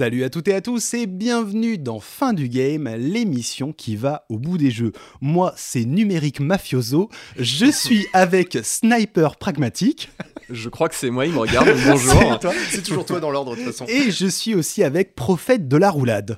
Salut à toutes et à tous et bienvenue dans Fin du Game, l'émission qui va au bout des jeux. Moi, c'est Numérique Mafioso, je suis avec Sniper Pragmatique. Je crois que c'est moi, il me regarde, bonjour. C'est toujours toi dans l'ordre de toute façon. Et je suis aussi avec Prophète de la roulade.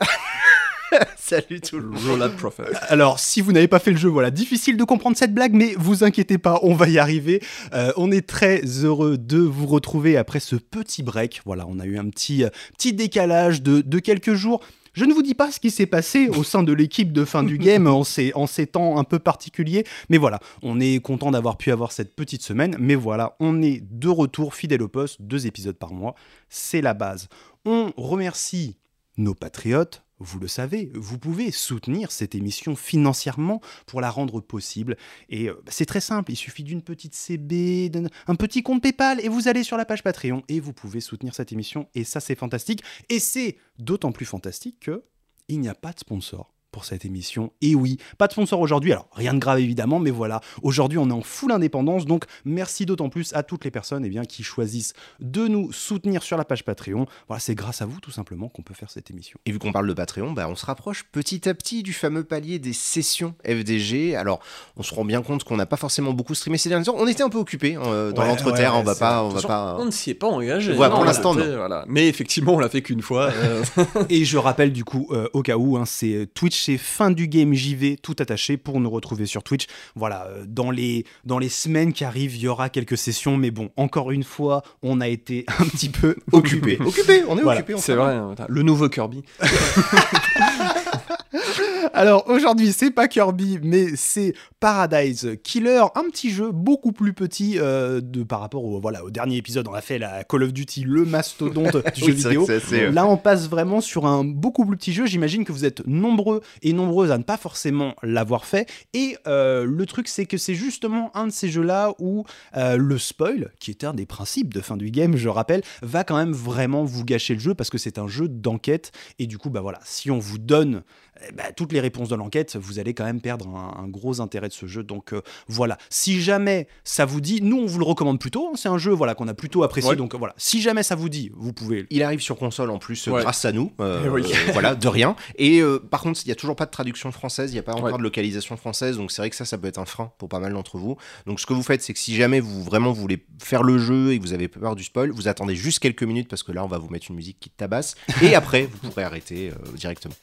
Salut tout le monde. Prophet. Alors, si vous n'avez pas fait le jeu, voilà, difficile de comprendre cette blague, mais vous inquiétez pas, on va y arriver. Euh, on est très heureux de vous retrouver après ce petit break. Voilà, on a eu un petit, euh, petit décalage de, de quelques jours. Je ne vous dis pas ce qui s'est passé au sein de l'équipe de fin du game en ces, en ces temps un peu particuliers, mais voilà, on est content d'avoir pu avoir cette petite semaine, mais voilà, on est de retour fidèle au poste, deux épisodes par mois, c'est la base. On remercie nos patriotes, vous le savez, vous pouvez soutenir cette émission financièrement pour la rendre possible. Et euh, c'est très simple, il suffit d'une petite CB, d'un un petit compte PayPal, et vous allez sur la page Patreon et vous pouvez soutenir cette émission. Et ça, c'est fantastique. Et c'est d'autant plus fantastique que il n'y a pas de sponsor pour cette émission. Et oui, pas de sponsor aujourd'hui, alors rien de grave évidemment, mais voilà, aujourd'hui on est en full indépendance, donc merci d'autant plus à toutes les personnes eh bien, qui choisissent de nous soutenir sur la page Patreon. Voilà, c'est grâce à vous tout simplement qu'on peut faire cette émission. Et vu qu'on parle de Patreon, bah, on se rapproche petit à petit du fameux palier des sessions FDG. Alors, on se rend bien compte qu'on n'a pas forcément beaucoup streamé ces derniers temps. On était un peu occupés euh, dans Ouais, l'entreterre, ouais, on va pas, on va pas. On ne s'y est pas engagé. Ouais, pour l'instant. Voilà. Mais effectivement, on l'a fait qu'une fois. euh, Et je rappelle du coup, euh, au cas où, hein, c'est Twitch, fin du game JV, tout attaché pour nous retrouver sur Twitch. Voilà, euh, dans, les, dans les semaines qui arrivent, il y aura quelques sessions, mais bon, encore une fois, on a été un petit peu Occupés, occupés, on est Voilà, on c'est vrai, hein, le nouveau Kirby. Alors aujourd'hui, c'est pas Kirby, mais c'est Paradise Killer, un petit jeu beaucoup plus petit euh, de, par rapport au, voilà, au dernier épisode. On a fait la Call of Duty, le mastodonte du jeu Oui, vidéo. assez, euh, Là, on passe vraiment sur un beaucoup plus petit jeu. J'imagine que vous êtes nombreux et nombreuses à ne pas forcément l'avoir fait. Et euh, le truc, c'est que c'est justement un de ces jeux-là où euh, le spoil, qui est un des principes de fin du game, je rappelle, va quand même vraiment vous gâcher le jeu parce que c'est un jeu d'enquête. Et du coup, bah voilà, si on vous donne eh ben, toutes les réponses de l'enquête, vous allez quand même perdre un, un gros intérêt de ce jeu. Donc euh, voilà, si jamais ça vous dit, nous on vous le recommande plutôt. hein, c'est un jeu voilà qu'on a plutôt apprécié. Ouais. Donc voilà, si jamais ça vous dit, vous pouvez. Il arrive sur console en plus Ouais. grâce à nous, euh, Eh oui. euh, voilà, de rien. Et euh, par contre, il n'y a toujours pas de traduction française, il n'y a pas encore Ouais. de localisation française, donc c'est vrai que ça, ça peut être un frein pour pas mal d'entre vous. Donc ce que vous faites, c'est que si jamais vous vraiment voulez faire le jeu et que vous avez peur du spoil, vous attendez juste quelques minutes parce que là, on va vous mettre une musique qui tabasse, et après, vous pourrez arrêter euh, directement.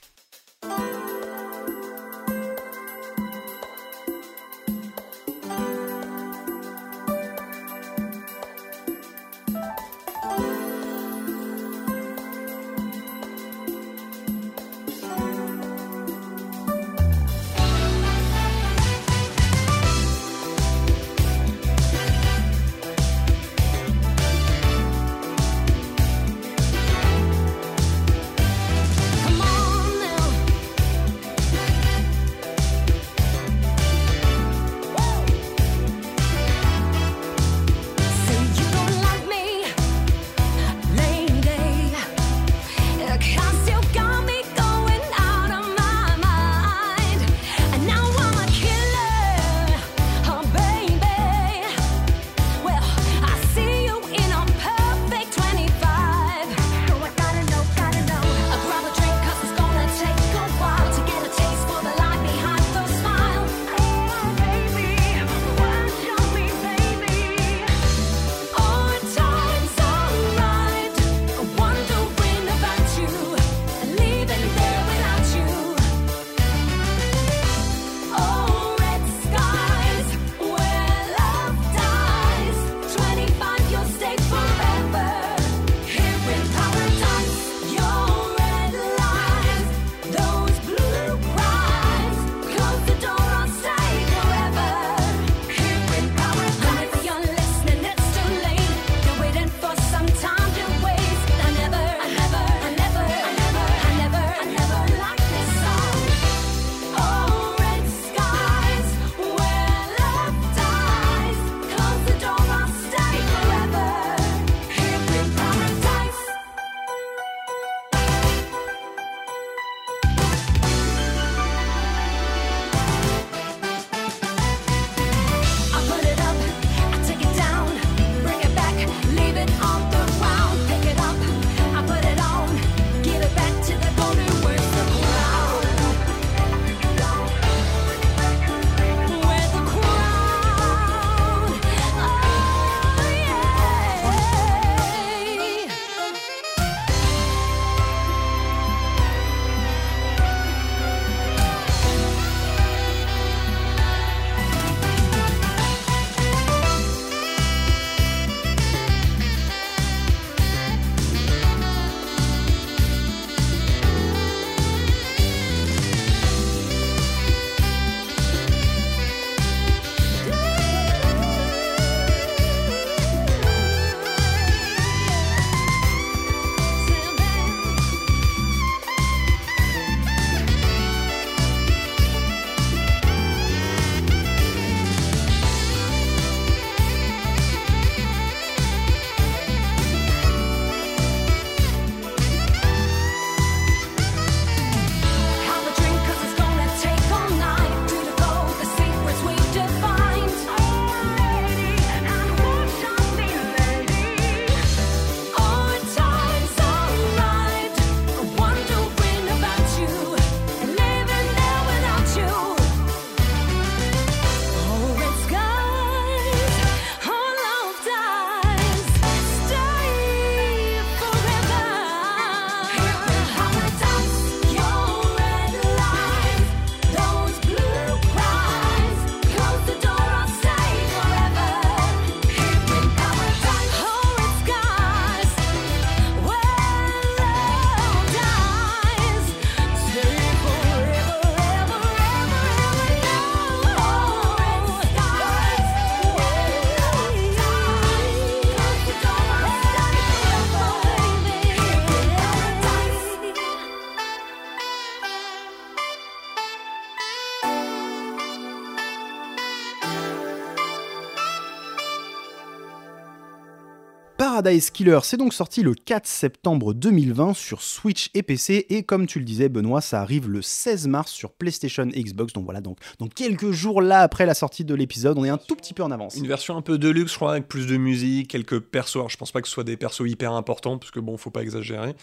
Paradise Killer, c'est donc sorti le 4 septembre 2020 sur Switch et PC et comme tu le disais Benoît, ça arrive le 16 mars sur PlayStation et Xbox. Donc voilà, donc, donc quelques jours là après la sortie de l'épisode, on est un tout petit peu en avance. Une version un peu deluxe, je crois, avec plus de musique, quelques persos. Alors, je pense pas que ce soit des persos hyper importants, parce que bon, faut pas exagérer.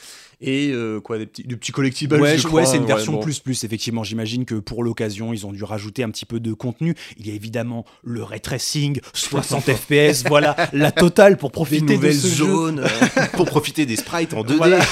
Et euh, quoi, des petits, des petits collectibles. Ouais, je je- crois, ouais, c'est une ouais, version bon. plus plus. Effectivement, j'imagine que pour l'occasion, ils ont dû rajouter un petit peu de contenu. Il y a évidemment le ray tracing, 60 FPS, voilà la totale pour Des profiter de nouvelles ce jeu. zones. Pour profiter des sprites en 2D. Voilà.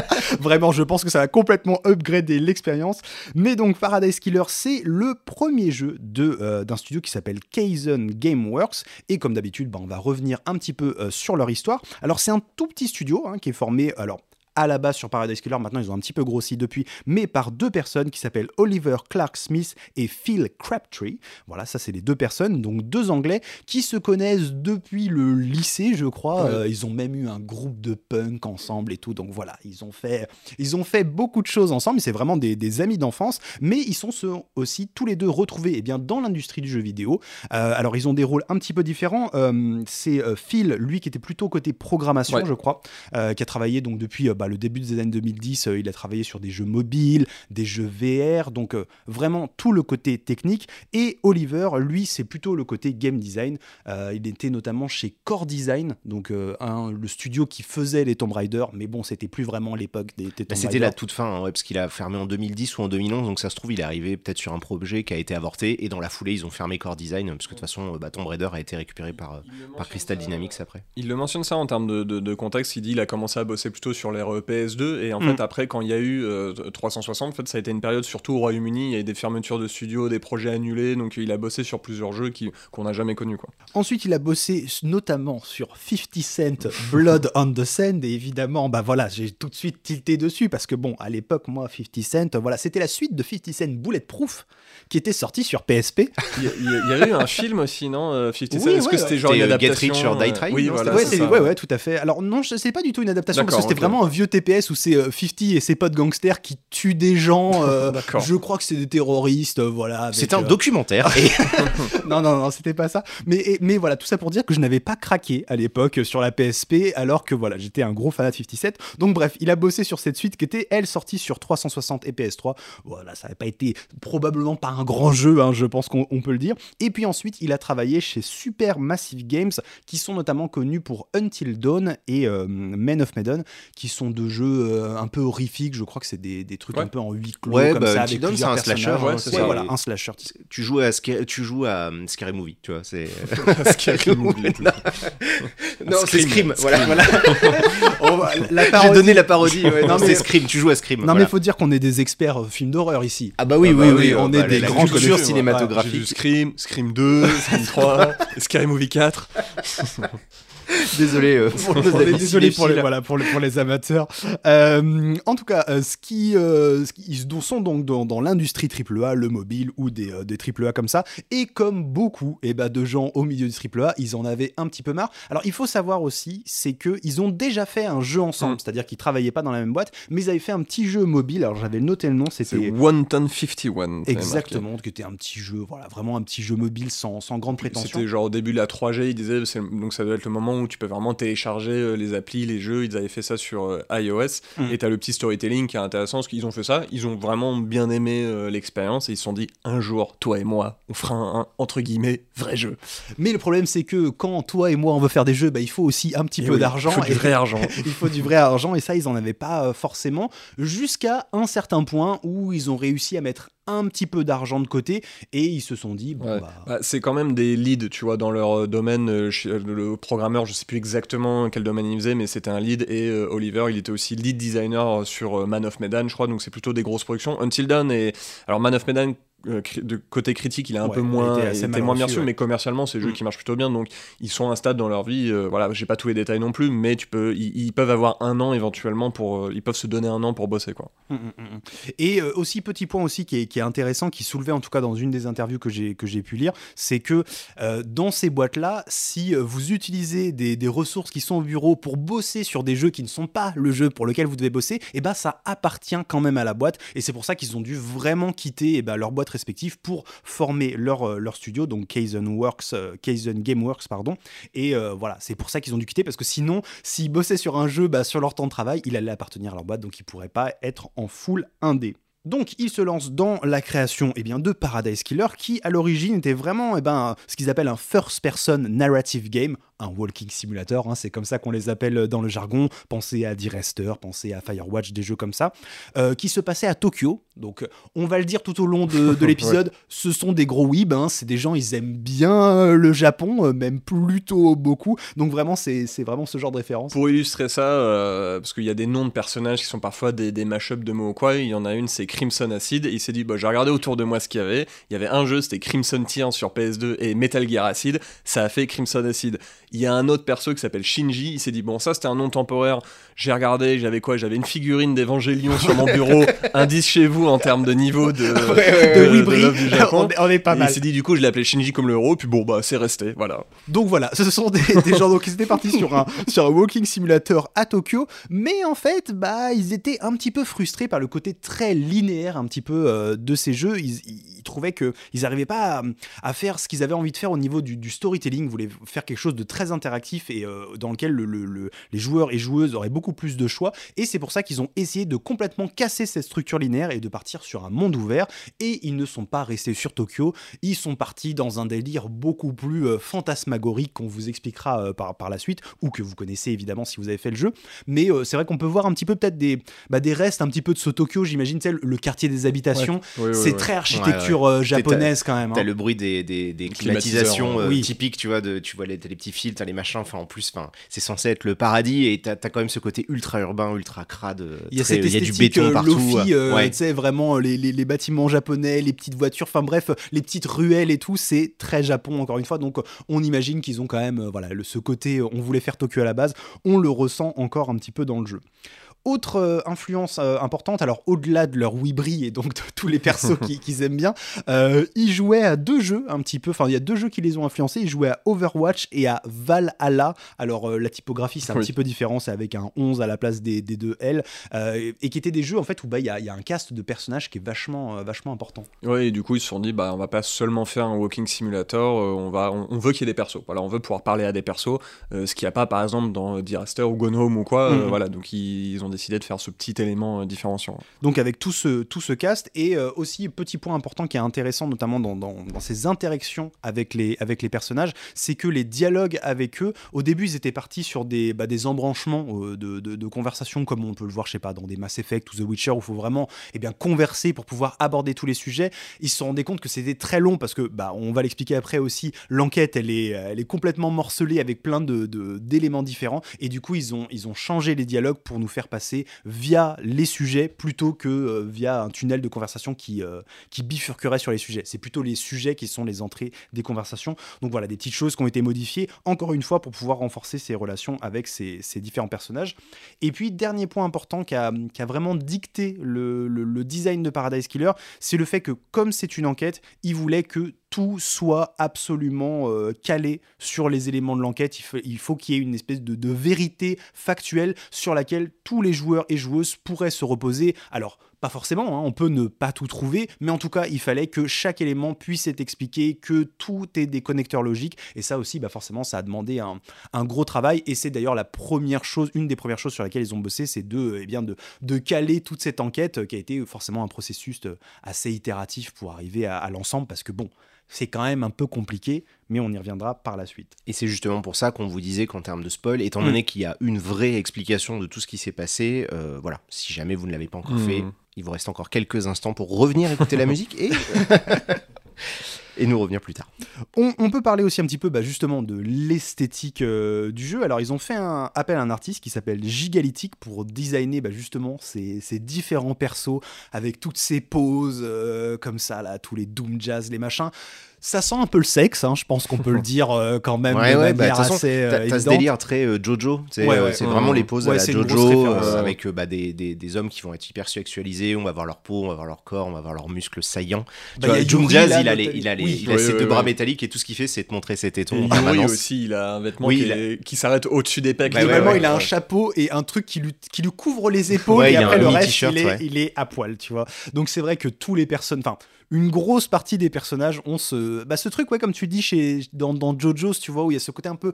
Vraiment, je pense que ça va complètement upgrader l'expérience. Mais donc, Paradise Killer, c'est le premier jeu de, euh, d'un studio qui s'appelle Kaizen Gameworks. Et comme d'habitude, bah, on va revenir un petit peu euh, sur leur histoire. Alors, c'est un tout petit studio hein, qui est formé. Alors, à la base sur Paradise Killer, maintenant ils ont un petit peu grossi depuis, mais par deux personnes qui s'appellent Oliver Clark Smith et Phil Crabtree. Voilà, ça c'est les deux personnes, donc deux Anglais qui se connaissent depuis le lycée, je crois. Ouais. Euh, ils ont même eu un groupe de punk ensemble et tout, donc voilà, ils ont fait, ils ont fait beaucoup de choses ensemble. C'est vraiment des, des amis d'enfance, mais ils sont aussi tous les deux retrouvés eh bien, dans l'industrie du jeu vidéo. Euh, alors ils ont des rôles un petit peu différents. Euh, c'est Phil, lui qui était plutôt côté programmation, Ouais. je crois, qui a travaillé donc depuis bah, le début des années 2010. euh, il a travaillé sur des jeux mobiles, des jeux VR, donc euh, vraiment tout le côté technique. Et Oliver, lui, c'est plutôt le côté game design. Euh, il était notamment chez Core Design, donc euh, un- le studio qui faisait les Tomb Raider, mais bon, c'était plus vraiment l'époque des, des Bah, C'était la toute fin, hein, ouais, parce qu'il a fermé en 2010 ou en 2011, donc ça se trouve, il est arrivé peut-être sur un projet qui a été avorté, et dans la foulée, ils ont fermé Core Design, parce que de toute façon, bah, Tomb Raider a été récupéré par, par Crystal Dynamics après. Il le mentionne ça en termes de, de- de contexte. Il dit il a commencé à bosser plutôt sur euh, PS2 et en Mm. fait après quand il y a eu euh, 360, en fait ça a été une période surtout au Royaume-Uni. Il y a eu des fermetures de studios, des projets annulés, donc il a bossé sur plusieurs jeux qui qu'on n'a jamais connus quoi. Ensuite, il a bossé notamment sur 50 Cent Blood on the Sand. Et évidemment, bah voilà, j'ai tout de suite tilté dessus parce que bon, à l'époque, moi, 50 Cent, voilà, c'était la suite de 50 Cent Bulletproof qui était sorti sur PSP. Il y, y avait eu un film aussi, non euh, 50 Cent? Oui, Est-ce ouais, que ouais. c'était genre une euh, Get adaptation Rich or Die euh, Trying, Oui, non, voilà. ouais, ouais, ouais, tout à fait. Alors non, je- c'est pas du tout une adaptation parce que c'était vraiment un vieux TPS où c'est euh, 50 et ses potes gangsters qui tuent des gens. euh, je crois que c'est des terroristes, euh, voilà. C'est un euh, documentaire, et non, non, non, c'était pas ça. Mais, et- mais voilà, tout ça pour dire que je n'avais pas craqué à l'époque sur la PSP, alors que voilà, j'étais un gros fanat de 57. Donc bref, il a bossé sur cette suite qui était, elle, sortie sur 360 et PS3. Voilà, ça n'avait pas été probablement pas un grand jeu, hein, je pense qu'on on peut le dire. Et puis ensuite, il a travaillé chez Super Massive Games, qui sont notamment connus pour Until Dawn et euh, Men of Medan, qui sont deux jeux euh, un peu horrifiques. Je crois que c'est des, des trucs Ouais. un peu en huis clos, Ouais, comme bah, ça, avec plusieurs c'est un slasher, personnages. ouais, Ouais, c'est ça. voilà, un slasher. tu joues à, tu joues à euh, Scary Movie, tu vois, c'est... Scary Movie. non, c'est Scream. Voilà. Voilà. J'ai parodie- donné la parodie, ouais, non, mais- c'est Scream, tu joues à Scream. Non, voilà. mais il faut dire qu'on est des experts euh, films d'horreur ici. Ah bah oui, Ah oui, bah oui, oui, on on est des grands culture connaisseurs, cinématographique. J'ai vu Scream, Scream 2, Scream 3, Scary Movie 4. Désolé euh, pour désolé pour les, voilà, pour, les, pour les amateurs. Euh, en tout cas, euh, ce qui, euh, ce qui- ils sont donc dans, dans l'industrie AAA, le mobile ou des, des AAA comme ça. Et comme beaucoup eh ben, de gens au milieu du AAA, ils en avaient un petit peu marre. Alors, il faut savoir aussi, c'est qu'ils ont déjà fait un jeu ensemble, Mm. c'est-à-dire qu'ils travaillaient pas dans la même boîte, mais ils avaient fait un petit jeu mobile. Alors, j'avais noté le nom, c'était. Wanton 51. t'avais Exactement, qui était un petit jeu, voilà, vraiment un petit jeu mobile sans, sans grande prétention. C'était genre au début de la 3G, ils disaient, donc ça doit être le moment où tu peux vraiment télécharger euh, les applis, les jeux. Ils avaient fait ça sur euh, iOS. Mm. Et t'as le petit storytelling qui est intéressant parce qu'ils ont fait ça. Ils ont vraiment bien aimé euh, l'expérience et ils se sont dit, un jour, toi et moi, on fera un, un, entre guillemets, vrai jeu. Mais le problème, c'est que quand toi et moi on veut faire des jeux, bah, il faut aussi un petit Et peu oui, d'argent. il faut du vrai argent. il faut du vrai argent et ça ils en avaient pas forcément jusqu'à un certain point où ils ont réussi à mettre un petit peu d'argent de côté et ils se sont dit bon Ouais. bah Bah, c'est quand même des leads, tu vois, dans leur euh, domaine. euh, le programmeur, je sais plus exactement quel domaine il faisait, mais c'était un lead. Et euh, Oliver, il était aussi lead designer sur Man of Medan, je crois. Donc c'est plutôt des grosses productions. Until Dawn et alors Man of Medan. Euh, de côté critique, il est un Ouais, peu il moins, était assez il était mal moins bien ouais. mais commercialement, c'est des jeux Mm. qui marchent plutôt bien. Donc, ils sont à un stade dans leur vie. euh, voilà, j'ai pas tous les détails non plus, mais tu peux, ils, ils peuvent avoir un an éventuellement pour, euh, ils peuvent se donner un an pour bosser, quoi. Mm, mm. Et euh, aussi petit point aussi qui est, qui est intéressant, qui soulevait en tout cas dans une des interviews que j'ai que j'ai pu lire, c'est que dans ces boîtes là, si vous utilisez des, des ressources qui sont au bureau pour bosser sur des jeux qui ne sont pas le jeu pour lequel vous devez bosser, et ben ça appartient quand même à la boîte. Et c'est pour ça qu'ils ont dû vraiment quitter eh ben, leur boîte boîtes respectives pour former leur, leur studio, donc Kaizen Works, Kaizen Gameworks. Et voilà, c'est pour ça qu'ils ont dû quitter parce que sinon, s'ils bossaient sur un jeu bah, sur leur temps de travail, il allait appartenir à leur boîte, donc ils pourraient pas être en full indé. Donc, ils se lancent dans la création eh bien, de Paradise Killer, qui à l'origine était vraiment eh ben, ce qu'ils appellent un first-person narrative game, un walking simulator, hein, c'est comme ça qu'on les appelle dans le jargon. Pensez à D-Rester, pensez à Firewatch, des jeux comme ça, euh, qui se passaient à Tokyo. Donc, on va le dire tout au long de, l'épisode, ce sont des gros weebs, hein, c'est des gens, ils aiment bien le Japon, euh, même plutôt beaucoup. Donc, vraiment, c'est vraiment ce genre de référence. Pour illustrer ça, euh, parce qu'il y a des noms de personnages qui sont parfois des, des mash-ups de mots ou quoi, il y en a une, c'est Crimson Acid. Et il s'est dit, bah, j'ai regardé autour de moi ce qu'il y avait. Il y avait un jeu, c'était Crimson Tear sur PS2 et Metal Gear Acid. Ça a fait Crimson Acid. Il y a un autre perso qui s'appelle Shinji. Il s'est dit, bon, ça c'était un nom temporaire. J'ai regardé, j'avais quoi? J'avais une figurine d'Evangélion sur mon bureau. Indice chez vous en termes de niveau de, de, on, est, pas mal. il s'est dit, du coup, je l'ai appelé Shinji comme le héros. Puis bon, bah, c'est resté. Voilà. Donc voilà, ce sont des, gens donc, qui étaient partis sur un, sur un walking simulator à Tokyo. Mais en fait, bah, ils étaient un petit peu frustrés par le côté très linéaire un petit peu euh, de ces jeux. Ils, trouvaient qu'ils n'arrivaient pas à, faire ce qu'ils avaient envie de faire au niveau du, storytelling. Ils voulaient faire quelque chose de très interactif et euh, dans lequel les joueurs et joueuses auraient beaucoup plus de choix. Et c'est pour ça qu'ils ont essayé de complètement casser cette structure linéaire et de partir sur un monde ouvert. Et ils ne sont pas restés sur Tokyo. Ils sont partis dans un délire beaucoup plus euh, fantasmagorique qu'on vous expliquera par, par la suite ou que vous connaissez évidemment si vous avez fait le jeu. Mais c'est vrai qu'on peut voir un petit peu peut-être des, bah, des restes un petit peu de ce Tokyo, j'imagine, le quartier des habitations. c'est très architecture euh, japonaise quand même. T'as hein. le bruit des, des, des climatisations euh, typiques, tu vois, de, tu vois les, les petits fils, t'as les machins. Enfin, en plus, c'est censé être le paradis et t'as as quand même ce côté ultra urbain, ultra crade. Il y a, cette a du béton euh, partout. tu sais, vraiment les, les, les, bâtiments japonais, les petites voitures, enfin bref, les petites ruelles et tout, c'est très Japon encore une fois. Donc on imagine qu'ils ont quand même, voilà, le, ce côté, on voulait faire Tokyo à la base, on le ressent encore un petit peu dans le jeu. Autre euh, influence euh, importante, alors au-delà de leur Wibri et donc de tous les persos qu'ils aiment bien, euh, ils jouaient à deux jeux un petit peu, enfin il y a deux jeux qui les ont influencés, ils jouaient à Overwatch et à Valhalla. Alors la typographie c'est un petit peu différent, c'est avec un 11 à la place des, deux L, et qui étaient des jeux en fait où bah, il y, a, y, a un cast de personnages qui est vachement, vachement important. Oui, et du coup ils se sont dit, bah, on va pas seulement faire un walking simulator, on, va, on, veut qu'il y ait des persos. Voilà, on veut pouvoir parler à des persos, ce qu'il n'y a pas par exemple dans Diraster ou Gone Home ou quoi. Mm-hmm. voilà, donc ils, ils ont décidé de faire ce petit élément euh, différenciant. Donc avec tout ce, tout ce cast, et euh, aussi petit point important qui est intéressant, notamment dans, dans, ces interactions avec les, avec les personnages, c'est que les dialogues avec eux, au début ils étaient partis sur des, bah, des embranchements euh, de, de, conversation comme on peut le voir, je sais pas, dans des Mass Effect ou The Witcher, où il faut vraiment eh bien, converser pour pouvoir aborder tous les sujets. Ils se sont rendus compte que c'était très long parce que, bah, on va l'expliquer après aussi, l'enquête elle est, elle est complètement morcelée avec plein d'éléments de, d'éléments différents, et du coup ils ont, ils ont changé les dialogues pour nous faire passer via les sujets plutôt que euh, via un tunnel de conversation qui, euh, qui bifurquerait sur les sujets. C'est plutôt les sujets qui sont les entrées des conversations. Donc voilà, des petites choses qui ont été modifiées, encore une fois, pour pouvoir renforcer ces relations avec ces, différents personnages. Et puis, dernier point important qui a, qui a vraiment dicté le, le design de Paradise Killer, c'est le fait que comme c'est une enquête, il voulait que tout soit absolument euh, calé sur les éléments de l'enquête. Il, faut qu'il y ait une espèce de, vérité factuelle sur laquelle tous les joueurs et joueuses pourraient se reposer. Alors, pas forcément, hein, on peut ne pas tout trouver, mais en tout cas, il fallait que chaque élément puisse être expliqué, que tout ait des connecteurs logiques. Et ça aussi, bah forcément, ça a demandé un, gros travail. Et c'est d'ailleurs la première chose, une des premières choses sur laquelle ils ont bossé, c'est de, eh bien de, caler toute cette enquête euh, qui a été forcément un processus euh, assez itératif pour arriver à l'ensemble, parce que bon, c'est quand même un peu compliqué, mais on y reviendra par la suite. Et c'est justement pour ça qu'on vous disait qu'en termes de spoil, étant donné mm. qu'il y a une vraie explication de tout ce qui s'est passé, euh, voilà, si jamais vous ne l'avez pas encore mm. fait, il vous reste encore quelques instants pour revenir écouter la musique et... et nous revenir plus tard. On, peut parler aussi un petit peu bah, justement de l'esthétique euh, du jeu. Alors ils ont fait un appel à un artiste qui s'appelle Gigalytic pour designer bah, justement ces, différents persos avec toutes ces poses euh, comme ça, là, tous les doom jazz, les machins ça sent un peu le sexe, hein, je pense qu'on peut le dire euh, quand même. Ouais, ouais, bah, assez. Euh, t'as ce délire très euh, Jojo. c'est vraiment les poses à la Jojo avec bah, des, des, des, hommes qui vont être hyper sexualisés. On va voir leur peau, on va voir leur corps, on va voir leurs muscles saillants. Bah, Jazz, il a, les, il il a ses deux bras métalliques et tout ce qu'il fait, c'est te montrer ses tétons. Oui, aussi, il a un vêtement qui, s'arrête au-dessus des pecs. Globalement, il a un chapeau et un truc qui lui, qui lui couvre les épaules et après le reste, il est à poil, tu vois. Donc c'est vrai que tous les personnes, enfin une grosse partie des personnages ont ce, bah, ce truc, ouais, comme tu dis chez, dans, dans JoJo's, tu vois, où il y a ce côté un peu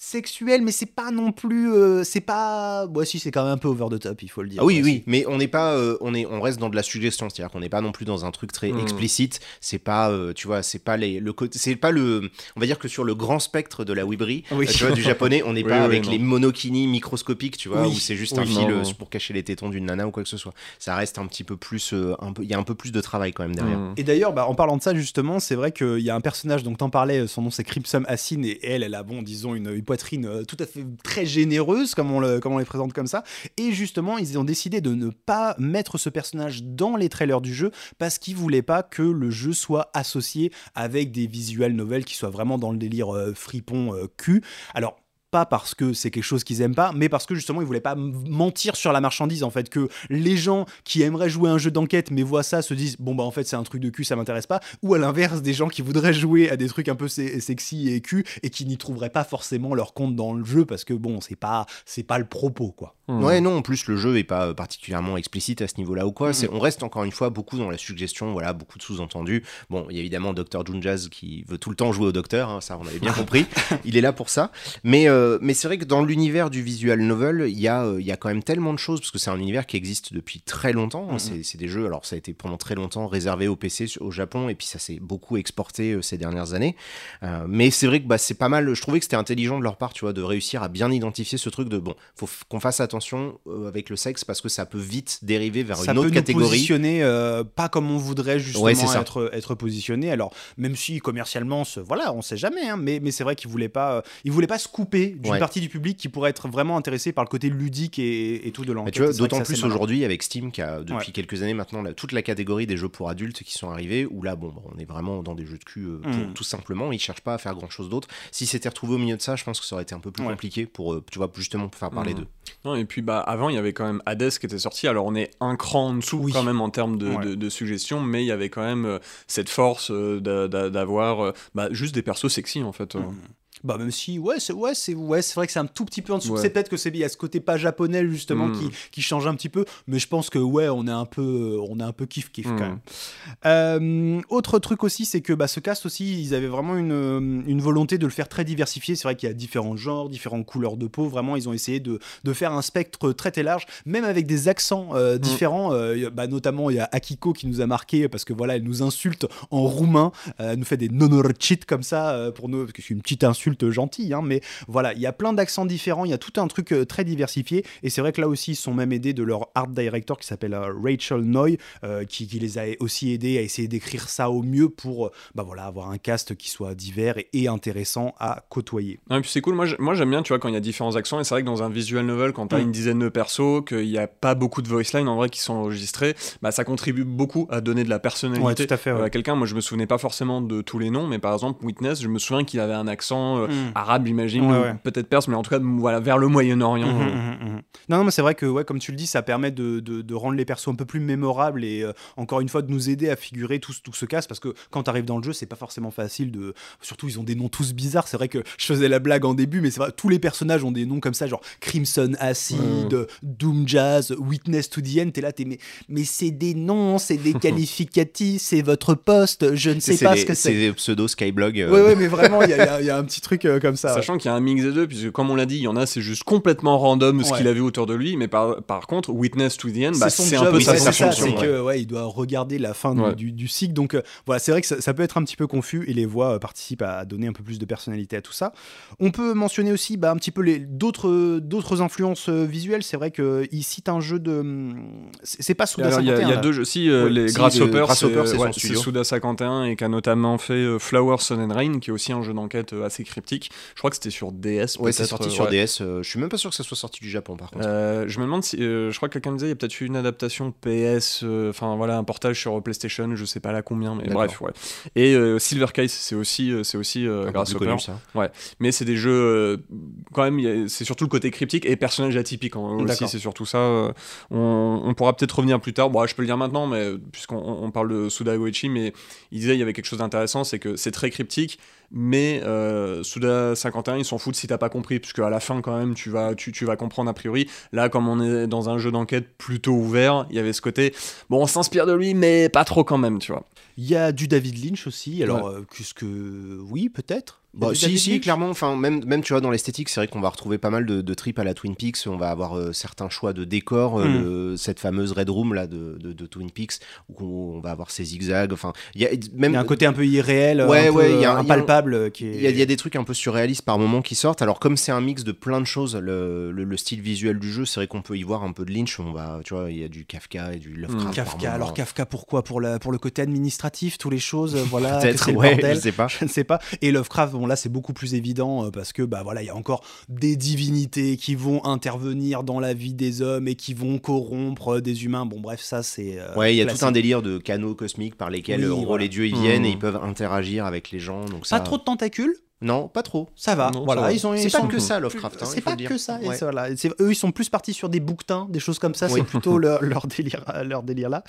sexuel, mais c'est pas non plus, euh, c'est pas, ouais, si c'est quand même un peu over the top, il faut le dire. Ah oui, oui, mais on n'est pas, euh, on est, on reste dans de la suggestion, c'est-à-dire qu'on n'est pas non plus dans un truc très Mm. explicite. C'est pas, euh, tu vois, c'est pas les, le côté, c'est pas le, on va dire que sur le grand spectre de la Wibri, Oui. euh, tu vois, du japonais, on n'est Oui, pas oui, avec non. les monokinis microscopiques, tu vois, Oui. où c'est juste un Oui, fil non, non. pour cacher les tétons d'une nana ou quoi que ce soit. Ça reste un petit peu plus, euh, un peu, il y a un peu plus de travail quand même derrière. Mm. Et d'ailleurs, bah, en parlant de ça, justement, c'est vrai qu'il y a un personnage, donc t'en parlais, son nom c'est Crimson Assine, et elle, elle a, bon, disons, une, une poitrine euh, tout à fait très généreuse, comme on, les présente comme ça. Et justement, ils ont décidé de ne pas mettre ce personnage dans les trailers du jeu, parce qu'ils voulaient pas que le jeu soit associé avec des visuels novels qui soient vraiment dans le délire euh, fripon euh, cul. Alors, pas parce que c'est quelque chose qu'ils aiment pas, mais parce que justement ils voulaient pas mentir sur la marchandise en fait, que les gens qui aimeraient jouer à un jeu d'enquête mais voient ça se disent bon bah en fait c'est un truc de cul ça m'intéresse pas, ou à l'inverse des gens qui voudraient jouer à des trucs un peu se- sexy et cul et qui n'y trouveraient pas forcément leur compte dans le jeu parce que bon c'est pas c'est pas le propos quoi. Mm. Ouais, non, en plus, le jeu est pas euh, particulièrement explicite à ce niveau-là ou quoi. C'est, on reste encore une fois beaucoup dans la suggestion, voilà, beaucoup de sous-entendus. Bon, il y a évidemment Dr. Junjaz qui veut tout le temps jouer au docteur, hein, ça on avait bien compris. Il est là pour ça. Mais, euh, mais c'est vrai que dans l'univers du visual novel, il y, a, euh, y a quand même tellement de choses, parce que c'est un univers qui existe depuis très longtemps. hein. Mhm. C'est, c'est des jeux, alors ça a été pendant très longtemps réservé au PC au Japon, et puis ça s'est beaucoup exporté euh, ces dernières années. Mais c'est vrai que bah, c'est pas mal. Je trouvais que c'était intelligent de leur part, tu vois, de réussir à bien identifier ce truc de bon, faut f- qu'on fasse attention euh, avec le sexe parce que ça peut vite dériver vers ça une peut autre nous catégorie. positionner euh, pas comme on voudrait justement Ouais, être, être positionné. Alors même si commercialement, ce- voilà, on sait jamais, hein, mais, mais c'est vrai qu'ils voulaient pas, euh, ils voulaient pas se couper d'une Ouais. partie du public qui pourrait être vraiment intéressé par le côté ludique et, et tout de l'enquête. d'autant plus aujourd'hui avec Steam qui a depuis Ouais. quelques années maintenant toute la catégorie des jeux pour adultes qui sont arrivés où là bon bah, on est vraiment dans des jeux de cul euh, pour- Mm. tout simplement ils cherchent pas à faire grand chose d'autre si c'était retrouvé au milieu de ça je pense que ça aurait été un peu plus Ouais. compliqué pour euh, tu vois justement pour faire parler Mm. d'eux Non, et puis bah, avant, il y avait quand même Hades qui était sorti. Alors, on est un cran en dessous Oui. quand même en termes de, Ouais. de, de suggestions, mais il y avait quand même euh, cette force euh, d'a- d'a- d'avoir euh, bah, juste des persos sexy en fait. euh. Mm. Bah même si ouais c'est ouais c'est ouais c'est vrai que c'est un tout petit peu en dessous Ouais. c'est peut-être que c'est il y a ce côté pas japonais justement qui, qui change un petit peu. Mais je pense que ouais on est un peu on est un peu kiff kiff quand même. Euh, autre truc aussi c'est que bah ce cast aussi ils avaient vraiment une, une volonté de le faire très diversifié c'est vrai qu'il y a différents genres différentes couleurs de peau. Vraiment ils ont essayé de, de faire un spectre très très large même avec des accents euh, différents. Euh, bah, notamment il y a Akiko qui nous a marqué parce que voilà elle nous insulte en roumain. Euh, elle nous fait des nonorchit comme ça euh, pour nous parce que c'est une petite insulte gentille hein, mais voilà il y a plein d'accents différents il y a tout un truc euh, très diversifié et c'est vrai que là aussi ils sont même aidés de leur art director qui s'appelle euh, Rachel Noy euh, qui, qui les a aussi aidés à essayer d'écrire ça au mieux pour bah voilà avoir un cast qui soit divers et, et intéressant à côtoyer Non, et puis c'est cool, moi j'aime bien, tu vois, quand il y a différents accents, et c'est vrai que dans un visual novel, quand t'as Mm. une dizaine de persos, qu'il n'y a pas beaucoup de voice lines en vrai qui sont enregistrés, bah ça contribue beaucoup à donner de la personnalité Ouais, tout à fait, ouais. à quelqu'un. Moi je me souvenais pas forcément de tous les noms, mais par exemple Witness, je me souviens qu'il avait un accent euh, Mm. arabe, j'imagine, Ouais, ou ouais. peut-être perse, mais en tout cas voilà, vers le Moyen-Orient. Mhm, euh. mhm, mhm. Non, non, mais c'est vrai que, ouais, comme tu le dis, ça permet de, de- de rendre les persos un peu plus mémorables et euh, encore une fois de nous aider à figurer tout, ce- tout ce casse parce que quand tu arrives dans le jeu, c'est pas forcément facile de. Surtout, ils ont des noms tous bizarres. C'est vrai que je faisais la blague en début, mais c'est vrai, tous les personnages ont des noms comme ça, genre Crimson Acid, Doom Jazz, Witness to the End. T'es là, t'es mais, mais c'est des noms, c'est des qualificatifs, c'est votre poste, je ne sais pas ce que c'est c'est. des pseudo skyblog euh, Ouais, ouais, mais vraiment, il y, y a un petit truc euh, comme ça. ouais. Sachant qu'il y a un mix des deux, puisque comme on l'a dit, il y en a, c'est juste complètement random ce Ouais. qu'il avait autour de lui, mais par, par contre, Witness to the End, bah, c'est un peu sa fonction. c'est ouais. que ouais, il doit regarder la fin du- Ouais. du, du cycle. Donc euh, voilà, c'est vrai que ça, ça peut être un petit peu confus et les voix euh, participent à donner un peu plus de personnalité à tout ça. On peut mentionner aussi bah, un petit peu les d'autres d'autres influences euh, visuelles. C'est vrai qu'il cite un jeu de c'est pas Il y Souda a, il y a- 51. il y a deux jeux. Si, euh, les Grasshopper, c'est ouais, Suda 51 et qui a notamment fait Flower, Sun and Rain, qui est aussi un jeu d'enquête assez Je crois que c'était sur DS. ouais c'est sorti euh, sur ouais. DS euh, je suis même pas sûr que ça soit sorti du Japon par contre Euh, je me demande si. je crois que quelqu'un me disait il y a peut-être eu une adaptation PS, enfin voilà, un portage sur PlayStation, je sais pas là combien, mais bref, ouais. Et Silver Case, c'est aussi, c'est aussi Grasshopper. connu, ça. Mais c'est des jeux, quand même, c'est surtout le côté cryptique et personnage atypique hein, aussi, c'est surtout ça. on, on pourra peut-être revenir plus tard, bon, je peux le dire maintenant, mais puisqu'on on on parle de Suda Goichi, mais il disait il y avait quelque chose d'intéressant, c'est que c'est très cryptique, mais euh, Suda 51, ils s'en foutent si t'as pas compris, puisque à la fin, quand même, tu vas, tu, tu vas comprendre a priori. Là, comme on est dans un jeu d'enquête plutôt ouvert, il y avait ce côté, bon, on s'inspire de lui, mais pas trop quand même, tu vois. Il y a du David Lynch aussi. Alors, euh, qu'est-ce que. Oui, peut-être Bah, si, si, clairement. Enfin, même, même, tu vois, dans l'esthétique, c'est vrai qu'on va retrouver pas mal de, de tripes à la Twin Peaks. On va avoir euh, certains choix de décors. euh, Mm. le- cette fameuse Red Room là de, de, de Twin Peaks, où on, on va avoir ces zigzags. Enfin, il y a même Il y a un côté un peu irréel, Ouais, un peu, ouais, il y a un- il y a un- impalpable euh, qui est. Il y, a, il y a des trucs un peu surréalistes par moments qui sortent. Alors comme c'est un mix de plein de choses, le, le- le style visuel du jeu, c'est vrai qu'on peut y voir un peu de Lynch. On va, tu vois, il y a du Kafka et du Lovecraft. par Kafka. Alors Kafka, pourquoi? Pour, la, pour le côté administratif, tous les choses, voilà, peut-être, ouais, je sais pas. Je ne sais pas. Et Lovecraft, bon là c'est beaucoup plus évident euh, parce que bah voilà, il y a encore des divinités qui vont intervenir dans la vie des hommes et qui vont corrompre euh, des humains. Bon bref, ça c'est. euh, Ouais, il y a classique. tout un délire de canaux cosmiques par lesquels Oui, en gros, voilà. les dieux ils viennent Hmm. et ils peuvent interagir avec les gens. Donc Pas ça... trop de tentacules, Non, pas trop. ça va. Non, ça voilà, va. ils ont. C'est pas sont que plus- ça Lovecraft. hein, c'est pas que ça. et voilà. C'est- eux, ils sont plus partis sur des bouquetins, des choses comme ça. Oui. C'est plutôt leur, leur délire, leur délire là.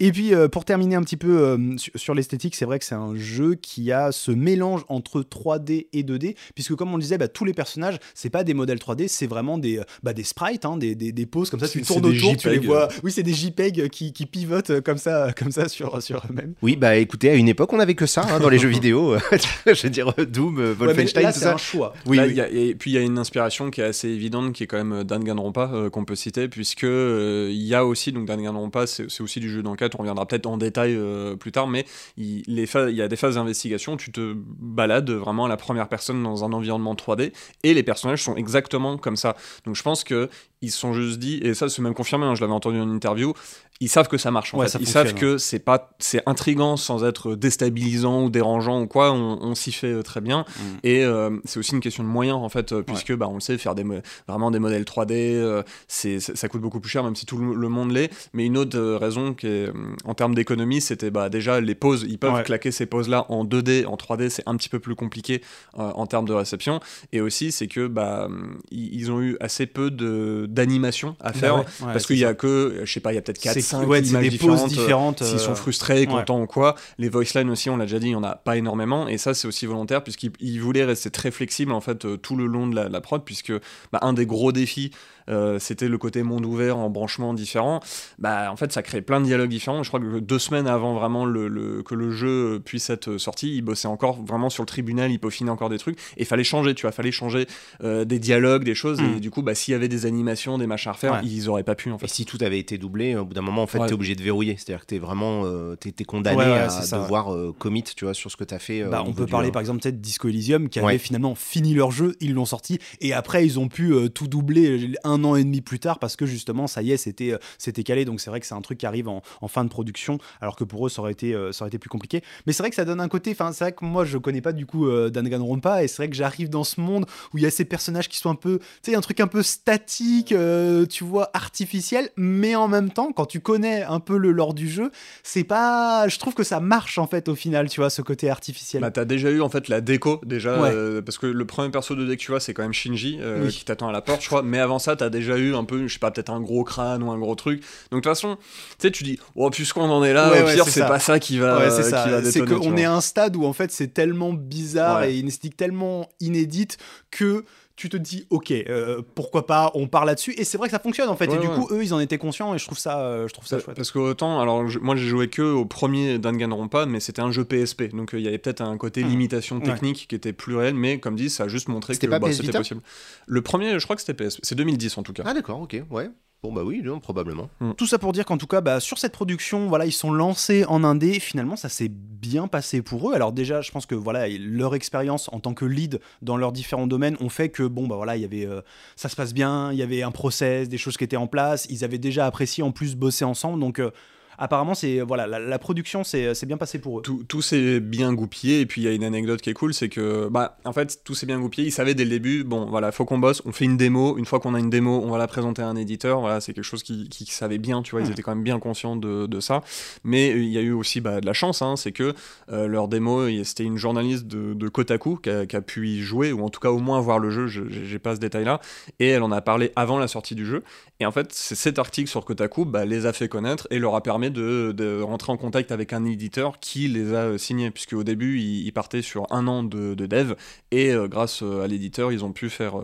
Et puis, euh, pour terminer un petit peu euh, sur, sur l'esthétique, c'est vrai que c'est un jeu qui a ce mélange entre 3D et 2D, puisque comme on le disait, bah, tous les personnages, c'est pas des modèles 3D, c'est vraiment des, euh, bah, des sprites, hein, des, des, des poses comme ça. Tu tournes autour, tu les JPEG. vois. Oui, c'est des JPEG qui, qui pivotent comme ça, comme ça sur, sur eux-mêmes. Oui, bah écoutez, à une époque on avait que ça hein, dans les jeux vidéo. Je veux dire Doom, Ouais, Wolfenstein, c'est un choix. Oui, Là, oui. il y a- et puis il y a une inspiration qui est assez évidente, qui est quand même euh, Danganronpa euh, qu'on peut citer, puisque euh, il y a aussi donc Danganronpa, c'est c'est aussi du jeu d'enquête. On reviendra peut-être en détail euh, plus tard, mais il, les phases- il y a des phases d'investigation. Tu te balades vraiment à la première personne dans un environnement 3D, et les personnages sont exactement comme ça. Donc je pense que ils se sont juste dit, et ça c'est même confirmé, hein, je l'avais entendu en interview, ils savent que ça marche en Ouais, fait. ça Ils savent que c'est pas, c'est intrigant sans être déstabilisant ou dérangeant ou quoi. On, on s'y fait euh, très bien. Mm. Et euh, c'est aussi une question de moyens en fait, euh, puisque bah, on le sait, faire des vraiment des modèles 3D, euh, c'est ça coûte beaucoup plus cher, même si tout le, le monde l'est. Mais une autre raison qui est, euh, en termes d'économie, c'était bah, déjà les poses. Ils peuvent Ouais. claquer ces poses là en 2D, en 3D, c'est un petit peu plus compliqué euh, en termes de réception. Et aussi, c'est que bah, hum, ils ils ont eu assez peu de- d'animation à faire. Bah ouais, Parce qu'il y a que, je sais pas, il y a peut-être 4, C'est 5 ouais, c'est images des poses différentes. euh, différentes. S'ils euh, sont frustrés, contents ou quoi. Les voice lines aussi, on l'a déjà dit, il n'y en a pas énormément. Et ça, c'est aussi volontaire, puisqu'ils ils voulaient rester très flexibles en fait euh, tout le long de la, la prod, puisque bah, un des gros défis, euh, c'était le côté monde ouvert en branchements différents. Bah, en fait, ça crée plein de dialogues différents. Je crois que deux semaines avant vraiment le, le- que le jeu puisse être sorti, ils bossaient encore vraiment sur le tribunal, ils peaufinaient encore des trucs. Et fallait changer, tu vois, fallait changer euh, des dialogues, des choses. Mm. Et du coup, bah, s'il y avait des animations, des machins à refaire, Ouais. ils auraient pas pu en Et fait. si tout avait été doublé, au bout d'un moment, en fait, Ouais. t'es obligé de verrouiller. C'est-à-dire que t'es vraiment, euh, t'es, t'es condamné Ouais, ouais, à ça, ouais. devoir euh, commit, tu vois, sur ce que t'as fait. euh, Bah, on peut parler par exemple peut-être Disco Elysium qui Ouais. avait finalement fini leur jeu, ils l'ont sorti et après ils ont pu euh, tout doubler un an et demi plus tard parce que justement ça y est c'était euh, c'était calé donc c'est vrai que c'est un truc qui arrive en, en fin de production alors que pour eux ça aurait été euh, ça aurait été plus compliqué mais c'est vrai que ça donne un côté enfin c'est vrai que moi je connais pas du coup euh, Danganronpa et c'est vrai que j'arrive dans ce monde où il y a ces personnages qui sont un peu tu sais un truc un peu statique euh, tu vois artificiel mais en même temps quand tu connais un peu le lore du jeu c'est pas je trouve que ça marche en fait au final tu vois ce côté artificiel Bah, t'as déjà eu en fait la déco déjà Ouais. euh, parce que le premier perso de deck que tu vois c'est quand même Shinji Oui. qui t'attend à la porte je crois mais avant ça t'as déjà eu un peu je sais pas peut-être un gros crâne ou un gros truc. Donc de toute façon tu sais tu dis oh puisqu'on en est là Ouais, au pire c'est pas ça qui va Ouais, c'est ça. C'est qu'on est à un stade où en fait c'est tellement bizarre et une esthétique tellement inédite que tu te dis ok euh, pourquoi pas on part là-dessus et c'est vrai que ça fonctionne en fait Ouais, et du coup eux ils en étaient conscients et je trouve ça euh, je trouve ça chouette. Parce que autant, alors je- moi j'ai joué que au premier Danganronpa, mais c'était un jeu PSP, donc euh, il y avait peut-être un côté Hmm. limitation Ouais. technique qui était plus réel, mais comme dit, ça a juste montré que C'était pas bah, c'était possible. Le premier, je crois que c'était PSP, c'est 2010 en tout cas. Ah d'accord, ok, ouais. Bon bah oui, probablement. Tout ça pour dire qu'en tout cas, bah, sur cette production, voilà, ils sont lancés en indé. Finalement, ça s'est bien passé pour eux. Alors déjà, je pense que voilà, leur expérience en tant que lead dans leurs différents domaines ont fait que bon, bah voilà, il y avait, euh, ça se passe bien, il y avait un process, des choses qui étaient en place. Ils avaient déjà apprécié en plus bosser ensemble, donc. euh, Apparemment, c'est voilà, la, la production c'est c'est bien passé pour eux. Tout, tout s'est bien goupillé, et puis il y a une anecdote qui est cool, c'est que, bah, en fait, tout s'est bien goupillé. Ils savaient dès le début, bon, voilà, faut qu'on bosse, on fait une démo. Une fois qu'on a une démo, on va la présenter à un éditeur. Voilà, c'est quelque chose qui, qui savait bien, tu vois, ils Hmm. étaient quand même bien conscients de, de ça. Mais euh, il y a eu aussi bah, de la chance, hein, c'est que euh, leur démo, c'était une journaliste de, de Kotaku qui a, qui a pu y jouer, ou en tout cas au moins voir le jeu, je- j'ai pas ce détail-là, et elle en a parlé avant la sortie du jeu. Et en fait, c'est cet article sur Kotaku bah, les a fait connaître et leur a permis permet de, de rentrer en contact avec un éditeur qui les a euh, signés, puisque au début, ils, ils partaient sur un an de, de dev, et euh, grâce euh, à l'éditeur, ils ont pu faire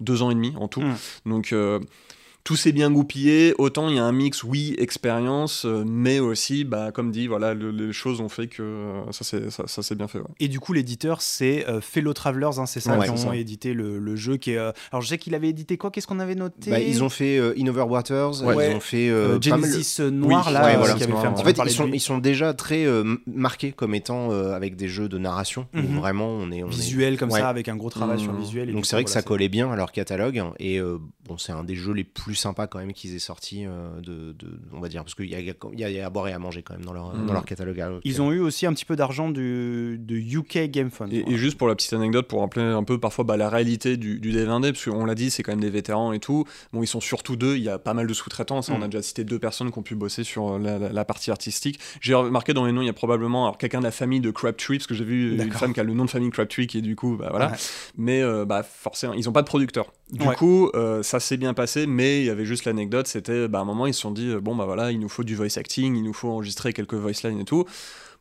deux ans et demi en tout. Mm. Donc tout s'est bien goupillé. Autant il y a un mix, oui, expérience, euh, mais aussi, bah, comme dit, voilà, le- les choses ont fait que euh, ça s'est ça, ça s'est bien fait. ouais. Et du coup, l'éditeur, c'est euh, Fellow Travelers, hein, c'est ça, Ouais, qui ont ça. édité le, le jeu. Qui est, euh, Alors, je sais qu'il avait édité quoi? Qu'est-ce qu'on avait noté? Bah, ils ont fait euh, In Over Waters, Ouais. ils ont fait Euh, euh, mal- Genesis Noir, Oui, là, ouais, voilà. qui avait fait un En petit En peu fait, ils sont, ils sont déjà très euh, marqués comme étant euh, avec des jeux de narration où Mhm. vraiment on est on est- visuel comme Ouais. ça, avec un gros travail sur le Mmh. visuel. et Donc c'est coup, vrai que ça collait bien à leur catalogue et euh, bon c'est un des jeux les plus sympas quand même qu'ils aient sorti euh, de, de- on va dire parce qu'il y a, il y, a, il y a à boire et à manger quand même dans leur, Mhm. dans leur catalogue. à eux. Ils ont eu aussi un petit peu d'argent du, de UK Game Fund. Et, et juste pour la petite anecdote, pour rappeler un peu parfois bah, la réalité du, du dev indé, parce qu'on l'a dit, c'est quand même des vétérans et tout. Bon, ils sont surtout deux, il y a pas mal de sous-traitants. Ça, Mm. On a déjà cité deux personnes qui ont pu bosser sur euh, la, la- la partie artistique. J'ai remarqué dans les noms, il y a probablement alors, quelqu'un de la famille de Crabtree, parce que j'ai vu une femme qui a le nom de famille Crabtree, qui est du coup, bah, voilà. Ouais. Mais euh, bah, forcément, ils n'ont pas de producteur. Du Ouais. coup, euh, ça s'est bien passé, mais il y avait juste l'anecdote, c'était bah, à un moment, ils se sont dit, euh, bon, bah voilà, il nous faut du voice acting, il nous faut enregistrer quelques voice lines et tout.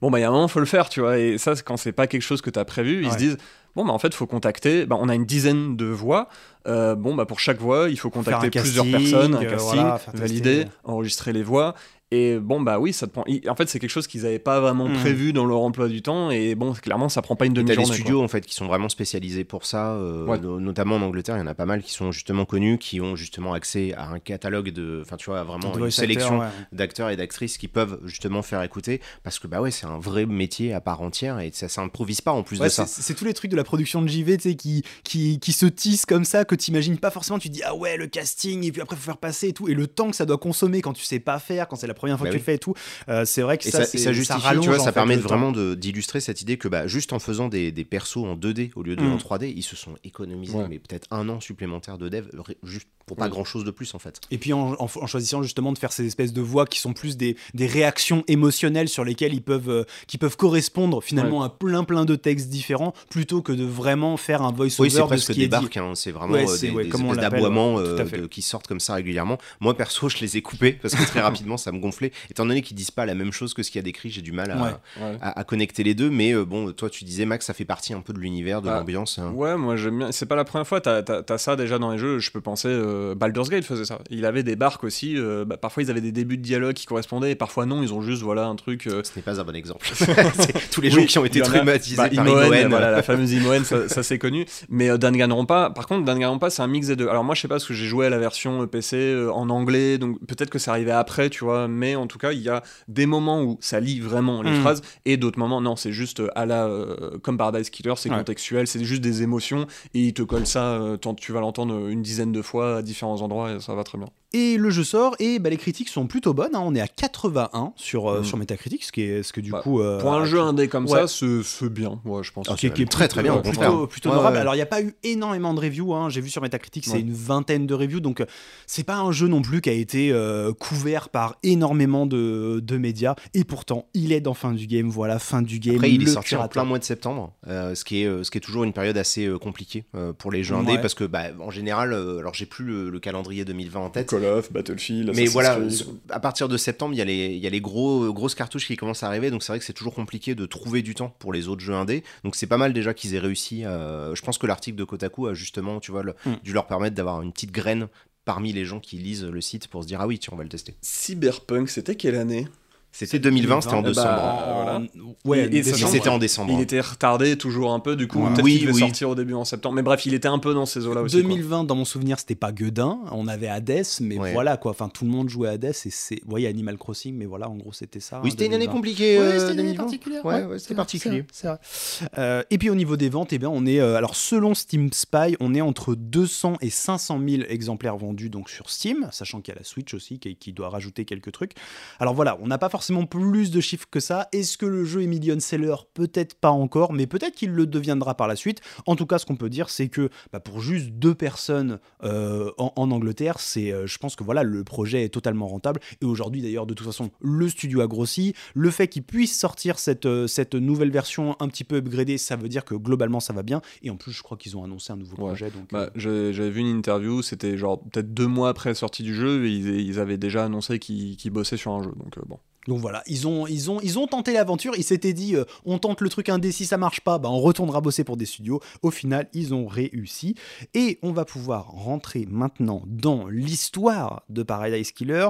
Bon, bah il y a un moment, faut le faire, tu vois. Et ça, quand c'est pas quelque chose que tu as prévu, ils se disent, bon, bah en fait, faut contacter, bah, on a une dizaine de voix. Euh, bon, bah pour chaque voix, il faut contacter plusieurs personnes, un casting, voilà, faire tester. valider, enregistrer les voix. Et bon, bah oui, ça te prend. En fait, c'est quelque chose qu'ils n'avaient pas vraiment Mhm. prévu dans leur emploi du temps. Et bon, clairement, ça prend pas une Et T'as des demi-journée. quoi. studios en fait qui sont vraiment spécialisés pour ça, euh, Ouais. no- notamment en Angleterre, il y en a pas mal qui sont justement connus, qui ont justement accès à un catalogue de, enfin tu vois, à vraiment De une sélection ouais. d'acteurs et d'actrices qui peuvent justement faire écouter, parce que bah ouais, c'est un vrai métier à part entière et ça s'improvise pas en plus Ouais, de ça. c'est c'est tous les trucs de la production de JV tu sais, qui, qui, qui se tissent comme ça, que tu imagines pas forcément. Tu te dis, ah ouais, le casting, et puis après, faut faire passer et tout. Et le temps que ça doit consommer quand tu sais pas faire, quand c'est la première fois Bah que tu le fais et tout. euh, c'est vrai que Et ça, ça, ça justifie, rallonge, tu vois, en ça fait, permet vraiment d'illustrer cette idée que bah, juste en faisant des, des persos en 2D au lieu de Mm. en 3D, ils se sont économisés Ouais. mais peut-être un an supplémentaire de dev juste pour pas grand chose de plus en fait. Et puis en, en- en choisissant justement de faire ces espèces de voix qui sont plus des, des réactions émotionnelles sur lesquelles ils peuvent, euh, qui peuvent correspondre finalement à plein plein de textes différents, plutôt que de vraiment faire un voice-over Oui, c'est de presque ce qui des est dit. barques, hein, c'est vraiment Ouais, euh, c'est- des, des espèces d'aboiements euh, qui sortent comme ça régulièrement. Moi perso, je les ai coupés parce que très rapidement ça me Étant donné qu'ils disent pas la même chose que ce qu'il y a décrit, j'ai du mal à, Ouais. Ouais. à- à connecter les deux. Mais euh, bon, toi tu disais Max, ça fait partie un peu de l'univers, de Ah, l'ambiance. hein. Ouais, moi j'aime bien. C'est pas la première fois, t'as as, ça déjà dans les jeux. Je peux penser. euh, Baldur's Gate faisait ça. Il avait des barques aussi. euh, bah, parfois ils avaient des débuts de dialogue qui correspondaient, et parfois non, ils ont juste voilà un truc. euh, Ce n'est pas un bon exemple. C'est tous les gens Oui, qui ont été traumatisés Bah, par Imoen, Imoen. voilà, la fameuse Imoen, ça, ça, c'est connu. Mais euh, Danganronpa, par contre, Danganronpa, c'est un mix des deux. Alors moi, je sais pas parce que j'ai joué à la version PC euh, en anglais, donc peut-être que ça arrivait après, tu vois. Mais en tout cas, il y a des moments où ça lit vraiment les Mm. phrases, et d'autres moments, non, c'est juste euh, à la euh, comme Paradise Killer, c'est Ouais. contextuel, c'est juste des émotions, et il te colle ça, euh, tant- tu vas l'entendre une dizaine de fois à différents endroits, et ça va très bien. Et le jeu sort et bah, les critiques sont plutôt bonnes. hein. On est à 81 sur, euh, Mm. sur Metacritic, ce, qui est, ce que du Bah, coup. euh, Pour un jeu indé comme ouais. ça, c'est bien, ouais, je pense. Ah, qui, qui est Très, très bien, plutôt, plutôt Ouais, honorable. ouais. Alors il n'y a pas eu énormément de reviews. hein. J'ai vu sur Metacritic, c'est Ouais. une vingtaine de reviews. Donc euh, c'est pas un jeu non plus qui a été euh, couvert par énormément de, de médias. Et pourtant, il est dans fin du game. Voilà, fin du game. Après, il est sorti en plein mois de septembre, euh, ce, qui est, ce qui est toujours une période assez euh, compliquée euh, pour les jeux indés, Ouais. parce que, bah, en général, euh, alors j'ai plus le, le calendrier 2020 en tête, Call of, Battlefield, mais Assassin's voilà, Creed. à partir de septembre, il y a les, il y a les gros, grosses cartouches qui commencent à arriver, donc c'est vrai que c'est toujours compliqué de trouver du temps pour les autres jeux indés. Donc c'est pas mal déjà qu'ils aient réussi. à- Je pense que l'article de Kotaku a justement, tu vois, le- Mm. dû leur permettre d'avoir une petite graine parmi les gens qui lisent le site pour se dire ah oui, tiens, on va le tester. Cyberpunk, c'était quelle année? C'était 2020, c'était en Eh bah, décembre. voilà. Ouais, Et- et décembre. sachant- C'était en décembre. Il était retardé toujours un peu, du coup, Ouais. peut-être Oui, qu'il oui. sortir au début en septembre. Mais bref, il était un peu dans ces eaux-là aussi. quoi. 2020, dans mon souvenir, c'était pas Guedin. On avait Hades, mais Ouais. voilà quoi. Enfin, tout le monde jouait à Hades et c'est. Vous voyez, Animal Crossing, mais voilà, en gros, c'était ça. Oui, hein, c'était une année 2020. compliquée. Ouais, euh, c'était une année 2020. particulière. Ouais, ouais, ouais, c'était particulier. c'est vrai, c'est vrai. Euh, et puis au niveau des ventes, eh bien, on est euh, alors selon Steam Spy, on est entre 200 et 500 000 exemplaires vendus donc sur Steam, sachant qu'il y a la Switch aussi qui, qui doit rajouter quelques trucs. Alors voilà, on n'a pas forcément plus de chiffres que ça. Est-ce que le jeu est million seller Peut-être pas encore, mais peut-être qu'il le deviendra par la suite. En tout cas, ce qu'on peut dire, c'est que bah, pour juste deux personnes euh, en, en Angleterre, c'est, euh, je pense que voilà, le projet est totalement rentable. Et aujourd'hui, d'ailleurs, de toute façon, le studio a grossi. Le fait qu'il puisse sortir cette, euh, cette nouvelle version un petit peu upgradée, ça veut dire que globalement, ça va bien. Et en plus, je crois qu'ils ont annoncé un nouveau Ouais. projet. Donc, Bah, J'avais vu une interview, c'était genre peut-être deux mois après la sortie du jeu, et ils, ils avaient déjà annoncé qu'ils bossaient sur un jeu. Donc bon. Donc voilà, ils ont, tenté l'aventure, ils s'étaient dit euh, on tente le truc indé, si ça marche pas, bah, on retournera bosser pour des studios. Au final, ils ont réussi. Et on va pouvoir rentrer maintenant dans l'histoire de Paradise Killer.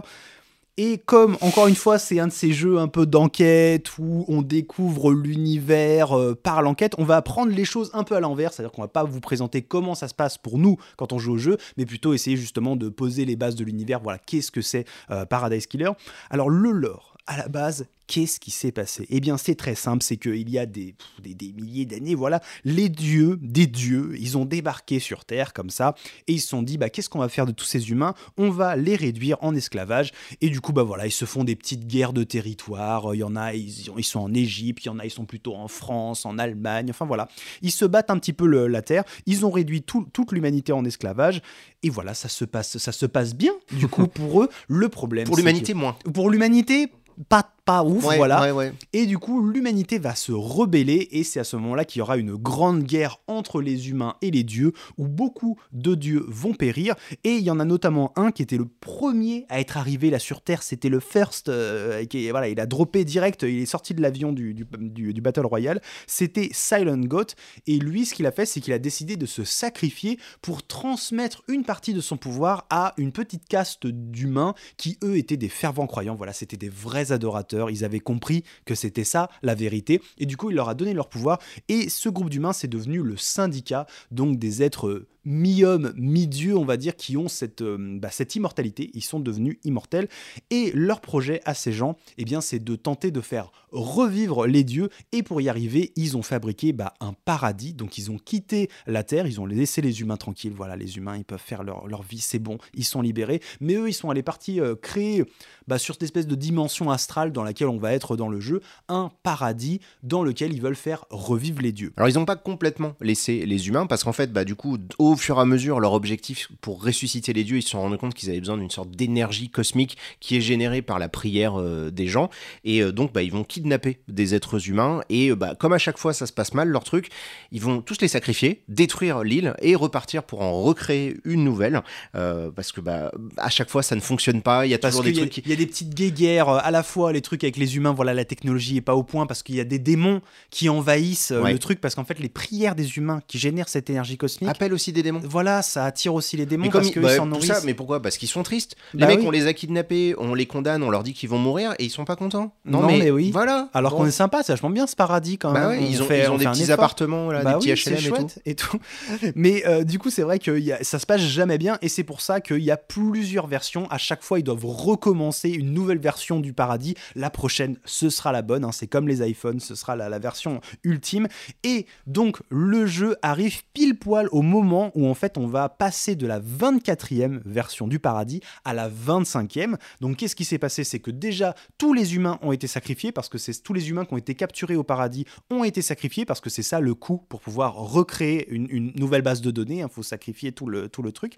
Et comme, encore une fois, c'est un de ces jeux un peu d'enquête où on découvre l'univers euh, par l'enquête, on va apprendre les choses un peu à l'envers, c'est-à-dire qu'on va pas vous présenter comment ça se passe pour nous quand on joue au jeu, mais plutôt essayer justement de poser les bases de l'univers, voilà, qu'est-ce que c'est euh, Paradise Killer. Alors le lore, à la base, qu'est-ce qui s'est passé? Eh bien, c'est très simple, c'est qu'il y a des, des, milliers d'années, voilà, les dieux, des dieux, ils ont débarqué sur Terre comme ça, et ils se sont dit, bah, qu'est-ce qu'on va faire de tous ces humains? On va les réduire en esclavage, et du coup, bah voilà, ils se font des petites guerres de territoire, il y en a, ils, ils sont en Égypte, il y en a, ils sont plutôt en France, en Allemagne, enfin voilà, ils se battent un petit peu la Terre, ils ont réduit toute l'humanité en esclavage, et voilà, ça se passe, ça se passe bien, du coup, pour eux, le problème... Pour l'humanité, moins. Pour l'humanité, pas, pas ouf, Ouais, voilà. ouais, ouais. Et du coup, l'humanité va se rebeller et c'est à ce moment-là qu'il y aura une grande guerre entre les humains et les dieux où beaucoup de dieux vont périr. Et il y en a notamment un qui était le premier à être arrivé là sur Terre, c'était le First, euh, qui, voilà, il a droppé direct, il est sorti de l'avion du, du, du- du Battle Royale. C'était Silent Goat et lui, ce qu'il a fait, c'est qu'il a décidé de se sacrifier pour transmettre une partie de son pouvoir à une petite caste d'humains qui eux étaient des fervents croyants. Voilà, c'était des vrais adorateurs. Ils avaient compris que c'était ça la vérité. Et du coup, il leur a donné leur pouvoir. Et ce groupe d'humains, c'est devenu le syndicat, donc des êtres mi-hommes, mi-dieux, on va dire, qui ont cette, euh, bah, cette immortalité. Ils sont devenus immortels. Et leur projet à ces gens, eh bien, c'est de tenter de faire revivre les dieux. Et pour y arriver, ils ont fabriqué bah, un paradis. Donc, ils ont quitté la Terre. Ils ont laissé les humains tranquilles. Voilà, les humains, ils peuvent faire leur, leur vie, c'est bon. Ils sont libérés. Mais eux, ils sont allés partis euh, créer bah, sur cette espèce de dimension astrale dans laquelle on va être dans le jeu, un paradis dans lequel ils veulent faire revivre les dieux. Alors ils n'ont pas complètement laissé les humains parce qu'en fait, bah, du coup, au fur et à mesure, leur objectif pour ressusciter les dieux, ils se sont rendus compte qu'ils avaient besoin d'une sorte d'énergie cosmique qui est générée par la prière euh, des gens. Et euh, donc, bah, ils vont kidnapper des êtres humains. Et euh, bah, comme à chaque fois, ça se passe mal, leur truc, ils vont tous les sacrifier, détruire l'île et repartir pour en recréer une nouvelle. Euh, parce que bah, à chaque fois, ça ne fonctionne pas. Il y a Parce toujours des y, a- trucs qui. il y a des petites guéguerres, à la fois les trucs avec les humains, voilà, la technologie est pas au point, parce qu'il y a des démons qui envahissent Ouais. le truc, parce qu'en fait, les prières des humains qui génèrent cette énergie cosmique, Appelle aussi des démons. voilà, ça attire aussi les démons, parce ils- qu'ils bah, s'en nourrissent. ça, mais pourquoi? Parce qu'ils sont tristes. Les Bah mecs, oui. on les a kidnappés, on les condamne, on leur dit qu'ils vont mourir et ils sont pas contents. Non, mais oui. Voilà. Alors Bon. qu'on est sympa, c'est vachement bien ce paradis quand même. Bah ouais, On ils ont, fait- ils ont on des petits appartements, là, des oui, petits HLM et tout. et tout. Mais euh, du coup, c'est vrai que y a- ça se passe jamais bien et c'est pour ça qu'il y a plusieurs versions. À chaque fois, ils doivent recommencer une nouvelle version du paradis. La prochaine, ce sera la bonne. hein. C'est comme les iPhones, ce sera la, la version ultime. Et donc, le jeu arrive pile poil au moment où en fait, on va passer de la 24e version du paradis à la 25e. Donc, qu'est-ce qui s'est passé? C'est que déjà, tous les humains ont été sacrifiés parce que tous les humains qui ont été capturés au paradis ont été sacrifiés parce que c'est ça le coût pour pouvoir recréer une, une nouvelle base de données. Il faut sacrifier tout le, tout le truc.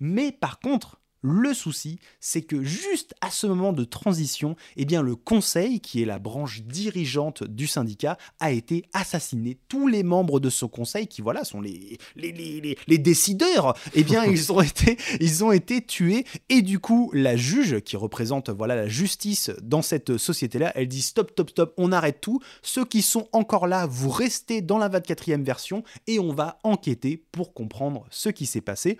Mais par contre, le souci, c'est que juste à ce moment de transition, eh bien le conseil, qui est la branche dirigeante du syndicat, a été assassiné. Tous les membres de ce conseil, qui voilà, sont les, les, les, les- les décideurs, eh bien ils ont été, ils ont été tués. Et du coup, la juge, qui représente voilà la justice dans cette société-là, elle dit stop, stop, stop, on arrête tout. Ceux qui sont encore là, vous restez dans la 24e version et on va enquêter pour comprendre ce qui s'est passé.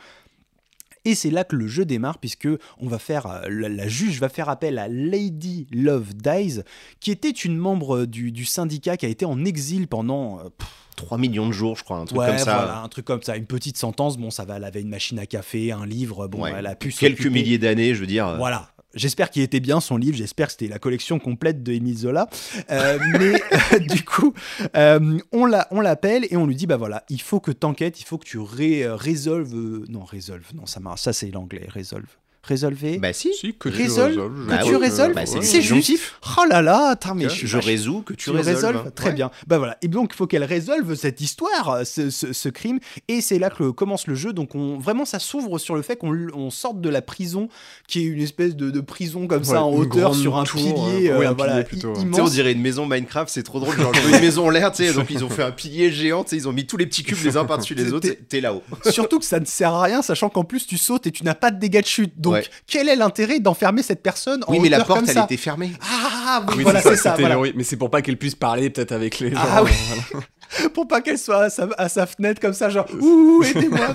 Et c'est là que le jeu démarre, puisque on va faire, euh, la, la juge va faire appel à Lady Love Dies, qui était une membre du, du syndicat qui a été en exil pendant euh, pff, 3 millions de jours, je crois, un truc ouais, comme ça. voilà, un truc comme ça, une petite sentence. Bon, ça va, elle avait une machine à café, un livre, bon, Ouais. elle a pu Quelques milliers d'années, je veux dire. euh, Voilà. J'espère qu'il était bien son livre, j'espère que c'était la collection complète de Émile Zola. Euh, mais euh, du coup, euh, on la- on l'appelle et on lui dit bah voilà, il faut que t'enquêtes, il faut que tu ré, résolves. non, résolve, non, ça. Ça, c'est l'anglais, résolve. Résolver. Bah si. Si, que tu Résolve, résolves, que tu résolves, bah, c'est juste. Oh là là, attends, mais je résous que tu, tu résolves, résolves. Très Ouais. bien. Bah voilà. Et donc, il faut qu'elle résolve cette histoire, ce, ce- ce crime. Et c'est là que commence le jeu. Donc, on, vraiment, ça s'ouvre sur le fait qu'on on sorte de la prison, qui est une espèce de, de prison comme ça en hauteur sur un tour, pilier, euh, euh, voilà, pilier on dirait une maison Minecraft, c'est trop drôle. Genre, une maison en l'air, tu sais. Donc, ils ont fait un pilier géant, tu sais, ils ont mis tous les petits cubes les uns par-dessus les autres. T'es- T'es là-haut. Surtout que ça ne sert à rien, sachant qu'en plus tu sautes et tu n'as pas de dégâts de chute. Donc Ouais. quel est l'intérêt d'enfermer cette personne en Oui, mais la porte, comme elle était fermée. Ah, oui, Oui, voilà, c'est ça. voilà. Mais c'est pour pas qu'elle puisse parler peut-être avec les gens. Ah oui. voilà. Pour pas qu'elle soit à sa, à sa fenêtre comme ça, genre ouh, aidez-moi.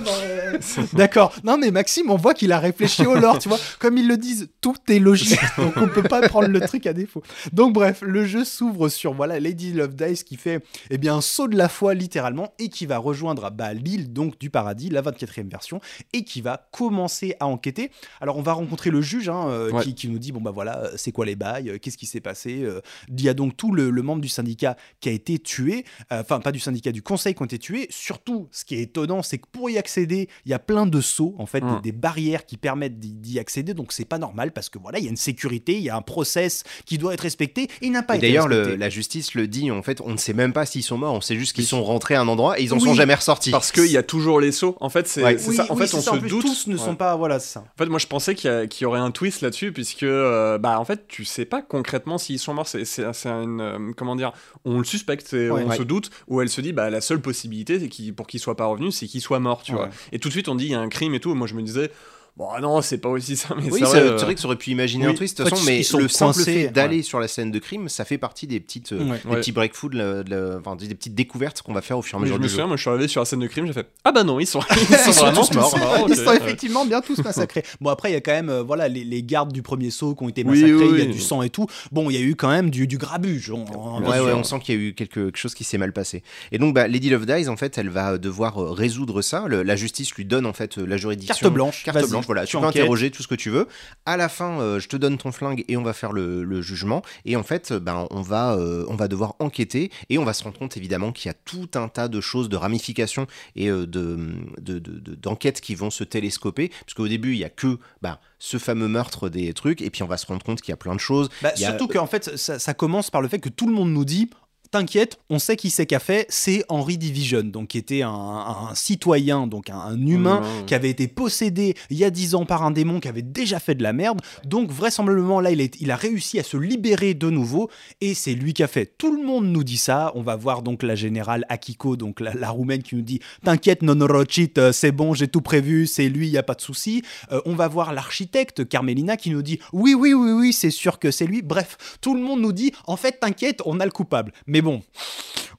D'accord. Non, mais Maxime, on voit qu'il a réfléchi au lore, tu vois. Comme ils le disent, tout est logique, donc on peut pas prendre le truc à défaut. Donc bref, le jeu s'ouvre sur voilà Lady Love Dice qui fait eh bien un saut de la foi littéralement et qui va rejoindre bah, l'île donc du paradis, la 24e version, et qui va commencer à enquêter. Alors on va rencontrer le juge hein, euh, Ouais. qui, qui nous dit bon bah voilà euh, c'est quoi les bails, euh, qu'est-ce qui s'est passé. Il y a donc tout le, le membre du syndicat qui a été tué, enfin pas du syndicat, du conseil qui ont été tués. Surtout, ce qui est étonnant, c'est que pour y accéder, il y a plein de sauts, en fait, Mm. des, des barrières qui permettent d'y accéder. Donc c'est pas normal parce que voilà, il y a une sécurité, il y a un process qui doit être respecté. Et il n'a pas Et été d'ailleurs, la justice le dit, en fait, on ne sait même pas s'ils sont morts, on sait juste qu'ils sont rentrés à un endroit et ils en Oui. sont jamais ressortis. Parce qu'il y a toujours les sauts. En fait, c'est Ouais. c'est Oui, ça. En oui, fait, on ça. se En plus, doute. Tous ne Ouais. sont pas, voilà, ça. En fait, moi, je pensais qu'il y, aurait un twist là-dessus, puisque, euh, bah, en fait, tu sais pas concrètement s'ils sont morts. C'est, une, euh, comment dire, on le suspecte, et Ouais. on Ouais. se doute, ou elle se dit, bah, la seule possibilité, pour qu'il soit pas revenu, c'est qu'il soit mort, tu Ouais. vois. Et tout de suite, on dit, il y a un crime et tout. Moi, je me disais, bon, non, c'est pas aussi ça, mais Oui, c'est c'est vrai, euh, que ça aurait pu imaginer oui. un twist, de toute façon, mais le simple fait d'aller ouais. sur la scène de crime, ça fait partie des petites, euh, Ouais. des Ouais. petits le- enfin, des petites découvertes qu'on va faire au fur et à mais je mesure me du souviens, jeu. moi, je suis arrivé sur la scène de crime, j'ai fait, ah bah non, ils sont, ils sont Ils sont vraiment tous morts. ok, Ils sont effectivement bien tous massacrés. Bon, après, il y a quand même euh, voilà, les, les gardes du premier saut qui ont été Oui, massacrés, oui, il y a oui. du sang et tout. Bon, il y a eu quand même du, du grabuge. on- on- Ouais, on- ouais, on sent qu'il y a eu quelque chose qui s'est mal passé. Et donc, bah, Lady Love Dies, en fait, elle va devoir euh, résoudre ça. La justice lui donne, en fait, euh, la juridiction. Carte blanche, Carte vas-y, voilà. tu Tu peux enquêtes. interroger tout ce que tu veux. À la fin, euh, je te donne ton flingue et on va faire le, le jugement. Et en fait, euh, ben, on, va, euh, on va devoir enquêter et on va se rendre compte, évidemment, qu'il y a tout un tas de choses, de ramifications et euh, de, de- de- de- d'enquêtes qui vont se télescoper. Parce qu'au début, il y a que bah, ce fameux meurtre des trucs. Et puis, on va se rendre compte qu'il y a plein de choses. Bah, a- Surtout qu'en fait, ça, ça commence par le fait que tout le monde nous dit. T'inquiète, on sait qui c'est qu'a fait, c'est Henry Division, donc qui était un, un citoyen, donc un, un humain Ouais. qui avait été possédé il y a 10 ans par un démon qui avait déjà fait de la merde. Donc vraisemblablement là, il, a réussi à se libérer de nouveau et c'est lui qui a fait. Tout le monde nous dit ça. On va voir donc la générale Akiko, donc la, la roumaine qui nous dit T'inquiète, Nonorochit, euh, c'est bon, j'ai tout prévu, c'est lui, il y a pas de souci. Euh, on va voir l'architecte Carmelina qui nous dit Oui, oui, oui, oui, c'est sûr que c'est lui. Bref, tout le monde nous dit En fait, t'inquiète, on a le coupable. Mais bon,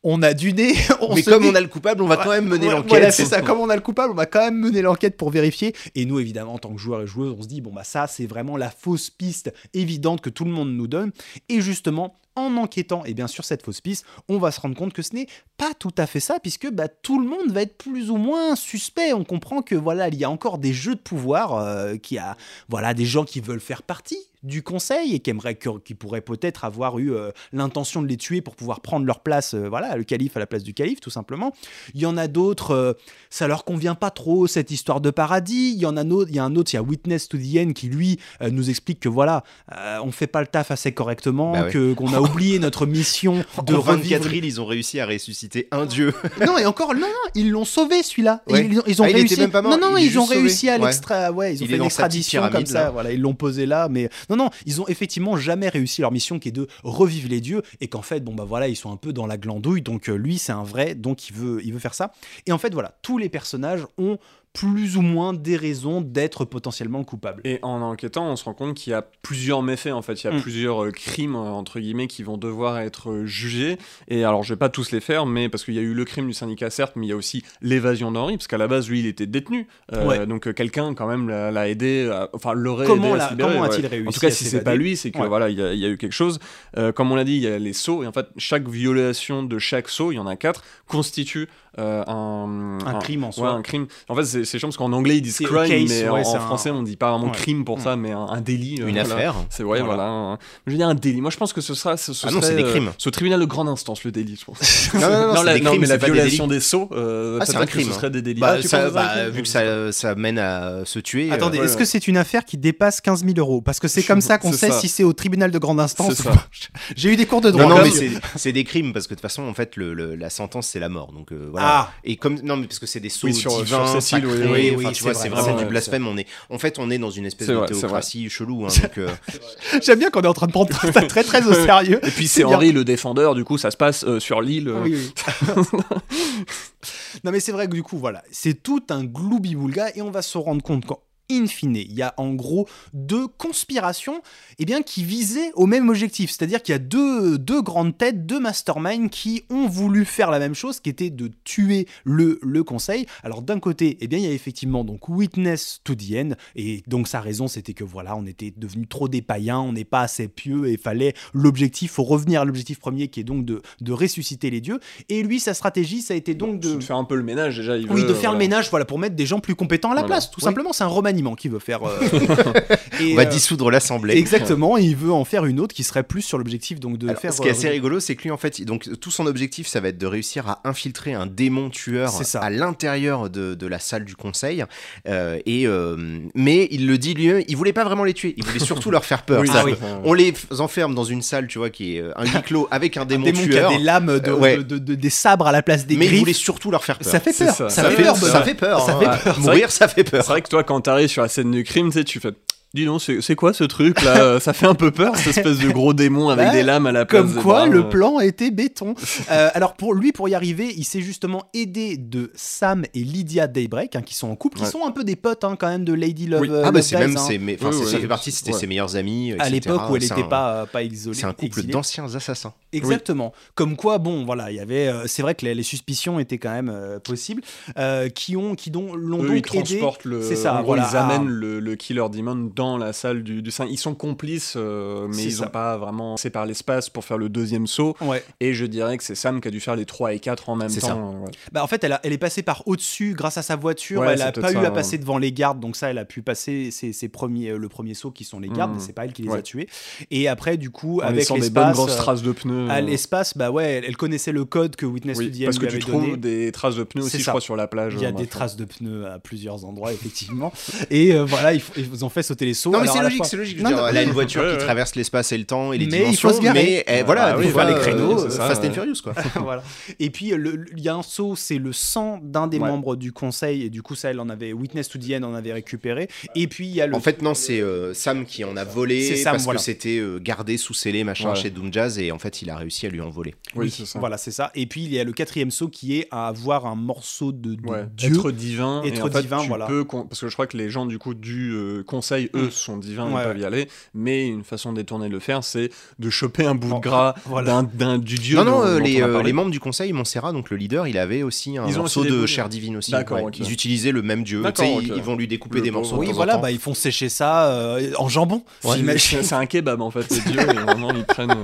on a du nez. On Mais comme dit- on a le coupable, on va quand même mener Ouais, l'enquête. Voilà, c'est ça. Comme on a le coupable, on va quand même mener l'enquête pour vérifier. Et nous, évidemment, en tant que joueurs et joueuses, on se dit bon bah ça, c'est vraiment la fausse piste évidente que tout le monde nous donne. Et justement. En enquêtant et bien sûr cette fausse piste, on va se rendre compte que ce n'est pas tout à fait ça puisque bah, tout le monde va être plus ou moins suspect. On comprend que voilà il y a encore des jeux de pouvoir, euh, qui a voilà des gens qui veulent faire partie du conseil et qui aimeraient qui pourraient peut-être avoir eu euh, l'intention de les tuer pour pouvoir prendre leur place, euh, voilà le calife à la place du calife tout simplement. Il y en a d'autres, euh, ça leur convient pas trop cette histoire de paradis. Il y en a un autre, il y a un autre, il y a Witness to the End qui lui euh, nous explique que voilà, euh, on fait pas le taf assez correctement, Bah ouais. que qu'on a oublié notre mission de revivre. 24 îles, ils ont réussi à ressusciter un dieu. Non et encore, non, non, ils l'ont sauvé celui-là. Ouais. Ils, ont- ils ont Ah, il réussi. était même pas mort, non, non, il ils ont sauvé. réussi à l'extra. Ouais, ils ont Il fait une extradition comme ça. là. Voilà, ils l'ont posé là, mais non, non, ils ont effectivement jamais réussi leur mission qui est de revivre les dieux et qu'en fait, bon bah voilà, ils sont un peu dans la glandouille. Donc euh, lui, c'est un vrai, donc il veut, il veut faire ça. Et en fait, voilà, tous les personnages ont plus ou moins des raisons d'être potentiellement coupables. Et en enquêtant, on se rend compte qu'il y a plusieurs méfaits en fait. Il y a Mm. plusieurs euh, crimes euh, entre guillemets qui vont devoir être euh, jugés. Et alors, je vais pas tous les faire, mais parce qu'il y a eu le crime du syndicat certes, mais il y a aussi l'évasion d'Henri, parce qu'à la base, lui, il était détenu. Euh, Ouais. Donc quelqu'un quand même l'a aidé, à- enfin l'aurait aidé à l'a- se libérer, comment ouais. a-t-il réussi En tout cas, si c'est pas lui, c'est que Ouais. voilà, il y, a- il y a eu quelque chose. Euh, comme on l'a dit, il y a les sauts. Et en fait, chaque violation de chaque saut, il y en a quatre, constitue euh, un, Un crime en soi. un crime. En fait, c'est c'est chiant parce qu'en anglais ils disent crime, case, mais ouais, en, c'est en un- français on dit pas vraiment Ouais. crime pour Mm. ça, mais un, un délit. euh, Une voilà. affaire. C'est ouais, Voilà. voilà. un- Je veux dire un délit. Moi, je pense que ce sera, ce, ce Ah non, c'est des euh, crimes. ce tribunal de grande instance, le délit, je pense. Non, non, non, c'est la, des crimes, mais la des violation des sceaux, euh, Ah, c'est un crime. Ce serait des délits. Bah, Ah, ça- bah, vu que ça, ça mène à se tuer. euh, Attendez, est-ce que c'est une affaire qui dépasse 15 000 euros? Parce que c'est comme ça qu'on sait si c'est au tribunal de grande instance. J'ai eu des cours de droit. Non, non, mais c'est des crimes parce que de toute façon, en fait, la sentence c'est la mort. Donc euh, voilà. Ah, Et comme non, mais parce que c'est des sceaux divins, Oui, oui, enfin, tu c'est vois, c'est vraiment vrai, du blasphème. On est, en fait, on est dans une espèce de vrai, théocratie chelou. hein, euh, j'aime bien qu'on est en train de prendre ça très très au sérieux. Et puis C'est. Henri le défendeur, du coup ça se passe euh, sur l'île. euh, Oui, oui. non mais c'est vrai que du coup voilà, c'est tout un gloubi-boulga et on va se rendre compte quand in fine, il y a en gros deux conspirations eh bien, qui visaient au même objectif. C'est-à-dire qu'il y a deux, deux grandes têtes, deux masterminds qui ont voulu faire la même chose, qui était de tuer le, le conseil. Alors d'un côté, eh bien, il y a effectivement donc Witness to the End, et donc sa raison c'était que voilà, on était devenu trop des païens, on n'est pas assez pieux, et fallait l'objectif, faut revenir à l'objectif premier qui est donc de, de ressusciter les dieux. Et lui, sa stratégie, ça a été donc C'est de... de faire un peu le ménage déjà. Il Oui, veut, de faire voilà. le ménage, voilà, pour mettre des gens plus compétents à la Voilà. place. Tout Oui. simplement, c'est un remaniement qu'il veut faire. euh, et, On va euh, dissoudre l'assemblée. Exactement, et il veut en faire une autre qui serait plus sur l'objectif donc de Alors, faire. ce qui est euh, assez rigolo, c'est que lui, en fait, donc tout son objectif, ça va être de réussir à infiltrer un démon tueur à l'intérieur de, de la salle du conseil. Euh, et euh, mais il le dit lui-même, il voulait pas vraiment les tuer, il voulait surtout leur faire peur. Oui, Ça, Ah oui. On les enferme dans une salle, tu vois, qui est un huis clos avec un un démon, démon qui tueur. a des lames de, Euh, ouais. de- de- de- des sabres à la place des mais il griffes. voulait surtout leur faire peur. Ça fait peur. ça. Ça, Ça fait fait peur. ça fait peur. Ça hein. fait peur. Mourir, ça fait peur. C'est vrai que toi, quand t'arrives sur la scène du crime, tu sais, tu fais. Dis donc, c'est quoi ce truc là Ça fait un peu peur, cette espèce de gros démon avec Ouais, des lames à la place Comme des quoi, bras. le plan était béton. Euh, alors pour lui, pour y arriver, il s'est justement aidé de Sam et Lydia Daybreak, hein, qui sont en couple, qui Ouais. sont un peu des potes hein, quand même de Lady Love. Oui. euh, Ah bah c'est même, hein, c'est, mais, Oui, c'est- oui, ça oui. fait partie, c'était Ouais. ses meilleurs amis. à l'époque où elle n'était pas, pas isolée. C'est un couple d'anciens assassins. Exactement. Comme quoi, bon, voilà, il y avait. euh, c'est vrai que les, les suspicions étaient quand même euh, possibles, euh, qui ont, qui dont, l'ont donc ils aidé. transportent le. C'est ça, en gros, voilà, ils amènent le killer demon dans la salle du, du sein. Ils sont complices, euh, mais ils n'ont pas vraiment par l'espace pour faire le deuxième saut. Ouais. Et je dirais que c'est Sam qui a dû faire les 3 et 4 en même temps. ça. ouais. Bah, en fait, elle, a- elle est passée par au-dessus grâce à sa voiture. Ouais, elle c'est a peut-être pas eu ça, à passer devant les gardes, donc ça, elle a pu passer ses, ses premiers, euh, le premier saut qui sont les gardes, Mhm. mais c'est pas elle qui les a tués. Et après, du coup, En avec des bonnes grosses euh, traces de pneus. à euh, l'espace, bah ouais, elle, connaissait le code que Witness oui, End parce lui que tu avait trouves donné. des traces de pneus aussi, je ça. crois, sur la plage. Il y a euh, des traces de pneus à plusieurs endroits, effectivement. Et euh, voilà, ils, ont fait sauter les sauts. Non mais c'est logique, fois- c'est logique. Je veux Non, dire, non, elle a une oui. voiture Ouais, qui traverse l'espace et le temps et les Mais il dimensions. faut se garer. Mais eh, voilà, bah il oui, faut faire les créneaux. euh, Fast and. Furious quoi. voilà. Et puis, le- le- il y a un saut, c'est le sang d'un des Ouais. membres du conseil, et du coup, ça, elle en avait, Witness to the End en avait récupéré. Et puis, il y a le. En fait, non, c'est euh, Sam qui en a volé C'est Sam, parce voilà. que c'était euh, gardé sous scellé machin Ouais. chez Doom Jazz et en fait, il a réussi à lui en voler. Oui, c'est ça. Voilà, c'est ça. Et puis, il y a le quatrième saut qui est à avoir un morceau de, de Ouais, Dieu. être divin. Être et en fait, divin, tu voilà. peux parce que je crois que les gens du coup du euh, conseil, eux, Sont divins, Ouais, ils peuvent y aller. Mais une façon détournée de le faire, c'est de choper un bout Bon, de gras voilà. d'un, d'un- du dieu. non, non, dont- euh, dont les, on a euh, parlé. les membres du conseil, Montserrat, donc le leader, il avait aussi un Ils ont morceau aussi de chair divine aussi. D'accord, ouais. ok. Ils utilisaient le même dieu. Ils, ils vont lui découper Le des morceaux. de Oui, en voilà, temps. bah, ils font sécher ça euh, en jambon. Ouais, j'imagine. c'est, c'est un kebab en fait, les dieux, et vraiment ils prennent.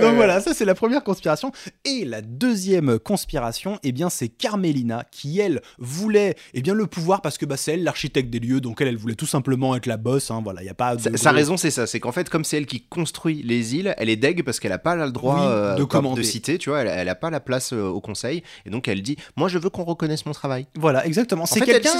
Donc voilà, ça c'est la première conspiration. Et la deuxième conspiration, eh bien c'est Carmelina qui elle voulait eh bien le pouvoir parce que bah, c'est elle l'architecte des lieux, donc elle elle voulait tout simplement être la boss. Hein, voilà, il y a pas de Sa, gros- sa raison, c'est ça. C'est qu'en fait, comme c'est elle qui construit les îles, elle est deg parce qu'elle a pas le droit Oui, euh, de commander. de citer, tu vois. Elle, elle a pas la place euh, au conseil. Et donc, elle dit Moi, je veux qu'on reconnaisse mon travail. Voilà, exactement. C'est quelqu'un,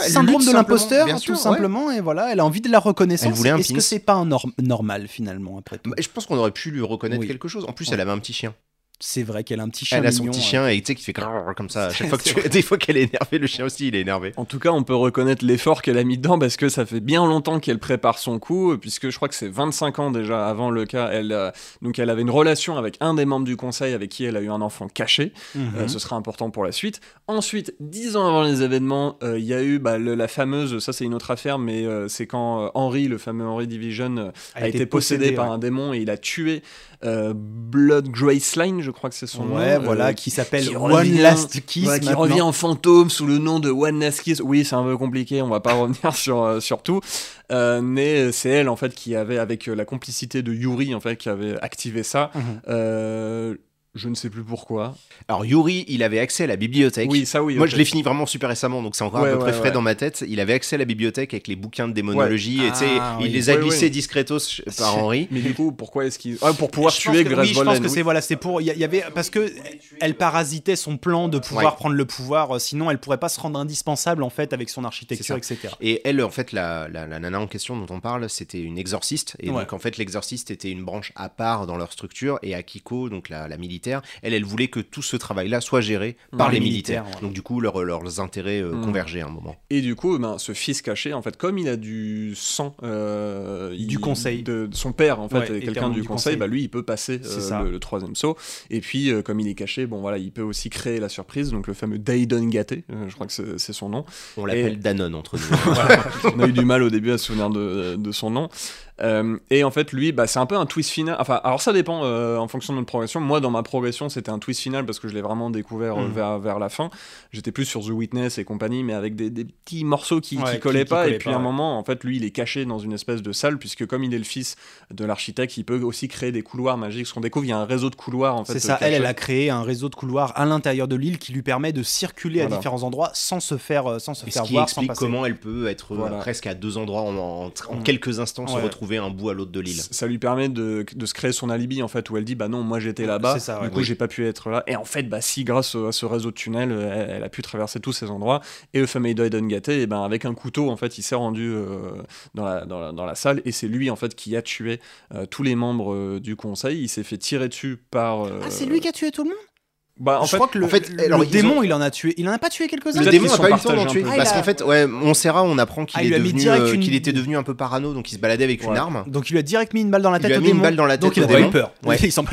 syndrome de l'imposteur, tout sûr, ouais. simplement, et voilà, elle a envie de la reconnaissance. Est-ce que c'est pas un norm- normal finalement après tout? Bah, je pense qu'on aurait pu lui reconnaître Oui. quelque chose. En plus, Ouais. elle avait un petit chien. C'est vrai qu'elle a un petit chien Elle a son mignon, petit euh. chien et tu sais qui fait comme ça. Chaque fois que tu... Des fois qu'elle est énervée, le chien aussi, il est énervé. En tout cas, on peut reconnaître l'effort qu'elle a mis dedans parce que ça fait bien longtemps qu'elle prépare son coup, puisque je crois que c'est 25 ans déjà avant le cas. Elle, euh, donc, elle avait une relation avec un des membres du conseil avec qui elle a eu un enfant caché. Mhm. Euh, ce sera important pour la suite. Ensuite, dix ans avant les événements, euh, il y a eu bah, le- la fameuse, ça c'est une autre affaire, mais euh, c'est quand euh, Henry, le fameux Henry Division, euh, a, été, possédé, par ouais. un démon et il a tué euh, Blood Graceline, je crois que c'est son nom. Ouais, euh, voilà, qui s'appelle One revient- Last Kiss. Ouais, qui maintenant. revient en fantôme sous le nom de One Last Kiss. Oui, c'est un peu compliqué, on va pas revenir sur, euh, sur tout. Euh, mais c'est elle, en fait, qui avait, avec euh, la complicité de Yuri, en fait, qui avait activé ça. Euh, je ne sais plus pourquoi. Alors, Yuri, il avait accès à la bibliothèque. Oui, ça oui. Moi, je l'ai fini vraiment super récemment, donc c'est encore Ouais, à peu près frais ouais. dans ma tête. Il avait accès à la bibliothèque avec les bouquins de démonologie, Ouais. et Ah, il les a Ouais, glissés ouais. discretos par Henri. Mais du coup, pourquoi est-ce qu'il. Ah, pour pouvoir Je tuer Grace oui, je pense que oui. c'est voilà, c'est pour il y, avait parce que elle parasitait son plan de pouvoir Ouais. prendre le pouvoir, euh, sinon elle pourrait pas se rendre indispensable en fait avec son architecture, etc. Et elle, en fait, la, la, la nana en question dont on parle, c'était une exorciste. Et Ouais. donc, en fait, l'exorciste était une branche à part dans leur structure. Et Akiko, donc la, la militaire militaire. Elle, elle voulait que tout ce travail-là soit géré par, les les militaires. Donc du coup, leur- leurs intérêts euh, Mm. convergeaient à un moment. Et du coup, ben, ce fils caché, en fait, comme il a du sang euh, Du il- conseil. de, de son père, en fait, Ouais, quelqu'un du, du conseil, conseil. bah, lui, il peut passer C'est euh, ça. le, le troisième saut. Et puis, euh, comme il est caché, bon voilà, il peut aussi créer la surprise. Donc le fameux Daidon Gâté, euh, je crois que c'est son nom. On l'appelle Danone entre nous. On a eu du mal au début à se souvenir de, de son nom. Euh, et en fait, lui, bah, c'est un peu un twist final. Enfin, alors ça dépend euh, en fonction de notre progression. Moi, dans ma progression, c'était un twist final parce que je l'ai vraiment découvert euh, Mhm. vers, vers la fin. J'étais plus sur The Witness et compagnie, mais avec des, des petits morceaux qui, Ouais, qui qui- collaient qui pas. collaient et puis pas, à un ouais. moment, en fait, lui, il est caché dans une espèce de salle puisque comme il est le fils de l'architecte, il peut aussi créer des couloirs magiques. Ce qu'on découvre, il y a un réseau de couloirs. En fait, C'est ça, elle, elle a créé un réseau de couloirs à l'intérieur de l'île qui lui permet de circuler à différents endroits sans se faire, sans se Et ce faire qui voir, sans explique comment elle peut être Voilà. presque à deux endroits en, en- en Mm. quelques instants se Ouais. Retrouver un bout à l'autre de l'île. ça lui permet de, de se créer son alibi en fait où elle dit bah non moi j'étais là-bas ouais. du coup Oui. j'ai pas pu être là et en fait bah si grâce à ce réseau de tunnels elle, elle a pu traverser tous ces endroits et le fameux Doiden Gâté et ben avec un couteau en fait il s'est rendu euh, dans, la, dans, la, dans la salle et c'est lui en fait qui a tué euh, tous les membres euh, du conseil il s'est fait tirer dessus par euh, Ah, c'est lui qui a tué tout le monde? Bah en Je fait crois que le, en fait, le alors, ils démon, ont- il en a tué. Il en a pas tué quelques-uns Le démon n'a pas eu le temps d'en tuer parce il a- qu'en fait, ouais, Montserrat, on apprend qu'il Ah, il lui est a mis devenu, direct euh, une- qu'il était devenu un peu parano, donc il se baladait avec une arme. Donc il lui a direct mis une balle dans la Il tête lui a au mis une balle dans la Donc tête il a eu peur. Ouais. Il s'en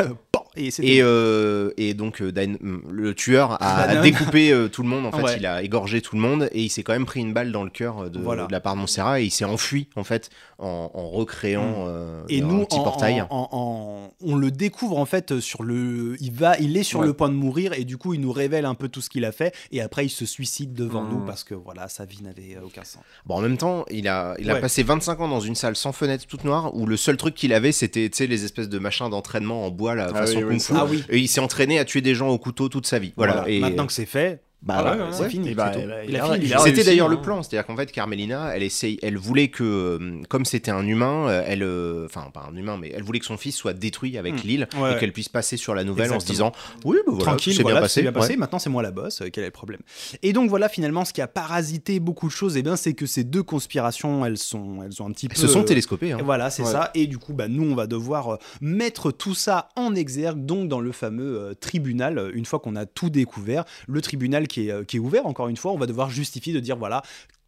et euh, et donc euh, Dan- le tueur a découpé euh, tout le monde, en fait Ouais. il a égorgé tout le monde et il s'est quand même pris une balle dans le cœur de, Voilà. de la part de Montserrat et il s'est enfui en fait en, en recréant euh, Mm. Un petit en- portail. en- en- en- on le découvre en fait sur le, il va, il est sur Ouais. le point de mourir et du coup il nous révèle un peu tout ce qu'il a fait et après il se suicide devant Mm. nous parce que voilà sa vie n'avait aucun sens. Bon, en même temps, il a, il a Ouais. passé 25 ans dans une salle sans fenêtre toute noire où le seul truc qu'il avait c'était tu sais, les espèces de machins d'entraînement en bois là, Ah façon oui, oui, kung c'est fu. Ah oui. Et il s'est entraîné à tuer des gens au couteau toute sa vie. Voilà. Et Maintenant que c'est fait, bah, Ah ouais, c'est ouais. fini. Et bah, bah, C'était réussi, d'ailleurs hein. le plan, c'est-à-dire qu'en fait Carmelina, elle essaye, elle voulait que, euh, comme c'était un humain, euh, elle, euh, enfin pas un humain, mais elle voulait que son fils soit détruit avec Mm. l'île Ouais, et qu'elle puisse passer sur la nouvelle en se disant, oui, bah voilà, Tranquille, c'est voilà, bien passé. bien passé. ouais. Maintenant, c'est moi la boss. euh, quel est le problème? Et donc voilà, finalement, ce qui a parasité beaucoup de choses, eh bien, c'est que ces deux conspirations, elles sont, elles ont un petit peu. Elles se sont télescopées. hein. Voilà, c'est ça. Et du coup, bah, nous, on va devoir mettre tout ça en exergue, donc dans le fameux tribunal. Une fois qu'on a tout découvert, le tribunal qui est, euh, qui est ouvert, encore une fois, on va devoir justifier de dire voilà.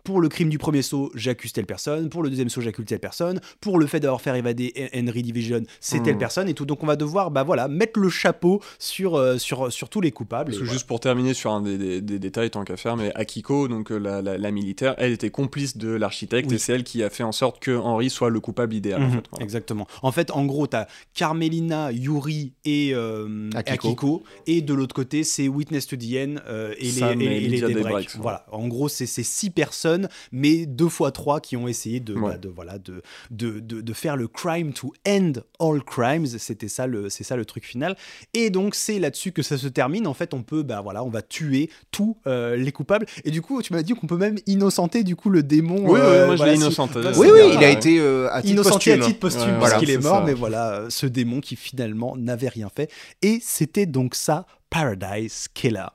Pour le crime du premier saut, j'accuse telle personne. Pour le deuxième saut, j'accuse telle personne. Pour le fait d'avoir fait évader Henry Division, c'est telle Hmm. personne et tout. Donc on va devoir, bah voilà, mettre le chapeau sur, euh, sur, sur tous les coupables. Parce Et que voilà. juste pour terminer sur un des, des- des détails tant qu'à faire, mais Akiko, donc euh, la, la- la militaire, elle était complice de l'architecte Oui. et c'est elle qui a fait en sorte que Henry soit le coupable idéal. en Mhm, fait, voilà. Exactement. En fait, en gros, t'as Carmelina, Yuri et euh, Akiko. Akiko. Et de l'autre côté, c'est Witness to the End euh, et, les, et, et et les. Voilà. En gros, c'est ces six personnes, mais deux fois trois qui ont essayé de, Ouais. bah, de, voilà, de, de, de, de faire le crime to end all crimes. C'était ça le, c'est ça le truc final. Et donc, c'est là-dessus que ça se termine. En fait, on peut, bah voilà, on va tuer tous euh, les coupables. Et du coup, tu m'as dit qu'on peut même innocenter du coup le démon. Oui, euh, oui, moi je l'ai innocenté. Oui, Oui, c'est oui, bien, il a ouais. été euh, à titre innocenté posthume. à titre posthume Ouais, parce voilà, qu'il est mort, ça. mais voilà, ce démon qui finalement n'avait rien fait. Et c'était donc ça, Paradise Killer.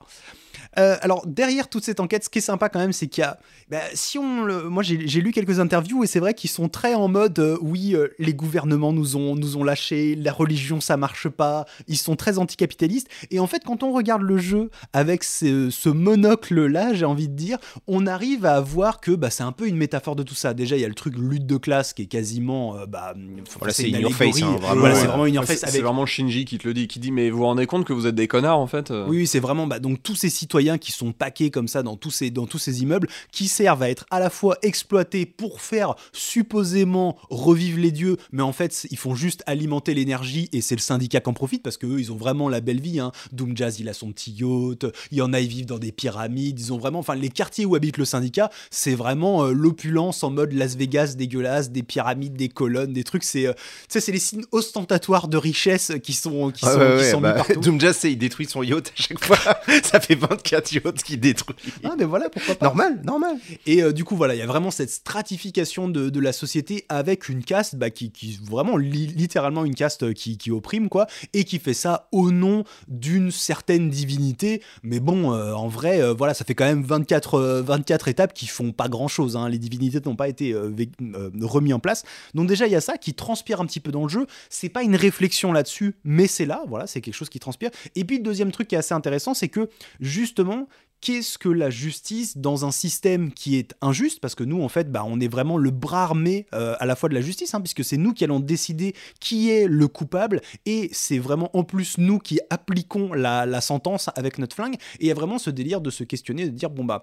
Euh, alors derrière toute cette enquête, ce qui est sympa quand même, c'est qu'il y a, bah, si on, le- moi j'ai lu quelques interviews et c'est vrai qu'ils sont très en mode, euh, oui, euh, les gouvernements nous ont nous ont lâchés, la religion ça marche pas, ils sont très anticapitalistes. Et en fait, quand on regarde le jeu avec ce, ce monocle là, j'ai envie de dire, on arrive à voir que bah, c'est un peu une métaphore de tout ça. Déjà, il y a le truc lutte de classe qui est quasiment, bah, Voilà, c'est une face, hein, vraiment. Voilà, Ouais. c'est vraiment Ouais, face c'est- avec vraiment Shinji qui te le dit, qui dit mais vous vous rendez compte que vous êtes des connards en fait Oui, oui, c'est vraiment bah, donc tous ces citoyens qui sont paqués comme ça dans tous ces dans tous ces immeubles qui servent à être à la fois exploités pour faire supposément revivre les dieux, mais en fait ils font juste alimenter l'énergie et c'est le syndicat qui en profite parce que eux ils ont vraiment la belle vie. Hein. Doom Jazz il a son petit yacht, il y en a ils vivent dans des pyramides, ils ont vraiment, enfin les quartiers où habite le syndicat, c'est vraiment euh, l'opulence en mode Las Vegas dégueulasse, des pyramides, des colonnes, des trucs. C'est euh, c'est les signes ostentatoires de richesse qui sont qui sont, ouais, qui ouais, sont bah, mis partout. Doom Jazz, c'est- il détruit son yacht à chaque fois. ça fait 20 24 qui détruisent. Ah, mais voilà, pourquoi pas. Normal, normal. Et euh, du coup, voilà, il y a vraiment cette stratification de, de la société avec une caste bah, qui, qui vraiment li- littéralement une caste euh, qui, qui opprime, quoi, et qui fait ça au nom d'une certaine divinité. Mais bon, euh, en vrai, euh, voilà, ça fait quand même 24, euh, 24 étapes qui font pas grand chose. Les divinités n'ont pas été remis en place. Donc, déjà, il y a ça qui transpire un petit peu dans le jeu. C'est pas une réflexion là-dessus, mais c'est là, voilà, c'est quelque chose qui transpire. Et puis, le deuxième truc qui est assez intéressant, c'est que qu'est-ce que la justice dans un système qui est injuste Parce que nous, en fait, bah, on est vraiment le bras armé euh, à la fois de la justice, hein, puisque c'est nous qui allons décider qui est le coupable, et c'est vraiment en plus nous qui appliquons la, la sentence avec notre flingue. Et il y a vraiment ce délire de se questionner, de dire, bon bah,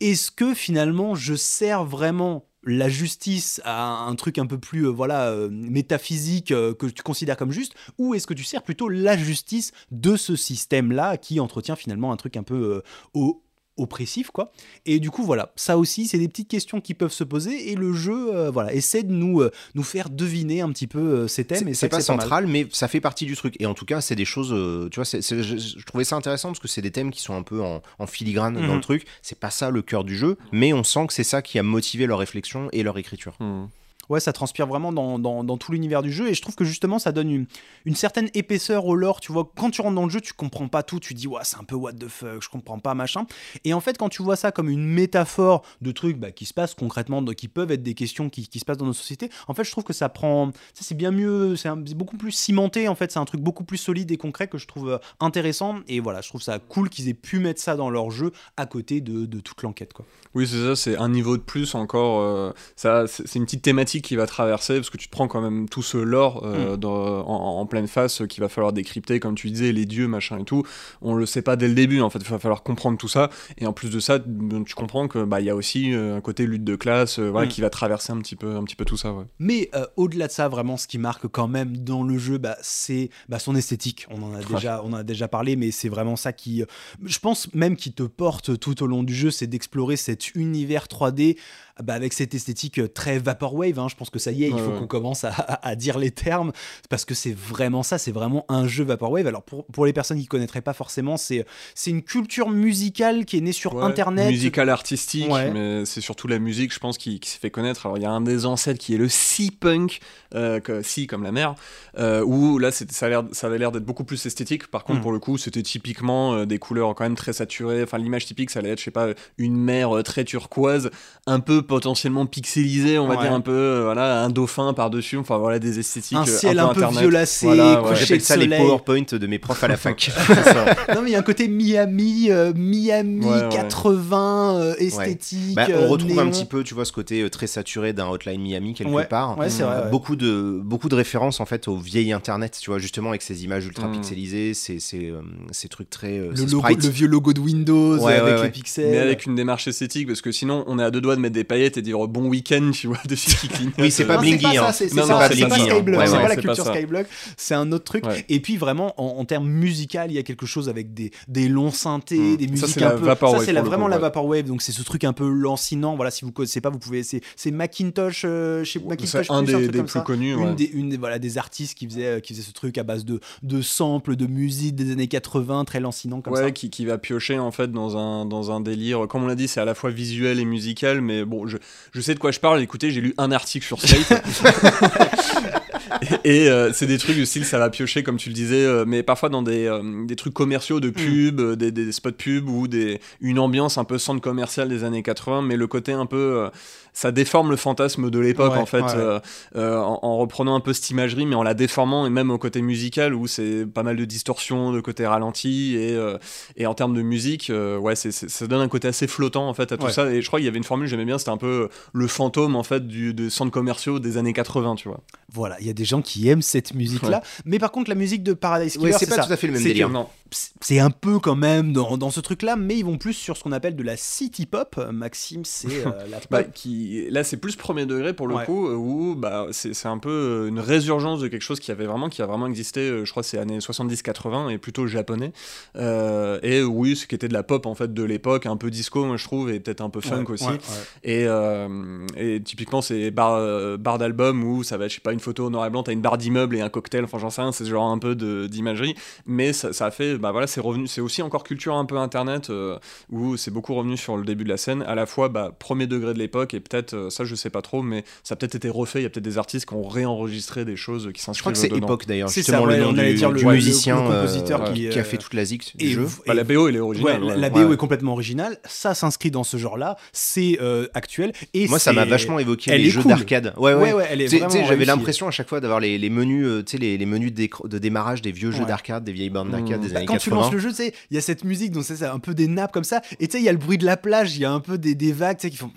est-ce que finalement je sers vraiment la justice à un truc un peu plus euh, voilà euh, métaphysique euh, que tu considères comme juste ou est-ce que tu sers plutôt la justice de ce système là qui entretient finalement un truc un peu au- oppressif quoi et du coup voilà ça aussi c'est des petites questions qui peuvent se poser et le jeu euh, voilà essaie de nous euh, nous faire deviner un petit peu euh, ces thèmes et C'est pas central, mais ça fait partie du truc. Et en tout cas, c'est des choses. euh, tu vois, je, je trouvais ça intéressant parce que c'est des thèmes qui sont un peu en, en filigrane dans Mhm. le truc. C'est pas ça le cœur du jeu, mais on sent que c'est ça qui a motivé leur réflexion et leur écriture. Hmm. Ouais, ça transpire vraiment dans, dans- tout l'univers du jeu et je trouve que justement ça donne une, une certaine épaisseur au lore. Tu vois, quand tu rentres dans le jeu, tu comprends pas tout, tu dis ouais, c'est un peu what the fuck, je comprends pas machin. Et en fait, quand tu vois ça comme une métaphore de trucs bah, qui se passent concrètement, qui peuvent être des questions qui, qui se passent dans nos sociétés, en fait, je trouve que ça prend. Ça, c'est bien mieux, c'est beaucoup plus cimenté en fait, c'est un truc beaucoup plus solide et concret que je trouve euh, intéressant. Et voilà, je trouve ça cool qu'ils aient pu mettre ça dans leur jeu à côté de, de toute l'enquête quoi. Oui, c'est ça, c'est un niveau de plus encore. euh, ça, c'est une petite thématique qui va traverser parce que tu te prends quand même tout ce lore euh, dans- en, en pleine face euh, qu'il va falloir décrypter, comme tu disais, les dieux, machin et tout. On le sait pas dès le début, en fait, il va falloir comprendre tout ça. Et en plus de ça, tu comprends que bah il y a aussi euh, un côté lutte de classe, euh, voilà, Mm. qui va traverser un petit peu, un petit peu tout ça. Ouais. Mais euh, au-delà de ça, vraiment, ce qui marque quand même dans le jeu, bah, c'est bah, son esthétique. On en a déjà, on en a déjà parlé, mais c'est vraiment ça qui, je pense même qui te porte tout au long du jeu, c'est d'explorer cet univers 3D bah, avec cette esthétique euh, très vaporwave. hein. Je pense que ça y est, il faut ouais. qu'on commence à, à- à dire les termes parce que c'est vraiment ça. C'est vraiment un jeu vaporwave. Alors pour, pour les personnes qui connaîtraient pas forcément, c'est c'est une culture musicale qui est née sur Ouais, Internet. Musical artistique, mais c'est surtout la musique, je pense, qui, qui s'est fait connaître. Alors, il y a un des ancêtres qui est le sea punk, euh, si comme la mer, euh, où là, ça, a ça avait l'air d'être beaucoup plus esthétique. Par contre, Mm. pour le coup, c'était typiquement euh, des couleurs quand même très saturées. Enfin, l'image typique, ça allait être, je sais pas, une mer euh, très turquoise, un peu potentiellement pixelisée, on va Ouais. dire un peu, euh, voilà, un dauphin par-dessus. Enfin, voilà, des esthétiques. un euh, ciel un peu, Internet. violacé, Voilà, ouais. couché J'appelle ça les. PowerPoint de mes profs à la fac. Non mais il y a un côté Miami, euh, Miami Ouais, ouais. 80 euh, esthétique. Bah, on retrouve un petit peu, tu vois, ce côté très saturé d'un Hotline Miami quelque Ouais, part. ouais, c'est vrai, ouais. Beaucoup de beaucoup de références en fait au vieil Internet, tu vois, justement avec ces images ultra Mm. pixelisées, ces ces, euh, ces trucs très euh, le, ces logo, sprites. le vieux logo de Windows Ouais, avec ouais, les pixels. Mais avec une démarche esthétique, parce que sinon, on est à deux doigts de mettre des paillettes et dire bon week-end, tu vois, dessus qui clignotent. Oui, c'est pas blingy, c'est hein. c'est pas hein. Skyblock, c'est pas la culture. Skyblock, c'est un autre truc. Et puis vraiment, en, termes musical, il y a quelque chose avec des, des longs synthés, Mm. des musiques c'est un peu. ça, c'est vraiment la vaporwave. Donc c'est ce truc un peu lancinant. Voilà, si vous connaissez pas, vous pouvez. C'est c'est Macintosh, euh, chez Macintosh, C'est un des, plus connus. une voilà, des artistes qui faisaient, qui faisaient ce truc à base de, de samples, de musique des années 80, très lancinant comme ouais, ça. Qui, qui va piocher en fait dans un, dans un délire. Comme on l'a dit, c'est à la fois visuel et musical, mais bon, je, sais de quoi je parle. Écoutez, j'ai lu un article sur Slate. et euh, c'est des trucs du style, ça va piocher, comme tu le disais, euh, mais parfois dans des, euh, des trucs commerciaux de pub, euh, des, des spots pub ou des, une ambiance un peu centre commercial des années 80, mais le côté un peu. ça déforme le fantasme de l'époque Ouais, en fait, ouais. en, en reprenant un peu cette imagerie, mais en la déformant, et même au côté musical où c'est pas mal de distorsion, de côté ralenti, et, et en termes de musique, ouais, ça donne un côté assez flottant en fait à tout Ouais. ça. Et je crois qu'il y avait une formule, j'aimais bien, c'était un peu le fantôme en fait du, des centres commerciaux des années 80, tu vois. Voilà, il y a des gens qui aiment cette musique-là. Mais par contre, la musique de Paradise Killer, Ouais, c'est pas ça. tout à fait le même délire. Non. C'est un peu quand même dans, dans ce truc-là, mais ils vont plus sur ce qu'on appelle de la city pop. Maxime, c'est euh, la pop. Bah, qui, là, c'est plus premier degré pour le Ouais. coup, euh, où bah, c'est c'est un peu euh, une résurgence de quelque chose qui avait vraiment, qui a vraiment existé, je crois, c'est années 70-80 et plutôt japonais. Euh, et oui, ce qui était de la pop en fait de l'époque, un peu disco, moi je trouve, et peut-être un peu funk Ouais, aussi. ouais. Et, euh, et typiquement, c'est bar, bar d'album où ça va être, je sais pas, une photo au noir et blanc, t'as une barre d'immeuble et un cocktail, enfin j'en sais rien, c'est ce genre un peu de- d'imagerie. Mais ça, ça a fait bah voilà, c'est revenu, c'est aussi encore culture un peu internet euh, où c'est beaucoup revenu sur le début de la scène, à la fois bah, premier degré de l'époque et peut-être euh, ça je sais pas trop, mais ça a peut-être été refait. Il y a peut-être des artistes qui ont réenregistré des choses qui Je s'inscrivent crois que c'est époque d'ailleurs, C'est justement ça, ouais, le nom on allait du, dire le- du le- musicien le compositeur euh, qui, qui, a fait toute la zik du et jeu. Bah, la BO elle est originale. Ouais, la, ouais. la BO Ouais. est complètement originale, ça s'inscrit dans ce genre-là, c'est euh, actuel. Et Moi, ça m'a vachement évoqué elle les jeux cool. d'arcade. Ouais, ouais. J'avais l'impression à chaque fois d'avoir les, menus, tu sais, les, menus de, démarrage des vieux jeux d'arcade, des vieilles bandes d'arcade Mmh. des années quand tu 80. lances le jeu, tu sais, il y a cette musique, donc c'est un peu des nappes comme ça, et tu sais, il y a le bruit de la plage, il y a un peu des, des vagues, tu sais, qui font.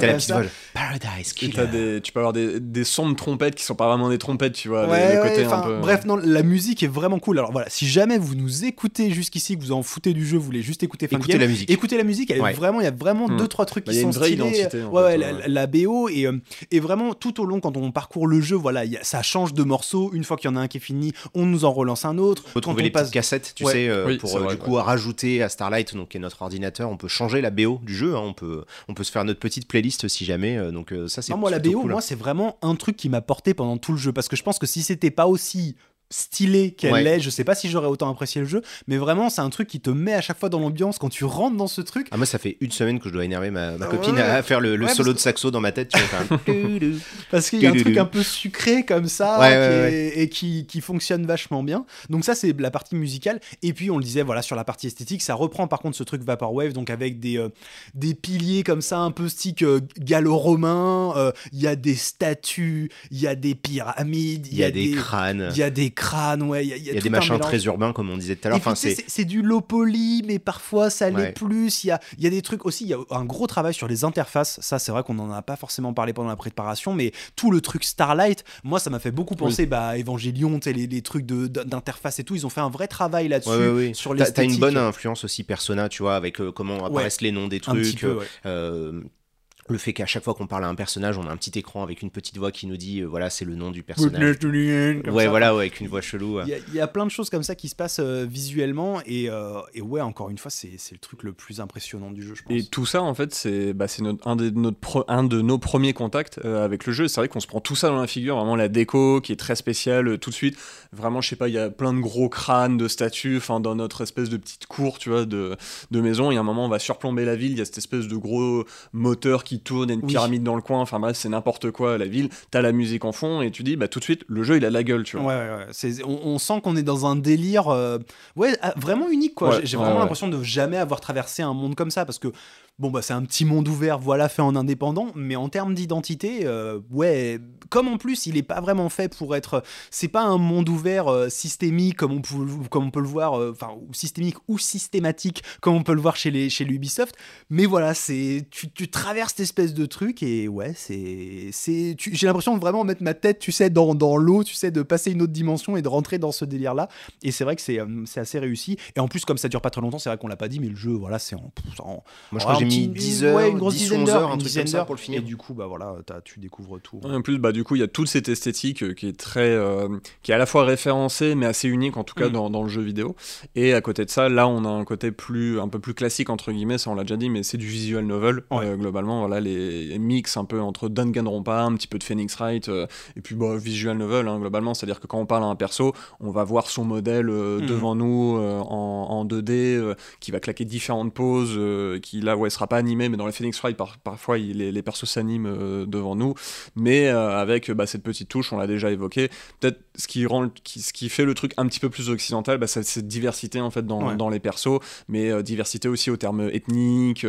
T'as la petite Paradise Killer. des, tu peux avoir des, des sons de trompettes qui sont pas vraiment des trompettes, tu vois, les- Ouais, les, ouais, côtés enfin, un peu. Bref, non, la musique est vraiment cool. Alors voilà, si jamais vous nous écoutez jusqu'ici, que vous en foutez du jeu, vous voulez juste écouter Écoutez Game, la musique. écoutez la musique. Elle est Ouais. vraiment, il y a vraiment Hmm. deux trois trucs Bah, qui il y a sont une vraie stylés. identité, en ouais, fait, ouais, la, ouais. la BO et, euh, et vraiment tout au long quand on parcourt le jeu, voilà, il y a- ça change de morceaux. Une fois qu'il y en a un qui est fini, on nous en relance un autre. On peut Quand trouver on les passe cassettes, tu Ouais. sais, euh, Oui, pour euh, vrai, du coup rajouter à Starlight, donc qui est notre ordinateur, on peut changer la BO du jeu, hein, on peut on peut se faire notre petite playlist si jamais, euh, donc euh, ça c'est moi, la BO, cool. moi, c'est vraiment un truc qui m'a porté pendant tout le jeu. Parce que je pense que si c'était pas aussi stylé qu'elle Ouais. l'est, je sais pas si j'aurais autant apprécié le jeu. Mais vraiment, c'est un truc qui te met à chaque fois dans l'ambiance quand tu rentres dans ce truc. Ah moi ça fait une semaine que je dois énerver ma, ma Ah copine ouais. à faire le, le Ouais, solo de saxo dans ma tête, tu vois, un Parce qu'il y a un truc un peu sucré comme ça qui est- et qui, qui fonctionne vachement bien. Donc ça c'est la partie musicale. Et puis on le disait voilà sur la partie esthétique, ça reprend par contre ce truc Vaporwave donc avec des, euh, des piliers comme ça un peu style euh, gallo-romain. euh, Il y a des statues, il y a des pyramides, il y a des crânes, il y a des crânes, ouais. Il y a, il y a il y a tout des machins mélange. très urbains comme on disait tout à l'heure, enfin c'est du low poly, mais parfois ça l'est Ouais. plus. Il y a, il y a des trucs aussi, il y a un gros travail sur les interfaces. Ça, c'est vrai qu'on n'en a pas forcément parlé pendant la préparation, mais tout le truc Starlight, moi, ça m'a fait beaucoup penser bah, à Evangelion, tu sais, les, les trucs d'interface et tout. Ils ont fait un vrai travail là-dessus Ouais, ouais, sur T'as- T'as une bonne influence aussi Persona, tu vois, avec euh, comment apparaissent les noms des trucs. peu, ouais. euh, le fait qu'à chaque fois qu'on parle à un personnage, on a un petit écran avec une petite voix qui nous dit, euh, voilà, c'est le nom du personnage. Ouais, ça. voilà, ouais, avec une voix chelou. ouais. Il y, a, il y a plein de choses comme ça qui se passent euh, visuellement et, euh, et ouais encore une fois c'est c'est le truc le plus impressionnant du jeu je pense. Et tout ça, en fait, c'est bah, c'est notre- un, des- notre pro- un de nos premiers contacts euh, avec le jeu. C'est vrai qu'on se prend tout ça dans la figure, vraiment la déco qui est très spéciale euh, tout de suite. Vraiment, je sais pas, il y a plein de gros crânes, de statues, enfin dans notre espèce de petite cour, tu vois, de, de maison. Et à un moment, on va surplomber la ville. Il y a cette espèce de gros moteur qui tourne et une Oui. pyramide dans le coin. Enfin bref, c'est n'importe quoi la ville. T'as la musique en fond et tu dis, bah tout de suite, le jeu il a la gueule, tu vois. ouais, ouais. C'est- On, on sent qu'on est dans un délire euh, ouais, ah, vraiment unique. quoi. J'ai vraiment l'impression de jamais avoir traversé un monde comme ça parce que bon, bah, c'est un petit monde ouvert, voilà, fait en indépendant, mais en termes d'identité, euh, ouais, comme en plus il est pas vraiment fait pour être. C'est pas un monde ouvert euh, systémique comme on, peut, comme on peut le voir, euh, enfin, systémique ou systématique comme on peut le voir chez, les, chez l'Ubisoft, mais voilà, c'est tu, tu traverses cette espèce de truc et ouais, c'est. c'est J'ai l'impression de vraiment mettre ma tête, tu sais, dans, dans l'eau, tu sais, de passer une autre dimension et de rentrer dans ce délire-là. Et c'est vrai que c'est assez réussi. Et en plus, comme ça dure pas très longtemps, c'est vrai qu'on l'a pas dit, mais le jeu, voilà, c'est en, en- Moi, je en j'ai mis petit- 10 heures, ouais, une grosse 10 ou dizaine 11 d'heures, heures, un truc comme ça pour le finir. Et du coup, bah voilà, tu découvres tout. Ouais, En plus, bah, du coup, il y a toute cette esthétique euh, qui est très, euh, qui est à la fois référencée, mais assez unique en tout cas Mm. dans, dans le jeu vidéo. Et à côté de ça, là, on a un côté plus, un peu plus classique entre guillemets, ça on l'a déjà dit, mais c'est du visual novel Ouais. euh, globalement. Voilà, les, les mix un peu entre Danganronpa, un petit peu de Phoenix Wright, euh, et puis bah, visual novel hein, globalement, c'est-à-dire que quand on parle à un perso, on va voir son modèle euh, Mhm. devant nous euh, en, en 2D, euh, qui va claquer différentes poses, euh, qui là, ouais, sera pas animé, mais dans les Phoenix Wright, par- parfois, il- les, les persos s'animent euh, devant nous mais euh, avec bah, cette petite touche, on l'a déjà évoqué. Peut-être ce qui rend, qui, ce qui fait le truc un petit peu plus occidental, bah, c'est cette diversité en fait dans, Ouais. dans les persos, mais euh, diversité aussi au terme ethnique,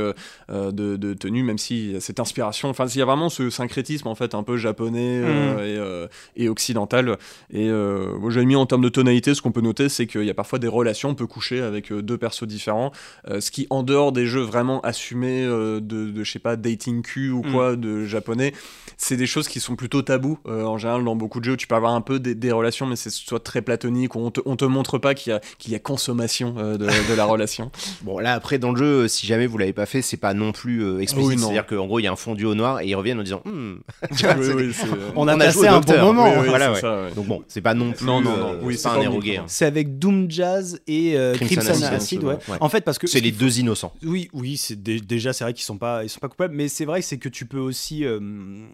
de, de tenue, même si cette inspiration, enfin il y a vraiment ce syncrétisme en fait un peu japonais Mhm. et, et occidental. Et moi, j'avais mis en termes de tonalité, ce qu'on peut noter, c'est qu'il y a parfois des relations, on peut coucher avec deux persos différents, ce qui en dehors des jeux vraiment assumés euh, de, de je sais pas dating Q ou Mhm. quoi de japonais c'est des choses qui sont plutôt tabous euh, en général dans beaucoup de jeux tu peux avoir un peu des, des relations mais c'est soit très platonique ou on te, on te montre pas qu'il y a, qu'il y a consommation euh, de, de la relation Bon, là, après, dans le jeu, euh, si jamais vous l'avez pas fait, c'est pas non plus euh, explicite. Oui. C'est-à-dire qu'en gros, il y a un fondu au noir et ils reviennent en disant Hmm. Vois, Oui, oui, On a On a passé un bon moment. oui, oui, voilà, c'est ouais. ça, ouais. Donc bon, c'est pas non plus. Non, non, non. euh, Oui, c'est c'est pas pas un héros unique, gay. hein. C'est avec Doom Jazz et euh, Crimson Crimson, Acid, Acid, ouais. En fait, parce que C'est les deux innocents. Oui, oui, c'est dé- déjà, c'est vrai qu'ils sont pas, ils sont pas coupables, mais c'est vrai c'est que tu peux aussi, euh,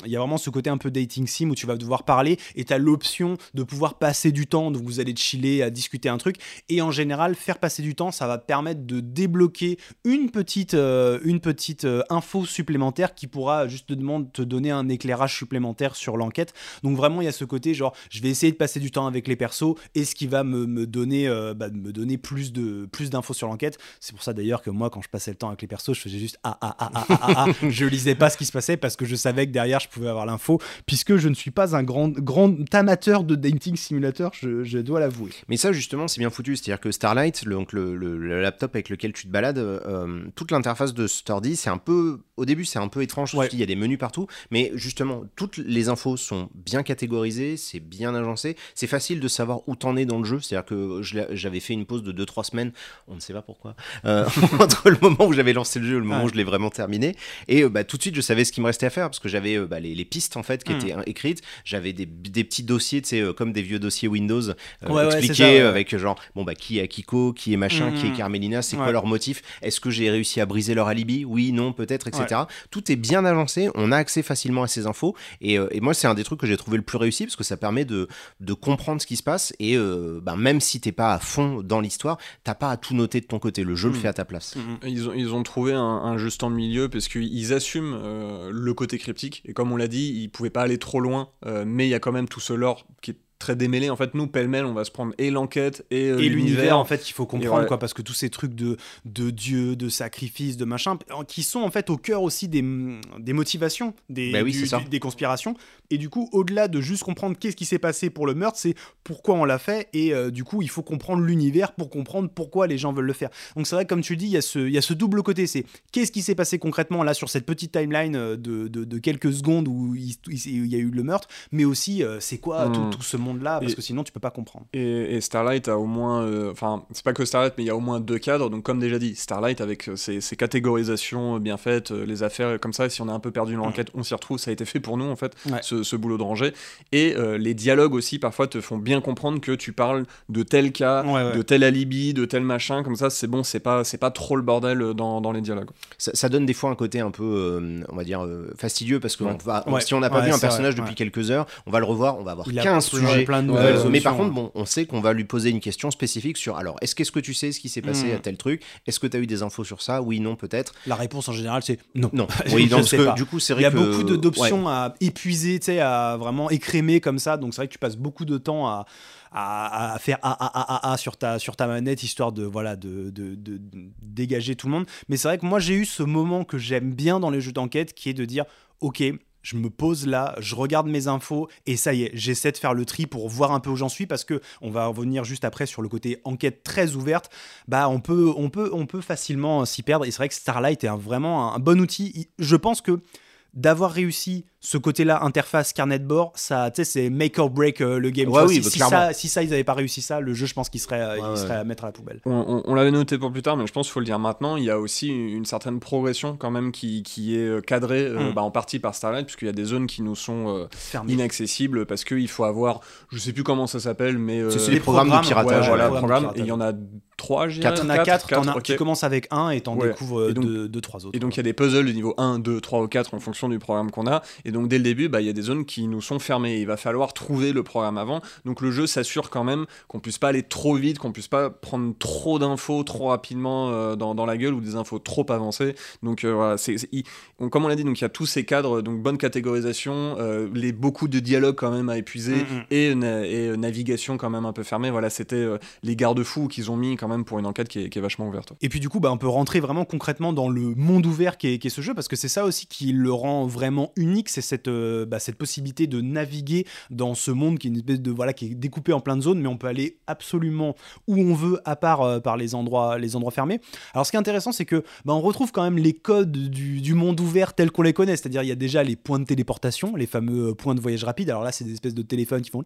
il y a vraiment ce côté un peu dating sim où tu vas devoir parler et tu as l'option de pouvoir passer du temps, donc vous allez chiller à discuter un truc, et en général, faire passer du temps, ça va permettre de débloquer une petite, euh, une petite euh, info supplémentaire qui pourra juste te, te donner un éclairage supplémentaire sur l'enquête. Donc vraiment, il y a ce côté genre, je vais essayer de passer du temps avec les persos et ce qui va me, me donner, bah, me donner plus de plus d'infos sur l'enquête. C'est pour ça d'ailleurs que moi, quand je passais le temps avec les persos, je faisais juste ah ah ah ah ah ah. ah. je lisais pas ce qui se passait parce que je savais que derrière, je pouvais avoir l'info, puisque je ne suis pas un grand grand amateur de dating simulator, je, je dois l'avouer. Mais ça, justement, c'est bien foutu. C'est-à-dire que Starlight, le, donc le, le, laptop avec lequel tu te balades, euh, toute l'interface de Sturdy, c'est un peu, au début, c'est un peu étrange. Il y a des menus partout, mais justement, toutes les infos sont bien catégorisées, c'est bien agencé, c'est facile de savoir où t'en es dans le jeu. C'est-à-dire que j'avais fait une pause de 2-3 semaines, on ne sait pas pourquoi, euh, entre le moment où j'avais lancé le jeu et le moment où je l'ai vraiment terminé. Et euh, bah, tout de suite, je savais ce qu'il me restait à faire parce que j'avais euh, bah, les, les, pistes en fait qui hmm. étaient écrites. J'avais des, des, petits dossiers, tu sais, comme des vieux dossiers Windows expliqués avec genre, bon, bah, qui est Akiko, qui est machin, qui est hmm. Carmelina, c'est quoi leur motif? Est-ce que j'ai réussi à briser leur alibi? Oui, non, peut-être, etc. Tout est bien agencé, on a accès facilement à ces infos. Et, et moi, c'est un des trucs que j'ai trouvé le plus réussi parce que ça permet de, de comprendre ce qui se passe. Et bah, même si t'es pas à fond dans l'histoire, t'as pas à tout noter de ton côté. Le jeu le hmm. fait à ta place. Ils, ont, ils ont trouvé un, un juste en milieu parce qu'ils assument euh, le côté cryptique. Et comme on l'a dit, ils pouvaient pas aller trop loin, euh, mais il y a quand même tout ce lore qui est très démêlé. En fait, nous, pêle-mêle, on va se prendre et l'enquête et, euh, l'univers. En fait, il faut comprendre quoi, parce que tous ces trucs de de dieu, de sacrifice, de machin, qui sont en fait au cœur aussi des, des motivations, des, bah des conspirations. Et du coup, au-delà de juste comprendre qu'est-ce qui s'est passé pour le meurtre, c'est pourquoi on l'a fait. Et euh, du coup, il faut comprendre l'univers pour comprendre pourquoi les gens veulent le faire. Donc c'est vrai, comme tu le dis, il y a ce, il y a ce double côté. C'est qu'est-ce qui s'est passé concrètement là sur cette petite timeline euh, de, de, de quelques secondes où il, il, y a eu le meurtre, mais aussi c'est quoi tout, hmm. tout, ce monde-là, parce que sinon tu peux pas comprendre. Et, Starlight a au moins, euh, enfin, c'est pas que Starlight, mais il y a au moins deux cadres. Donc comme déjà dit, Starlight avec ses, ses catégorisations bien faites, les affaires comme ça, si on a un peu perdu dans l'enquête, on s'y retrouve. Ça a été fait pour nous en fait, ce, ce, boulot de rangée. Et euh, les dialogues aussi, parfois, te font bien comprendre que tu parles de tel cas, de tel alibi, de tel machin, comme ça, c'est bon, c'est pas, c'est pas trop le bordel euh, dans, dans les dialogues. Ça, donne des fois un côté un peu, euh, on va dire, fastidieux, parce que si on n'a pas vu un personnage depuis quelques heures, on va le revoir, on va avoir 15 sujets. Plein de mais par contre, bon, on sait qu'on va lui poser une question spécifique sur alors, est-ce qu'est-ce que tu sais ce qui s'est passé hmm. à tel truc? Est-ce que tu as eu des infos sur ça? Oui, non, peut-être. La réponse en général, c'est non. Non, oui, donc, que, du coup, c'est vrai Il y a beaucoup d'options à épuiser, tu sais, à vraiment écrémer comme ça. Donc c'est vrai que tu passes beaucoup de temps à, à, faire a, a, a, sur ta, sur ta manette histoire de, voilà, de, de, de, dégager tout le monde. Mais c'est vrai que moi j'ai eu ce moment que j'aime bien dans les jeux d'enquête qui est de dire ok, je me pose là, je regarde mes infos et ça y est, j'essaie de faire le tri pour voir un peu où j'en suis parce que on va revenir juste après sur le côté enquête très ouverte. Bah on peut on peut on peut facilement s'y perdre et c'est vrai que Starlight est vraiment un bon outil. Je pense que d'avoir réussi ce côté-là, interface carnet de bord, ça, tu sais, c'est make or break euh, le game. si, ça, si, ça, ils n'avaient pas réussi ça, le jeu, je pense qu'il serait, euh, serait à mettre à la poubelle. On, l'avait noté pour plus tard, mais je pense qu'il faut le dire maintenant. Il y a aussi une certaine progression quand même qui, qui est euh, cadrée hmm. bah, en partie par Starlight, puisqu'il y a des zones qui nous sont inaccessibles parce qu'il faut avoir, je sais plus comment ça s'appelle, mais c'est les programmes, de piratage. voilà, programme, et il y en a trois, j'ai Quatre. Il y en a quatre, tu commences avec un et t'en découvres deux, deux, trois autres. Et donc il y a des puzzles de niveau 1, 2, 3 ou 4 en fonction du programme qu'on a. Et donc dès le début, bah, il y a des zones qui nous sont fermées. Il va falloir trouver le programme avant. Donc le jeu s'assure quand même qu'on puisse pas aller trop vite, qu'on puisse pas prendre trop d'infos trop rapidement euh, dans, dans, la gueule ou des infos trop avancées. Donc euh, voilà, c'est, comme on l'a dit, donc il y a tous ces cadres, donc bonne catégorisation, euh, les beaucoup de dialogues quand même à épuiser mm, mm. et, et navigation quand même un peu fermée. Voilà, c'était les garde-fous qu'ils ont mis quand même pour une enquête qui est, qui est, vachement ouverte. Et puis du coup, bah, on peut rentrer vraiment concrètement dans le monde ouvert qui est, ce jeu parce que c'est ça aussi qui le rend vraiment unique, c'est cette bah, cette possibilité de naviguer dans ce monde qui est une espèce de voilà qui est découpé en plein de zones, mais on peut aller absolument où on veut à part euh, par les endroits les endroits fermés. Alors ce qui est intéressant, c'est que bah, on retrouve quand même les codes du, monde ouvert tels qu'on les connaît, c'est-à-dire il y a déjà les points de téléportation, les fameux euh, points de voyage rapide. Alors là, c'est des espèces de téléphones qui font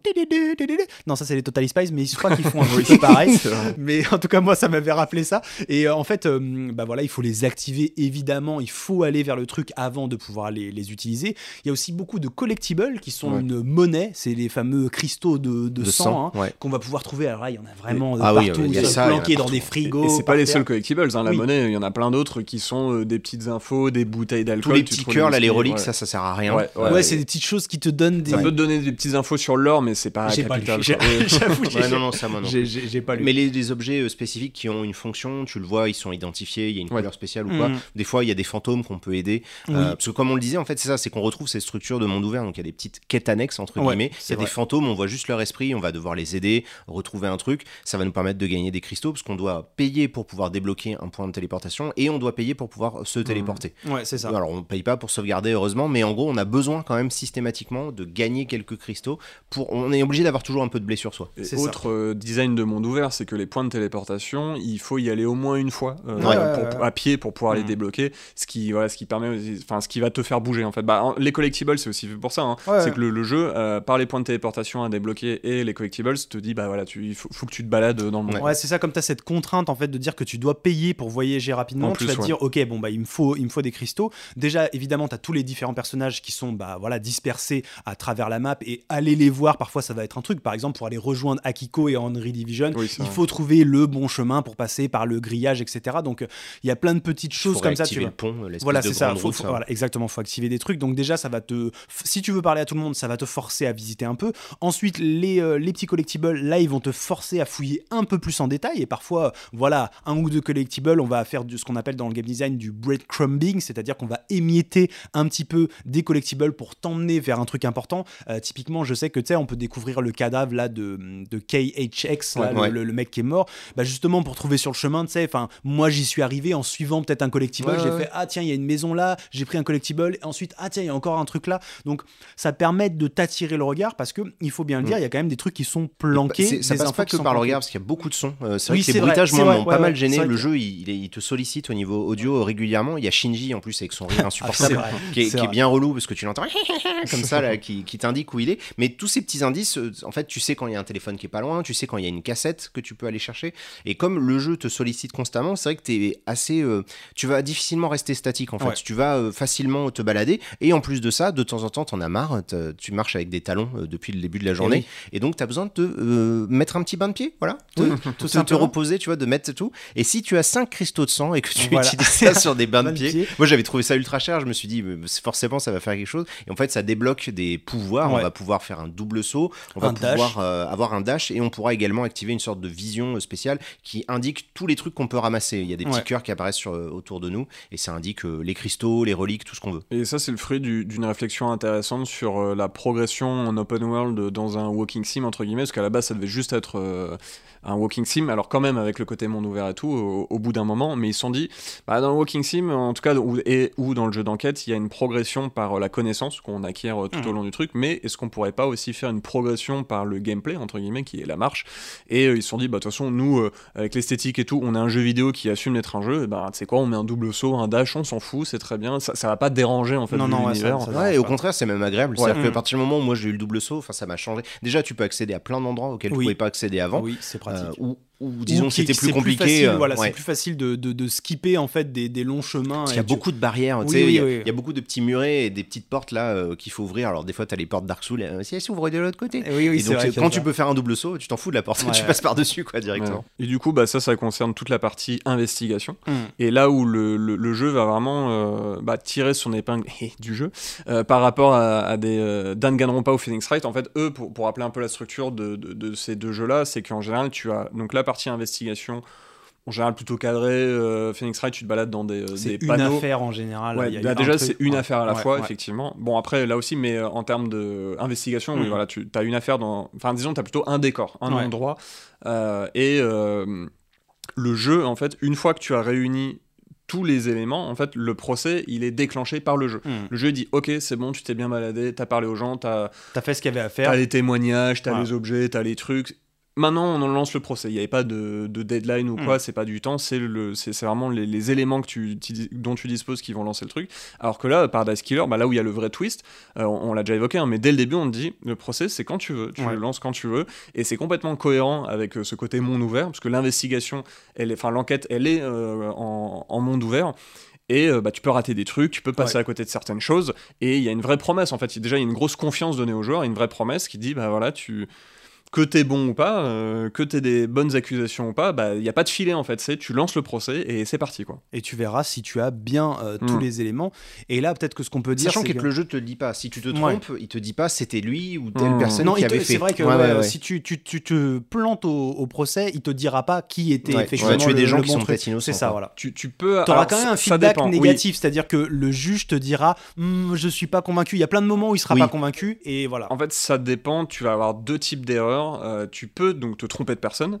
non, ça c'est les Total Spies, mais je crois qu'ils font un bruit pareil. Mais en tout cas, moi, ça m'avait rappelé ça. Et euh, en fait, euh, bah voilà, il faut les activer évidemment. Il faut aller vers le truc avant de pouvoir les, les utiliser. Il y a aussi beaucoup de collectibles qui sont Ouais. une monnaie. C'est les fameux cristaux de, de De sang, sang, hein, ouais. qu'on va pouvoir trouver. Alors là, il y en a vraiment Ah euh, oui, partout. il y a ils sont ça, planqués dans partout. des Et, frigos. et c'est pas les seuls collectibles, hein, la Oui. monnaie, il y en a plein d'autres qui sont euh, des petites infos, des bouteilles Tous d'alcool. les tu petits cœurs, là, les reliques, ouais. ça, ça sert à rien. Ouais, Ouais, c'est des petites choses qui te donnent des. Ça peut te donner des petites infos sur l'or, mais c'est pas J'ai pas lu. capital. J'avoue, non, non, ça, j'ai- pas lu. Mais les, les objets euh, spécifiques qui ont une fonction, tu le vois, ils sont identifiés, il y a une couleur spéciale ou quoi. Mhm. Des fois, il y a des fantômes qu'on peut aider. Oui. Euh, parce que comme on le disait, en fait, c'est ça, c'est qu'on retrouve ces structures de monde ouvert. Donc il y a des petites quêtes annexes, entre Ouais, guillemets. Il c'est y a des fantômes, on voit juste leur esprit, on va devoir les aider, retrouver un truc. Ça va nous permettre de gagner des cristaux, parce qu'on doit payer pour pouvoir débloquer un point de téléportation, et on doit payer pour pouvoir se téléporter. Ouais, c'est ça. Alors on paye pas pour sauvegarder, heureusement, mais en gros, on a besoin quand même systématiquement de gagner quelques cristaux. Pour... On est obligé d'avoir toujours un peu de blé sur soi. Et C'est ça. autre euh, design de monde ouvert, c'est que les points de téléportation, il faut y aller au moins une fois euh, Ouais, pour- ouais, pour- ouais. à pied pour pouvoir les débloquer, ce qui, voilà, ce qui permet, enfin, ce qui va te faire bouger en fait. Bah, en- les collectibles, c'est aussi fait pour ça. hein. Ouais, c'est ouais. que le, le jeu, euh, par les points de téléportation à débloquer et les collectibles, te dit bah voilà, tu, il faut, faut que tu te balades dans le monde. Ouais, c'est ça, comme tu as cette contrainte en fait de dire que tu dois payer pour voyager rapidement, En tu plus, vas te dire OK, bon bah il me faut il me faut des cristaux. Déjà évidemment, tu as tous les différents personnages qui sont bah voilà dispersés à travers la map et aller les voir parfois ça va être un truc par exemple pour aller rejoindre Akiko et Henry Division, Oui, il vrai. faut trouver le bon chemin pour passer par le grillage etc. Donc euh, il y a plein de petites choses Faut comme ça tu le pont, l'espèce Voilà, c'est ça. Faut, route, faut- voilà, exactement. Faut activer des trucs. Donc déjà, ça va te. Si tu veux parler à tout le monde, ça va te forcer à visiter un peu. Ensuite, les, euh, les petits collectibles, là, ils vont te forcer à fouiller un peu plus en détail. Et parfois, voilà, un ou deux collectibles, on va faire du, ce qu'on appelle dans le game design du breadcrumbing, c'est-à-dire qu'on va émietter un petit peu des collectibles pour t'emmener vers un truc important. Euh, typiquement, je sais que tu sais, on peut découvrir le cadavre là de, de KHX, là, Ouais, le, ouais. le- le mec qui est mort. Bah, justement, pour trouver sur le chemin, tu sais, enfin, moi, j'y suis arrivé en suivant peut-être un collectible. Ouais, j'ai fait ah tiens il y a une maison là j'ai pris un collectible et ensuite ah tiens il y a encore un truc là donc ça permet de t'attirer le regard parce que il faut bien le dire il y a quand même des trucs qui sont planqués Bah, c'est- ça des passe pas que par le regard parce qu'il y a beaucoup de sons. Euh, c'est Oui, vrai que vrai, bruitages m'ont ouais, pas mal gêné. Le jeu il, te sollicite au niveau audio régulièrement. Il y a Shinji en plus avec son rire Ah, insupportable qui, est, qui bien relou parce que tu l'entends comme ça là qui, qui t'indique où il est. Mais tous ces petits indices, euh, en fait tu sais quand il y a un téléphone qui est pas loin, tu sais quand il y a une cassette que tu peux aller chercher. Et comme le jeu te sollicite constamment, c'est vrai que t'es assez, euh, tu vas difficilement rester statique en fait. Ouais. Tu vas euh, facilement te balader et en plus de ça, de temps en temps t'en as marre. t'as- Tu marches avec des talons euh, depuis le début de la journée oui. et donc tu as besoin de te euh, mettre un petit bain de pied, voilà, te, Oui, te- tout te, simplement. reposer, tu vois, de mettre tout. Et si tu as 5 cristaux de sang et que tu Voilà. utilises ça sur des bains de de pied, pied. moi j'avais trouvé ça ultra cher, je me suis dit forcément ça va faire quelque chose. Et en fait ça débloque des pouvoirs, on va pouvoir faire un double saut, on va dash. pouvoir euh, avoir un dash et on pourra également activer une sorte de vision spéciale qui indique tous les trucs qu'on peut ramasser. Il y a des petits Ouais. cœurs qui apparaissent sur, autour de nous et ça indique euh, les cristaux, les reliques, tout ce qu'on veut. Et ça, c'est le fruit du- d'une réflexion intéressante sur euh, la progression en open world dans un walking sim, entre guillemets, parce qu'à la base, ça devait juste être euh, un walking sim, alors quand même avec le côté monde ouvert et tout, au, au bout d'un moment, mais ils se sont dit, bah, dans le walking sim, en tout cas, ou, et, ou dans le jeu d'enquête, il y a une progression par euh, la connaissance qu'on acquiert euh, tout au long du truc, mais est-ce qu'on pourrait pas aussi faire une progression par le gameplay, entre guillemets, qui est la marche? Et euh, ils se sont dit, bah, de toute façon, nous, euh, avec l'esthétique et tout, on a un jeu vidéo qui assume d'être un jeu, et bah, tu sais quoi, on met un double saut, un dash, on s'en fout, c'est très bien, ça, ça va pas déranger en fait Non, non, ouais, l'univers. ça- ça- Ouais, et au contraire, c'est même agréable. Ouais. C'est-à-dire qu'à Mm. partir du moment où moi j'ai eu le double saut, enfin ça m'a changé. Déjà, tu peux accéder à plein d'endroits auxquels tu Oui. pouvais pas accéder avant. oui c'est pratique euh, ou, ou disons c'était plus compliqué. facile, euh, voilà, ouais. c'est plus facile de, de, de skipper en fait des, des longs chemins Parce qu'il y a tu- beaucoup de barrières, tu Oui, sais, oui, il y a- oui. il y, a beaucoup de petits murets et des petites portes là euh, qu'il faut ouvrir. Alors des fois, tu as les portes Dark Souls, euh, si elles s'ouvrent de l'autre côté. Eh oui oui et c'est donc vrai quand ça. tu peux faire un double saut, tu t'en fous de la porte, Ouais, tu ouais. passes par-dessus quoi directement. Ouais. Et du coup, bah, ça, ça concerne toute la partie investigation. Mm. Et là où le, le- le jeu va vraiment euh, bah, tirer son épingle du jeu euh, par rapport à, à des euh, Danganronpa ou Phoenix Wright, en fait, eux, pour, pour rappeler un peu la structure de, de- de ces deux jeux-là, c'est qu'en général, tu as donc la partie investigation, en général plutôt cadrée. euh, Phoenix Wright, tu te balades dans des, euh, c'est des une panneaux. affaire en général Ouais, il y a bah déjà, c'est une ouais. affaire à la Ouais, fois, effectivement. Bon, après, là aussi, mais euh, en termes d'investigation, oui, Mm. voilà, tu as une affaire dans. Enfin, disons, tu as plutôt un décor, un endroit. euh, et le jeu, en fait, une fois que tu as réuni tous les éléments, en fait, le procès, il est déclenché par le jeu. Mm. Le jeu dit Ok, c'est bon, tu t'es bien baladé, t'as parlé aux gens, t'as t'as fait ce qu'il y avait à faire as les témoignages, t'as Ouais. les objets, t'as les trucs. Maintenant, on en lance le procès. Il n'y avait pas de, de deadline ou quoi, c'est pas du temps, c'est vraiment les, les éléments que tu, dont tu disposes qui vont lancer le truc. Alors que là, Paradise Killer, bah là où il y a le vrai twist, euh, on, on l'a déjà évoqué, hein, mais dès le début, on te dit le procès, c'est quand tu veux, tu Ouais. le lances quand tu veux, et c'est complètement cohérent avec euh, ce côté monde ouvert, parce que l'investigation, enfin l'enquête, elle est euh, en, en monde ouvert. Et euh, bah, tu peux rater des trucs, tu peux passer Ouais. à côté de certaines choses. Et il y a une vraie promesse, en fait. Déjà, il y a une grosse confiance donnée aux joueurs, et une vraie promesse qui dit, bah voilà, tu que t'es bon ou pas, euh, que t'aies des bonnes accusations ou pas, bah il y a pas de filet en fait. C'est tu lances le procès et c'est parti quoi. Et tu verras si tu as bien euh, tous Mm. les éléments. Et là, peut-être que ce qu'on peut dire, Sachant que le jeu te le dit pas. Si tu te Ouais. trompes, il te dit pas c'était lui ou telle Hmm. personne non, qui avait fait. c'est vrai que Ouais, ouais, ouais, ouais. si tu, tu, tu te plantes au, au procès, il te dira pas qui était Ouais, effectivement tu vas tuer le, des gens le qui bon sont innocents, C'est ça, voilà. Tu, tu peux. Tu auras alors, quand même un feedback oui. négatif, c'est-à-dire que le juge te dira Hum, je suis pas convaincu. Il y a plein de moments où il sera pas convaincu et voilà. En fait, ça dépend. Tu vas avoir deux types d'erreurs. Euh, tu peux donc te tromper de personne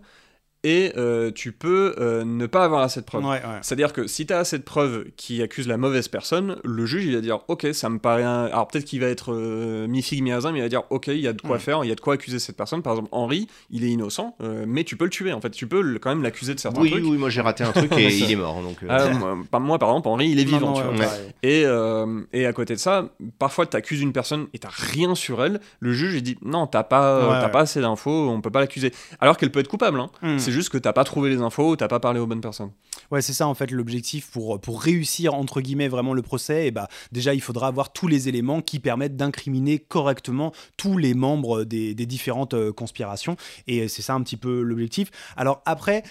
et euh, tu peux euh, ne pas avoir assez de preuves. Ouais, ouais. C'est-à-dire que si tu as assez de preuves qui accusent la mauvaise personne, le juge il va dire ok ça me paraît un... alors peut-être qu'il va être euh, mi figue mi mais il va dire ok il y a de quoi Mm. faire, il y a de quoi accuser cette personne. Par exemple Henri il est innocent euh, mais tu peux le tuer en fait tu peux le- quand même l'accuser de certains Oui, trucs. oui, moi j'ai raté un truc et il est mort. Donc, euh, Ah, moi, par- moi, par exemple Henri il est vivant non, tu vois. ouais. Et, euh, et à côté de ça, parfois tu accuses une personne et t'as rien sur elle, le juge il dit non, t'as pas, Ouais, t'as ouais. pas assez d'infos, on peut pas l'accuser. Alors qu'elle peut être coupable, hein. Hum. c'est juste que t'as pas trouvé les infos, t'as pas parlé aux bonnes personnes. Ouais, c'est ça en fait l'objectif pour, réussir entre guillemets vraiment le procès. Et bah déjà il faudra avoir tous les éléments qui permettent d'incriminer correctement tous les membres des, différentes euh, conspirations. Et c'est ça un petit peu l'objectif. Alors après.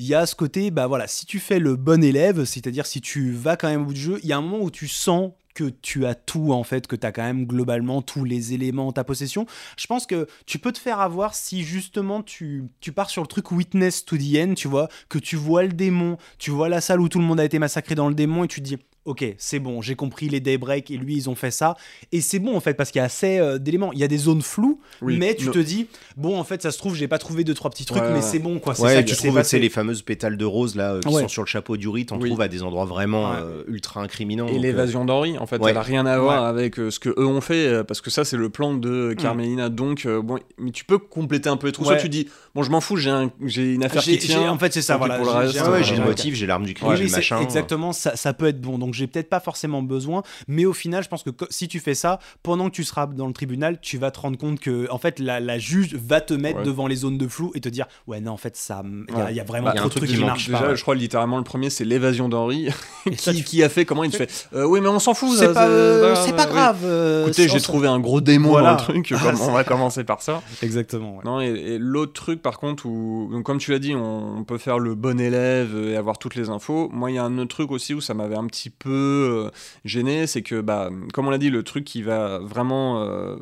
Il y a ce côté, bah voilà, si tu fais le bon élève, c'est-à-dire si tu vas quand même au bout du jeu, il y a un moment où tu sens que tu as tout en fait, que tu as quand même globalement tous les éléments en ta possession. Je pense que tu peux te faire avoir si justement tu, tu pars sur le truc witness to the end, tu vois, que tu vois le démon, tu vois la salle où tout le monde a été massacré dans le démon et tu te dis ok c'est bon, j'ai compris les daybreak et lui ils ont fait ça et c'est bon en fait parce qu'il y a assez euh, d'éléments, il y a des zones floues Oui. mais tu No- te dis bon en fait ça se trouve j'ai pas trouvé deux trois petits trucs Ouais, mais c'est bon quoi, c'est Ouais, ça tu trouves tu sais, passé. les fameuses pétales de rose là euh, qui Ouais. sont sur le chapeau du rite, on Oui. trouve à des endroits vraiment Ouais. euh, ultra incriminants. Et euh, l'évasion d'Henri, en fait, ouais. elle a rien à voir avec euh, ce que eux ont fait, euh, parce que ça, c'est le plan de Carmelina. Donc, euh, bon, mais tu peux compléter un peu les trous. Soit tu dis, bon, je m'en fous, j'ai un- j'ai une affaire qui tient. en fait c'est ça voilà j'ai- le motif, j'ai l'arme du crime, j'ai c'est- machin. exactement, ça, ça peut être bon. Donc j'ai peut-être pas forcément besoin, mais au final, je pense que si tu fais ça, pendant que tu seras dans le tribunal, tu vas te rendre compte que en fait la, la juge va te mettre Ouais. devant les zones de flou et te dire ouais non en fait ça, il y, a- Ouais. y a vraiment Bah, trop de truc trucs qui marchent Déjà, pas. ouais. je crois littéralement le premier, c'est l'évasion d'Henri. Ça, qui, tu- qui a fait comment il te fait euh, Oui, mais on s'en fout. C'est pas, euh, bah, pas grave. euh, Écoutez, j'ai trouvé un gros démon Voilà. dans le truc. Ah, comme- on va commencer par ça. Exactement. Non, et, et l'autre truc, par contre, où, donc, comme tu l'as dit, on, on peut faire le bon élève et avoir toutes les infos. Moi, il y a un autre truc aussi où ça m'avait un petit peu euh, gêné, c'est que, bah, comme on l'a dit, le truc qui va vraiment euh,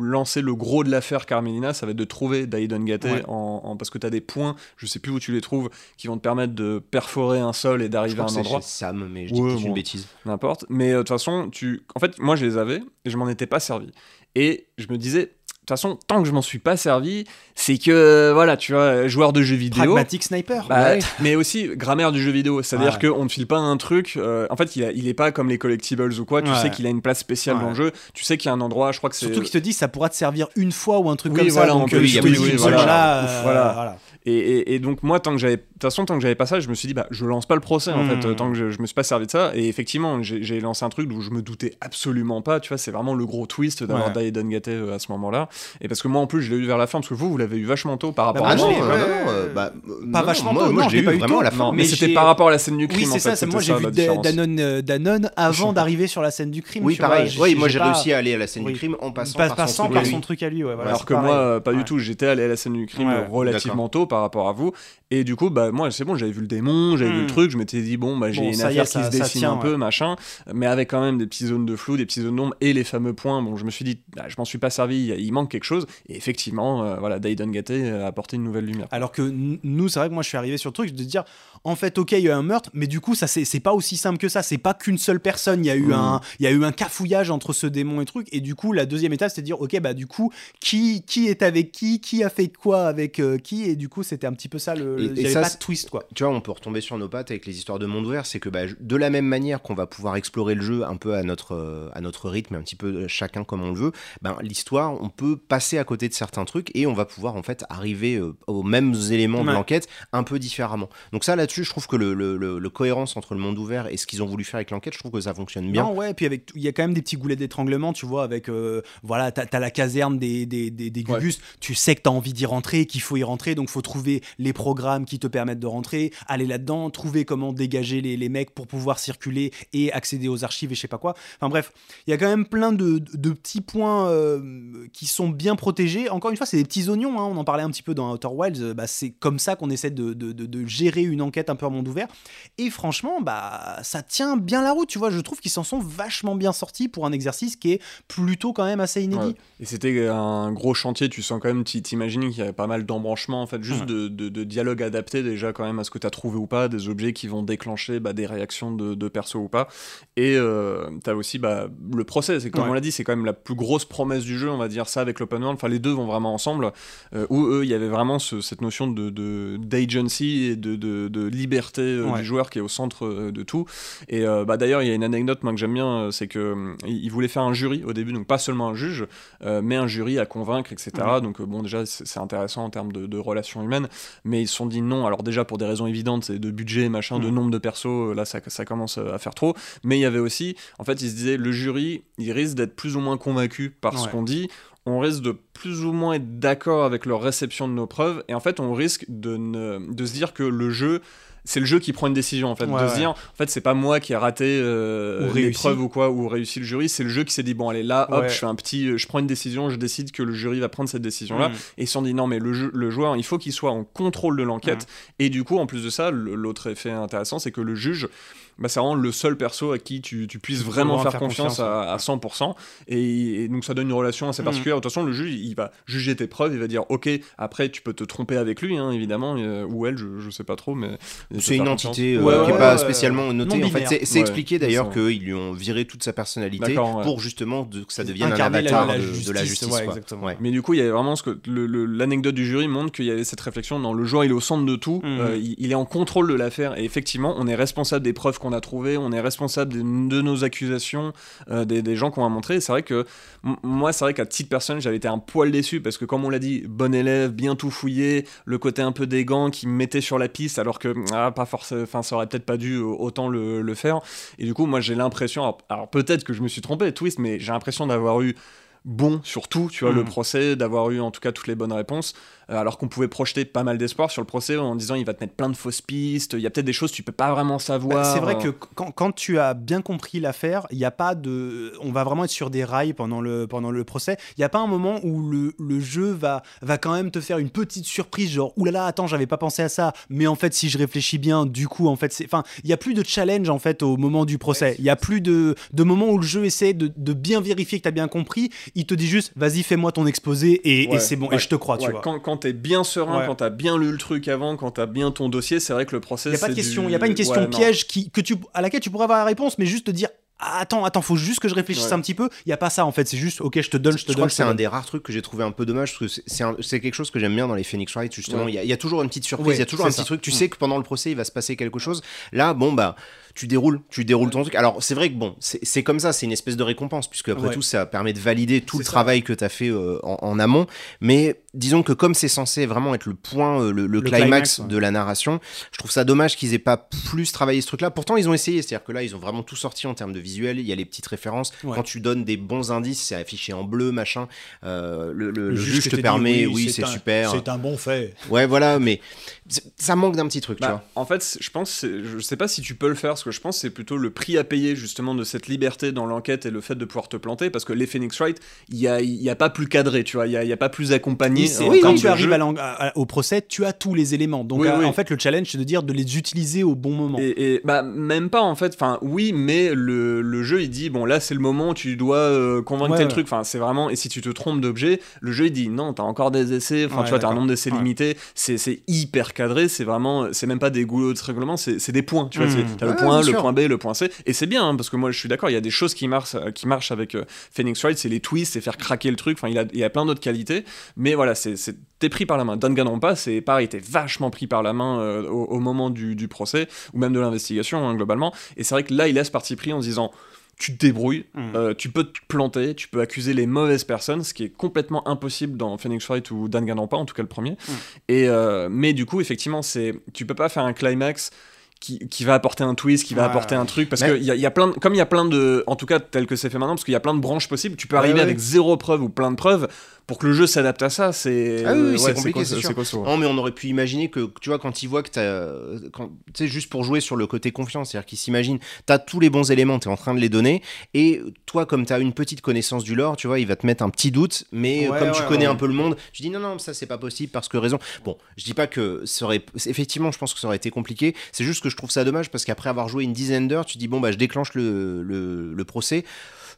lancer le gros de l'affaire Carmelina, ça va être de trouver Daidon Gate Ouais. en, en- parce que tu as des points, je sais plus où tu les trouves, qui vont te permettre de perforer un sol et d'arriver à un endroit. chez Sam, mais je dis Ouais, une bêtise. n'importe. Mais euh, de toute façon, tu... en fait, moi, je les avais et je m'en étais pas servi. Et je me disais, toute façon, tant que je m'en suis pas servi, c'est que, voilà, tu vois, joueur de jeux vidéo. Pragmatic sniper. Bah, ouais. Mais aussi grammaire du jeu vidéo, c'est-à-dire Ouais. qu'on ne file pas un truc. euh, en fait, il, a- il est pas comme les collectibles ou quoi. Tu Ouais. sais qu'il a une place spéciale dans le jeu. Tu sais qu'il y a un endroit, je crois que c'est. Surtout qu'ils te disent ça pourra te servir une fois ou un truc Oui, comme voilà, ça. on Donc euh, dis, oui, ce voilà. euh, voilà. Et, et- et donc moi, tant que j'avais, de toute façon, tant que j'avais pas ça, je me suis dit bah je lance pas le procès en Mmh. fait, euh, tant que je, je me suis pas servi de ça. Et effectivement, j'ai lancé un truc où je me doutais absolument pas. Tu vois, c'est vraiment le gros twist d'avoir Ouais. Daiden Gate euh, à ce moment-là. Et parce que moi en plus, je l'ai eu vers la fin parce que vous, vous l'avez eu vachement tôt par rapport Bah, à moi, non, l'ai- euh, bah, Pas non, vachement moi, tôt, moi, non, je l'ai eu eu vraiment tôt. à la fin. Non, mais, Mais c'était par rapport à la scène du crime. Oui, en c'est ça. c'est moi j'ai vu. Danone, euh, Danone avant d'arriver sur la scène du crime. Oui, pareil. Oui, moi j'ai réussi à aller à la scène du crime en passant pas- par son truc. à lui. Alors que moi, euh, pas du tout. J'étais allé à la scène du crime relativement tôt par rapport à vous. Et du coup, bah, moi, c'est bon, j'avais vu le démon, j'avais vu Hmm. le truc. Je m'étais dit, bon, bah, j'ai Bon, une affaire est, qui ça- se dessine tient, un peu, ouais. machin. Mais avec quand même des petites zones de flou, des petites zones d'ombre et les fameux points. Bon, je me suis dit, bah, je m'en suis pas servi, il manque quelque chose. Et effectivement, euh, voilà, Daiden Gate a apporté une nouvelle lumière. Alors que nous, c'est vrai que moi, je suis arrivé sur le truc de dire, en fait, ok, il y a eu un meurtre, mais du coup, ça c'est pas aussi simple que ça. C'est pas qu'une seule personne. Il y a eu Mm. un, il y a eu un cafouillage entre ce démon et truc. Et du coup, la deuxième étape, c'est de dire, ok, bah du coup, qui qui est avec qui, qui a fait quoi avec euh, qui, et du coup, c'était un petit peu ça le. Et- Il et y avait ça, pas de twist, quoi. tu vois, on peut retomber sur nos pattes avec les histoires de monde ouvert, c'est que bah, de la même manière qu'on va pouvoir explorer le jeu un peu à notre, euh, à notre rythme, un petit peu euh, chacun comme on le veut, ben, l'histoire, on peut passer à côté de certains trucs et on va pouvoir en fait arriver euh, aux mêmes éléments de l'enquête un peu différemment. Donc ça là-dessus, je trouve que le, le- le- le cohérence entre le monde ouvert et ce qu'ils ont voulu faire avec l'enquête, je trouve que ça fonctionne bien. Non, ouais, et puis avec, il y a quand même des petits goulets d'étranglement, tu vois, avec, euh, voilà, t'as as la caserne des, des, des, des Ouais. Gugus, tu sais que t'as envie d'y rentrer, qu'il faut y rentrer, donc faut trouver les programmes qui te permettent de rentrer, aller là-dedans, trouver comment dégager les, les mecs pour pouvoir circuler et accéder aux archives et je sais pas quoi. Enfin bref, il y a quand même plein de, de petits points euh, qui sont bien protégés. Encore une fois, c'est des petits oignons, hein, on en parlait un petit peu dans Outer Wilds, bah, c'est comme ça qu'on essaie de, de, de- de gérer une enquête un peu en monde ouvert. Et franchement, bah, ça tient bien la route, tu vois. Je trouve qu'ils s'en sont vachement bien sortis pour un exercice qui est plutôt quand même assez inédit. Ouais. Et c'était un gros chantier, tu sens quand même, tu t'imagines qu'il y avait pas mal d'embranchements, en fait, juste Ouais. de, de, de dialogue adapté déjà quand même à ce que tu as trouvé ou pas, des objets qui vont déclencher bah, des réactions de, de perso ou pas. Et euh, tu as aussi bah, le procès, c'est comme Ouais. on l'a dit, c'est quand même la plus grosse promesse du jeu, on va dire ça avec l'open world, enfin les deux vont vraiment ensemble, euh, où eux, il y avait vraiment ce- cette notion de de- d'agency et de, de, de liberté euh, Ouais. du joueur qui est au centre euh, de tout. Et euh, bah, d'ailleurs, il y a une anecdote moi, que j'aime bien, c'est que euh, il il voulait faire un jury au début, donc pas seulement un juge, mais un jury à convaincre, etc. Donc bon, déjà, c'est intéressant en termes de, de relations humaines, mais ils se sont dit non. Alors déjà, pour des raisons évidentes, c'est de budget, machin, de Mhm. nombre de persos, là, ça, ça commence à faire trop. Mais il y avait aussi, en fait, ils se disaient, le jury, il risque d'être plus ou moins convaincu par ce qu'on dit. On risque de plus ou moins être d'accord avec leur réception de nos preuves, et en fait, on risque de, ne- de se dire que le jeu c'est le jeu qui prend une décision en fait Ouais, de ouais. se dire en fait c'est pas moi qui a raté euh, les preuves ou quoi ou réussi le jury c'est le jeu qui s'est dit bon allez là hop Ouais. je fais un petit euh, je prends une décision je décide que le jury va prendre cette décision là Mhm. et ils se sont dit non mais le, jeu- le joueur il faut qu'il soit en contrôle de l'enquête et du coup en plus de ça l'autre effet intéressant c'est que le juge bah, c'est vraiment le seul perso à qui tu, tu puisses vraiment faire, faire confiance, confiance, à, à 100% et, et donc ça donne une relation assez Mhm. particulière de toute façon le juge il va juger tes preuves il va dire ok après tu peux te tromper avec lui hein, évidemment euh, ou elle je, je sais pas trop mais C'est une entité euh, qui Ouais, est pas ouais, spécialement notée. En fait, c'est- expliqué d'ailleurs qu'ils lui ont viré toute sa personnalité pour justement de- que ça devienne un la- avatar la de, de la justice, justice. ouais, quoi. exactement. Ouais. Mais du coup, il y avait vraiment ce que l'anecdote du jury montre qu'il y avait cette réflexion dans le joueur, il est au centre de tout, Mhm. euh, il, il est en contrôle de l'affaire et effectivement, on est responsable des preuves qu'on a trouvées, on est responsable de, de nos accusations, euh, des, des gens qu'on a montré. C'est vrai que moi, c'est vrai qu'à titre personnel, j'avais été un poil déçu parce que comme on l'a dit, bon élève, bien tout fouillé, le côté un peu des gants qui me mettait sur la piste alors que ah, pas forcément, enfin, ça aurait peut-être pas dû autant le, le faire. Et du coup, moi, j'ai l'impression, alors, alors peut-être que je me suis trompé, twist, mais j'ai l'impression d'avoir eu bon sur tout, tu vois, le Mhm. procès, d'avoir eu en tout cas toutes les bonnes réponses, alors qu'on pouvait projeter pas mal d'espoir sur le procès en disant il va te mettre plein de fausses pistes, il y a peut-être des choses que tu peux pas vraiment savoir. Bah, c'est vrai que euh, quand, quand tu as bien compris l'affaire, il n'y a pas de. On va vraiment être sur des rails pendant le, pendant le procès. Il n'y a pas un moment où le, le jeu va, va quand même te faire une petite surprise, genre oulala, attends, j'avais pas pensé à ça, mais en fait, si je réfléchis bien, du coup, en fait, c'est. Enfin, il n'y a plus de challenge en fait au moment du procès. Il n'y a plus de, de moment où le jeu essaie de, de bien vérifier que tu as bien compris. Il te dit juste, vas-y, fais-moi ton exposé et, c'est bon, ouais, et je te crois, tu vois. Quand, quand t'es bien serein, Ouais. quand t'as bien lu le truc avant, quand t'as bien ton dossier, c'est vrai que le procès. Il n'y a pas de question, il y a pas une question Ouais, piège qui, que tu, à laquelle tu pourrais avoir la réponse, mais juste te dire Ah, attends, attends, faut juste que je réfléchisse Ouais. un petit peu. Il y a pas ça en fait, c'est juste ok, je te donne, je te Je donne. c'est un des rares trucs que j'ai trouvé un peu dommage parce que c'est- quelque chose que j'aime bien dans les Phoenix Wright justement. Ouais. Il y, a- y toujours une petite surprise, Ouais, il y a toujours un petit truc. Tu Mm. sais que pendant le procès il va se passer quelque chose. Là, bon bah tu déroules, tu déroules ton truc. Alors c'est vrai que bon, c'est c'est comme ça, c'est une espèce de récompense puisque après Ouais. tout ça permet de valider tout le ça. travail que tu as fait euh, en, en amont. Mais disons que comme c'est censé vraiment être le point, euh, le, le climax, climax, ouais. de la narration, je trouve ça dommage qu'ils aient pas plus travaillé ce truc-là. Pourtant ils ont essayé, c'est-à-dire que là ils ont vraiment tout sorti en termes de visuel. Il y a les petites références. Ouais. Quand tu donnes des bons indices, c'est affiché en bleu, machin. Euh, le, le- le juge te dit, permet, oui, c'est super. C'est un bon fait. Ouais, voilà, mais ça manque d'un petit truc, tu Bah, vois. en fait, je pense, je sais pas si tu peux le faire, parce que je pense que c'est plutôt le prix à payer justement de cette liberté dans l'enquête et le fait de pouvoir te planter, parce que les Phoenix Wright, il y a, y a pas plus cadré, tu vois, il y a, pas plus accompagné. C'est- en quand tu arrives à au procès, tu as tous les éléments. Donc Oui, euh, oui. en fait, le challenge, c'est de dire de les utiliser au bon moment. Et, et, bah même pas en fait, enfin oui, mais le, le jeu il dit bon là c'est le moment où tu dois euh, convaincre Ouais, tel ouais. truc, enfin c'est vraiment et si tu te trompes d'objet, le jeu il dit non t'as encore des essais, enfin Ouais, tu vois t'as un nombre d'essais limité, c'est hyper cadré, c'est vraiment c'est même pas des goulots de règlement, c'est des points, tu vois, Mmh. c'est- t'as le point A, le sûr. point B, le point C. Et c'est bien, hein, parce que moi je suis d'accord, il y a des choses qui marchent, euh, qui marchent avec euh, Phoenix Wright, c'est les twists, c'est faire craquer le truc. Enfin, il a, il a plein d'autres qualités. Mais voilà, c'est, t'es pris par la main. Danganronpa, c'est pareil, t'es vachement pris par la main euh, au, au moment du, du procès, ou même de l'investigation, hein, globalement. Et c'est vrai que là, il a ce parti pris en se disant. Tu te débrouilles, Mm. euh, tu peux te planter, tu peux accuser les mauvaises personnes, ce qui est complètement impossible dans Phoenix Wright ou Danganronpa, en tout cas le premier. Et euh, mais du coup, effectivement, c'est tu peux pas faire un climax qui, qui va apporter un twist, qui va Ouais. apporter un truc, parce Mais- que y, a- il y a plein, de- comme il y a plein de, en tout cas tel que c'est fait maintenant, parce qu'il y a plein de branches possibles, tu peux arriver ouais. avec zéro preuve ou plein de preuves pour que le jeu s'adapte à ça. C'est Ah oui, oui, ouais, c'est compliqué, co- c'est sûr. costaud, ouais. Non, mais on aurait pu imaginer que, tu vois, quand il voit que t'as. quand- Tu sais, juste pour jouer sur le côté confiance, c'est-à-dire qu'il s'imagine, t'as tous les bons éléments, t'es en train de les donner, et toi, comme t'as une petite connaissance du lore, tu vois, il va te mettre un petit doute, mais Ouais, comme ouais, tu connais ouais. un peu le monde, tu dis non, non, ça c'est pas possible parce que raison. Bon, je dis pas que ça aurait. Effectivement, je pense que ça aurait été compliqué, c'est juste que je trouve ça dommage parce qu'après avoir joué une dizaine d'heures, tu dis bon, bah, je déclenche le, le, le procès.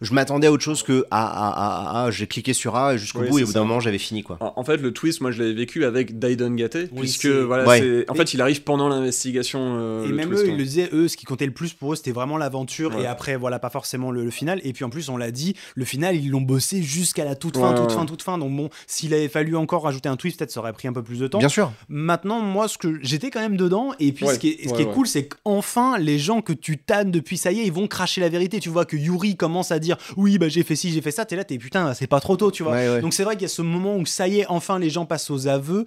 Je m'attendais à autre chose que ah, ah, ah, ah, ah, j'ai cliqué sur A jusqu'au Oui, bout et au bout d'un moment j'avais fini quoi. En fait, le twist, moi, je l'avais vécu avec Daidon Gate, Oui, puisque voilà, Ouais. c'est- en fait, il arrive pendant l'investigation. euh, Et le même twist, eux, ouais. ils le disaient, eux, ce qui comptait le plus pour eux, c'était vraiment l'aventure. Ouais. Et après, voilà, pas forcément le, le final. Et puis en plus, on l'a dit, le final, ils l'ont bossé jusqu'à la toute fin, Ouais, toute ouais. fin, toute fin. Donc bon, s'il avait fallu encore rajouter un twist, peut-être ça aurait pris un peu plus de temps. Bien sûr. Maintenant, moi, ce que j'étais quand même dedans, et puis Ouais, ce qui est, ce qui est ouais. cool, c'est qu'enfin, les gens que tu tannes depuis ça y est, ils vont cracher la vérité. Tu vois que Yuri commence à dire oui, bah j'ai fait ci, j'ai fait ça. T'es là, t'es putain, c'est pas trop tôt, tu vois. Ouais, ouais. Donc c'est vrai qu'il y a ce moment où ça y est, enfin, les gens passent aux aveux.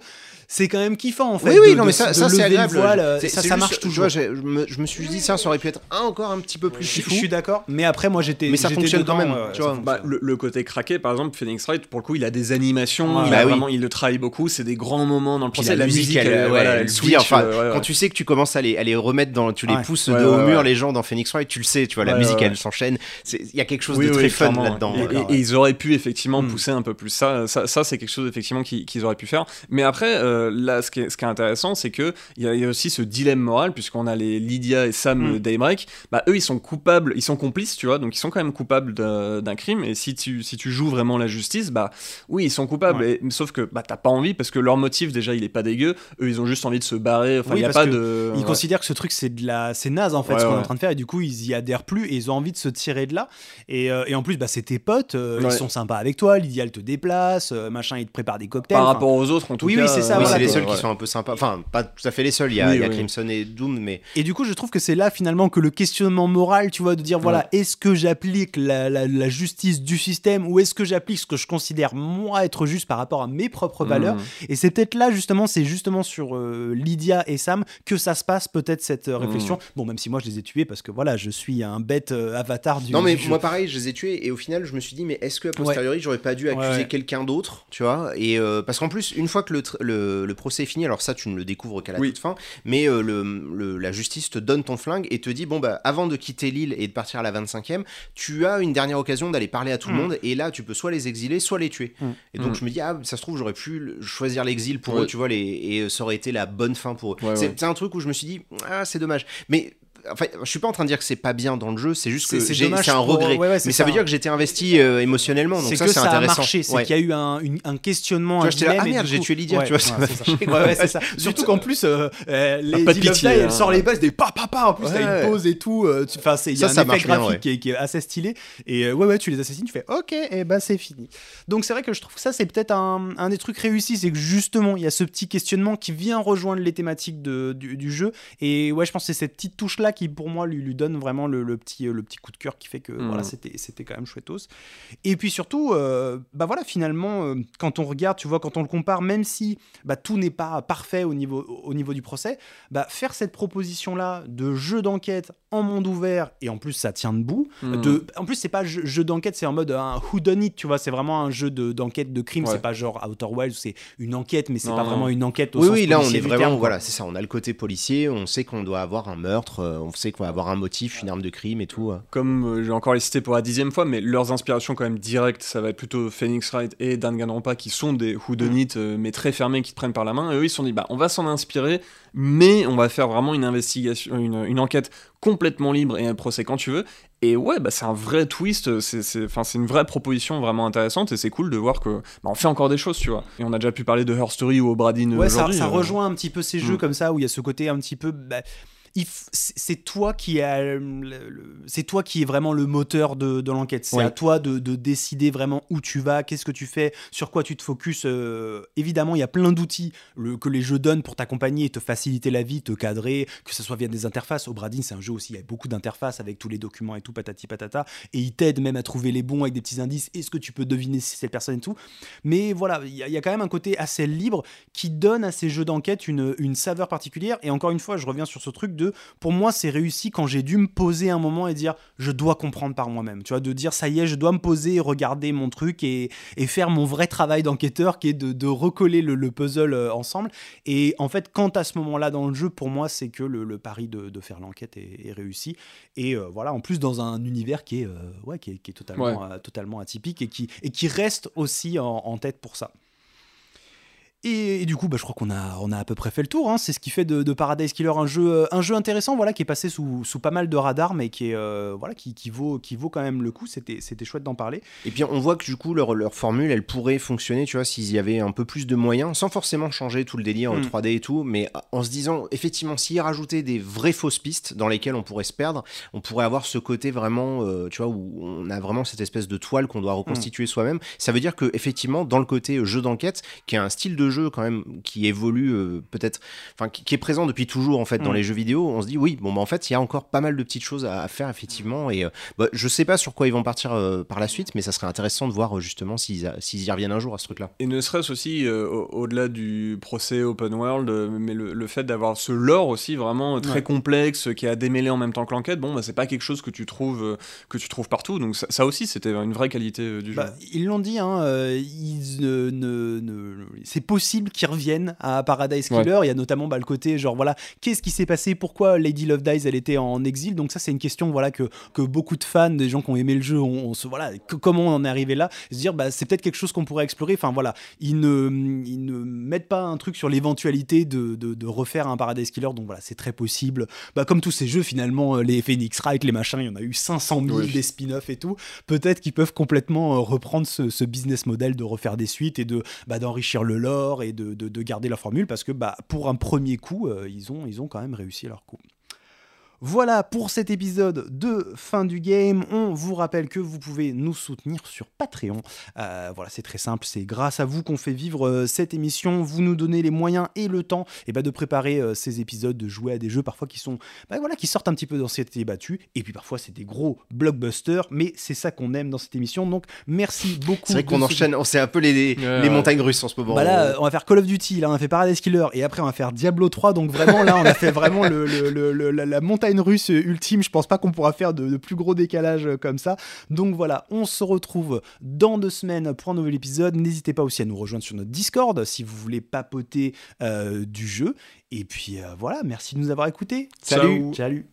C'est quand même kiffant en fait. Oui, oui, de- non, mais ça, de ça c'est agréable. voile, euh, ça, marche toujours. je, me, je me suis dit, ça, ça aurait pu être encore un petit peu plus Je, je suis d'accord, mais après moi j'étais. Mais ça fonctionne dedans, quand même, tu vois. fonctionne. Bah, le, le côté craqué, par exemple, Phoenix Wright, pour le coup, il a des animations, Ouais. il, Bah a oui. vraiment, il le travaille beaucoup, c'est des grands moments dans le procès. la, musique, elle, ouais, voilà, elle switch, enfin, euh, ouais, quand tu sais que tu commences à les, à les remettre dans, tu les pousses de haut mur, les gens dans Phoenix Wright, tu le sais, tu vois, la musique elle s'enchaîne. Il y a quelque chose de très fun là-dedans. Et, ils auraient pu effectivement Mm. pousser un peu plus ça. Ça, c'est quelque chose effectivement qu'ils auraient pu faire. Mais après, euh, là, ce qui est, ce qui est intéressant, c'est que il y, a- y a aussi ce dilemme moral, puisqu'on a les Lydia et Sam Mm. Daybreak. Bah, eux, ils sont coupables, ils sont complices, tu vois, donc ils sont quand même coupables d'un crime. Et si tu, si tu joues vraiment la justice, bah oui, ils sont coupables. Ouais. Et- sauf que bah, t'as pas envie parce que leur motif, déjà, il est pas dégueu. Eux, ils ont juste envie de se barrer. Enfin, il Oui, y a pas de. Ils ouais. considèrent que ce truc c'est de la c'est naze en fait Ouais, ce qu'on est en train de faire et du coup ils y adhèrent plus et ils ont envie de se tirer de là et, euh, et en plus bah c'est tes potes euh, ils sont sympas avec toi Lydia elle te déplace machin ils te préparent des cocktails Par rapport aux autres, en tout Oui, cas. oui, c'est ça, Oui, c'est les seuls Ouais. qui sont un peu sympas. Enfin, pas tout à fait les seuls. Il y a, Oui, il y a oui. Crimson et Doom, mais et du coup je trouve que c'est là finalement que le questionnement moral tu vois de dire voilà est-ce que j'applique la, la- la justice du système ou est-ce que j'applique ce que je considère moi être juste par rapport à mes propres valeurs? Mm. et c'est peut-être là justement c'est justement sur euh, Lydia et Sam que ça se passe peut-être cette euh, réflexion bon même si moi je les ai tués parce que voilà je suis un bête euh, avatar du non mais du jeu. moi pareil, je les ai tués et au final je me suis dit mais est-ce que a posteriori j'aurais pas dû accuser quelqu'un d'autre, tu vois? Et euh, parce qu'en plus une fois que le, le, le procès est fini, alors ça tu ne le découvres qu'à la Oui. toute fin, mais euh, le, le- la justice te donne ton flingue et te dit bon bah avant de quitter l'île et de partir à la 25e, tu as une dernière occasion d'aller parler à tout le Mm. monde et là tu peux soit les exiler, soit les tuer. Mm. Et donc Mm. je me dis ah ça se trouve j'aurais pu choisir l'exil pour Ouais. eux, tu vois les et ça aurait été la bonne fin pour eux. Ouais, c'est ouais. c'est un truc où je me suis dit ah c'est dommage, mais Enfin, je suis pas en train de dire que c'est pas bien dans le jeu, c'est juste que c'est un pour- regret. ouais, ouais, c'est mais ça, veut dire que j'étais investi euh, émotionnellement, donc c'est ça que c'est ça a intéressant. marché, c'est Ouais. qu'il y a eu un, une- un questionnement, Tu vois, ah merde, j'ai tué Lydia, tu vois, c'est ça. Surtout qu'en plus, euh, euh, les pas Die, hein. elle sort les bases des pa pa pa. En plus, t'as une pause et tout. euh, Enfin, c'est il y a un effet graphique qui, est, assez stylé. Et ouais, ouais, tu les assassines, tu fais OK, et bah c'est fini. Donc c'est vrai que je trouve que ça c'est peut-être un, des trucs réussis, c'est que justement il y a ce petit questionnement qui vient rejoindre les thématiques du jeu. Et ouais, je pense que c'est cette petite touche là qui pour moi lui, lui donne vraiment le, le petit le petit coup de cœur qui fait que voilà c'était c'était quand même chouettos. Et puis surtout, euh, bah voilà, finalement, euh, quand on regarde, tu vois, quand on le compare, même si bah, tout n'est pas parfait au niveau, au niveau du procès, bah, faire cette proposition-là de jeu d'enquête en monde ouvert, et en plus ça tient debout, Mm. de, en plus c'est pas jeu, jeu d'enquête, c'est en mode un who done it, tu vois, c'est vraiment un jeu de- d'enquête de, crime, Ouais. c'est pas genre Outer Wilds où c'est une enquête, mais c'est Non, pas non. vraiment une enquête au Oui, sens oui, là on policier est vraiment, terme, voilà, c'est ça, on a le côté policier, on sait qu'on doit avoir un meurtre, euh, on sait qu'on va avoir un motif, une arme de crime et tout. euh. comme euh, j'ai encore les cité pour la dixième fois, mais leurs inspirations quand même directes, ça va être plutôt Phoenix Wright et Danganronpa qui sont des whodunit euh, mais très fermés qui te prennent par la main. Et eux ils se sont dit bah on va s'en inspirer, mais on va faire vraiment une investigation, une, une enquête complètement libre et un procès quand tu veux. Et ouais bah c'est un vrai twist, c'est c'est enfin c'est une vraie proposition vraiment intéressante et c'est cool de voir que bah, on fait encore des choses tu vois. Et on a déjà pu parler de Her Story ou Obradin Ouais, ça, ça euh, rejoint un petit peu ces jeux Mm. comme ça où il y a ce côté un petit peu. bah, c'est toi qui c'est toi qui est vraiment le moteur de, l'enquête. C'est à toi de, décider vraiment où tu vas, qu'est-ce que tu fais, sur quoi tu te focuses. Euh, évidemment, il y a plein d'outils que les jeux donnent pour t'accompagner et te faciliter la vie, te cadrer, que ce soit via des interfaces. Obradin, c'est un jeu aussi, il y a beaucoup d'interfaces avec tous les documents et tout, patati patata. Et il t'aide même à trouver les bons avec des petits indices. Est-ce que tu peux deviner si c'est cette personne et tout Mais voilà, il y, a quand même un côté assez libre qui donne à ces jeux d'enquête une, une saveur particulière. Et encore une fois, je reviens sur ce truc de, pour moi, c'est réussi quand j'ai dû me poser un moment et dire, je dois comprendre par moi-même. Tu vois, de dire, ça y est, je dois me poser, regarder mon truc et, et faire mon vrai travail d'enquêteur qui est de, de recoller le, puzzle euh, ensemble. Et en fait, quand à ce moment-là dans le jeu, pour moi, c'est que le, pari de, de faire l'enquête est, réussi. Et euh, voilà, en plus, dans un univers qui est, euh, ouais, qui est, qui est totalement, totalement atypique et qui, et qui reste aussi en, en tête pour ça. Et, du coup, bah, je crois qu'on a, on a à peu près fait le tour. Hein. C'est ce qui fait de, Paradise Killer un jeu, euh, un jeu intéressant, voilà, qui est passé sous, sous pas mal de radars, mais qui est, euh, voilà, qui, qui, vaut, qui vaut quand même le coup. C'était, c'était chouette d'en parler. Et puis on voit que du coup leur, leur formule, elle pourrait fonctionner, tu vois, s'il y avait un peu plus de moyens, sans forcément changer tout le délire en 3D hmm. et tout, mais en se disant, effectivement, s'il rajoutait des vraies fausses pistes dans lesquelles on pourrait se perdre, on pourrait avoir ce côté vraiment, euh, tu vois, où on a vraiment cette espèce de toile qu'on doit reconstituer hmm. soi-même. Ça veut dire que effectivement, dans le côté jeu d'enquête, qui est un style de jeu quand même qui évolue euh, peut-être, enfin qui, est présent depuis toujours en fait dans mm. les jeux vidéo, on se dit oui, bon bah en fait il y a encore pas mal de petites choses à, faire effectivement et euh, bah, je sais pas sur quoi ils vont partir euh, par la suite, mais ça serait intéressant de voir justement s'ils y reviennent un jour à ce truc-là. Et ne serait-ce aussi au-delà du procès open world, mais le, fait d'avoir ce lore aussi vraiment très complexe qui a démêlé en même temps que l'enquête, bon bah c'est pas quelque chose que tu trouves que tu trouves partout, donc ça, aussi c'était une vraie qualité du jeu. Bah, ils l'ont dit, hein, c'est possible qu'ils reviennent à Paradise Killer. Il y a notamment bah, le côté genre voilà, qu'est-ce qui s'est passé? Pourquoi Lady Love Dies elle était en exil? Donc ça c'est une question voilà que, que beaucoup de fans, des gens qui ont aimé le jeu, on, se voilà comment on en est arrivé là? Se dire bah c'est peut-être quelque chose qu'on pourrait explorer. Enfin voilà, ils ne ils ne mettent pas un truc sur l'éventualité de, de, refaire un Paradise Killer. Donc voilà, c'est très possible. Bah comme tous ces jeux finalement, euh, les Phoenix Wright, les machins, il y en a eu 500 000 des spin-offs et tout. Peut-être qu'ils peuvent complètement euh, reprendre ce, business model de refaire des suites et de bah, d'enrichir le lore et de, de, de garder leur formule parce que bah, pour un premier coup, euh, ils ont quand même réussi leur coup. Voilà pour cet épisode de fin du game. On vous rappelle que vous pouvez nous soutenir sur Patreon. Euh, voilà, c'est très simple. C'est grâce à vous qu'on fait vivre euh, cette émission. Vous nous donnez les moyens et le temps et eh ben, de préparer euh, ces épisodes, de jouer à des jeux parfois qui sont, bah, voilà, qui sortent un petit peu d'ancienneté battue. Et puis parfois c'est des gros blockbusters, mais c'est ça qu'on aime dans cette émission. Donc merci beaucoup. C'est vrai qu'on enchaîne. On sait un peu les, les, montagnes russes en ce moment. Bah là, on va faire Call of Duty. Là, on a fait Paradise Killer et après on va faire Diablo 3. Donc vraiment là, on a fait vraiment le, la montagne russe ultime. Je pense pas qu'on pourra faire de, plus gros décalage euh, comme ça. Donc voilà, on se retrouve dans deux semaines pour un nouvel épisode. N'hésitez pas aussi à nous rejoindre sur notre Discord si vous voulez papoter euh, du jeu. Et puis euh, voilà, merci de nous avoir écoutés. Salut. Salut.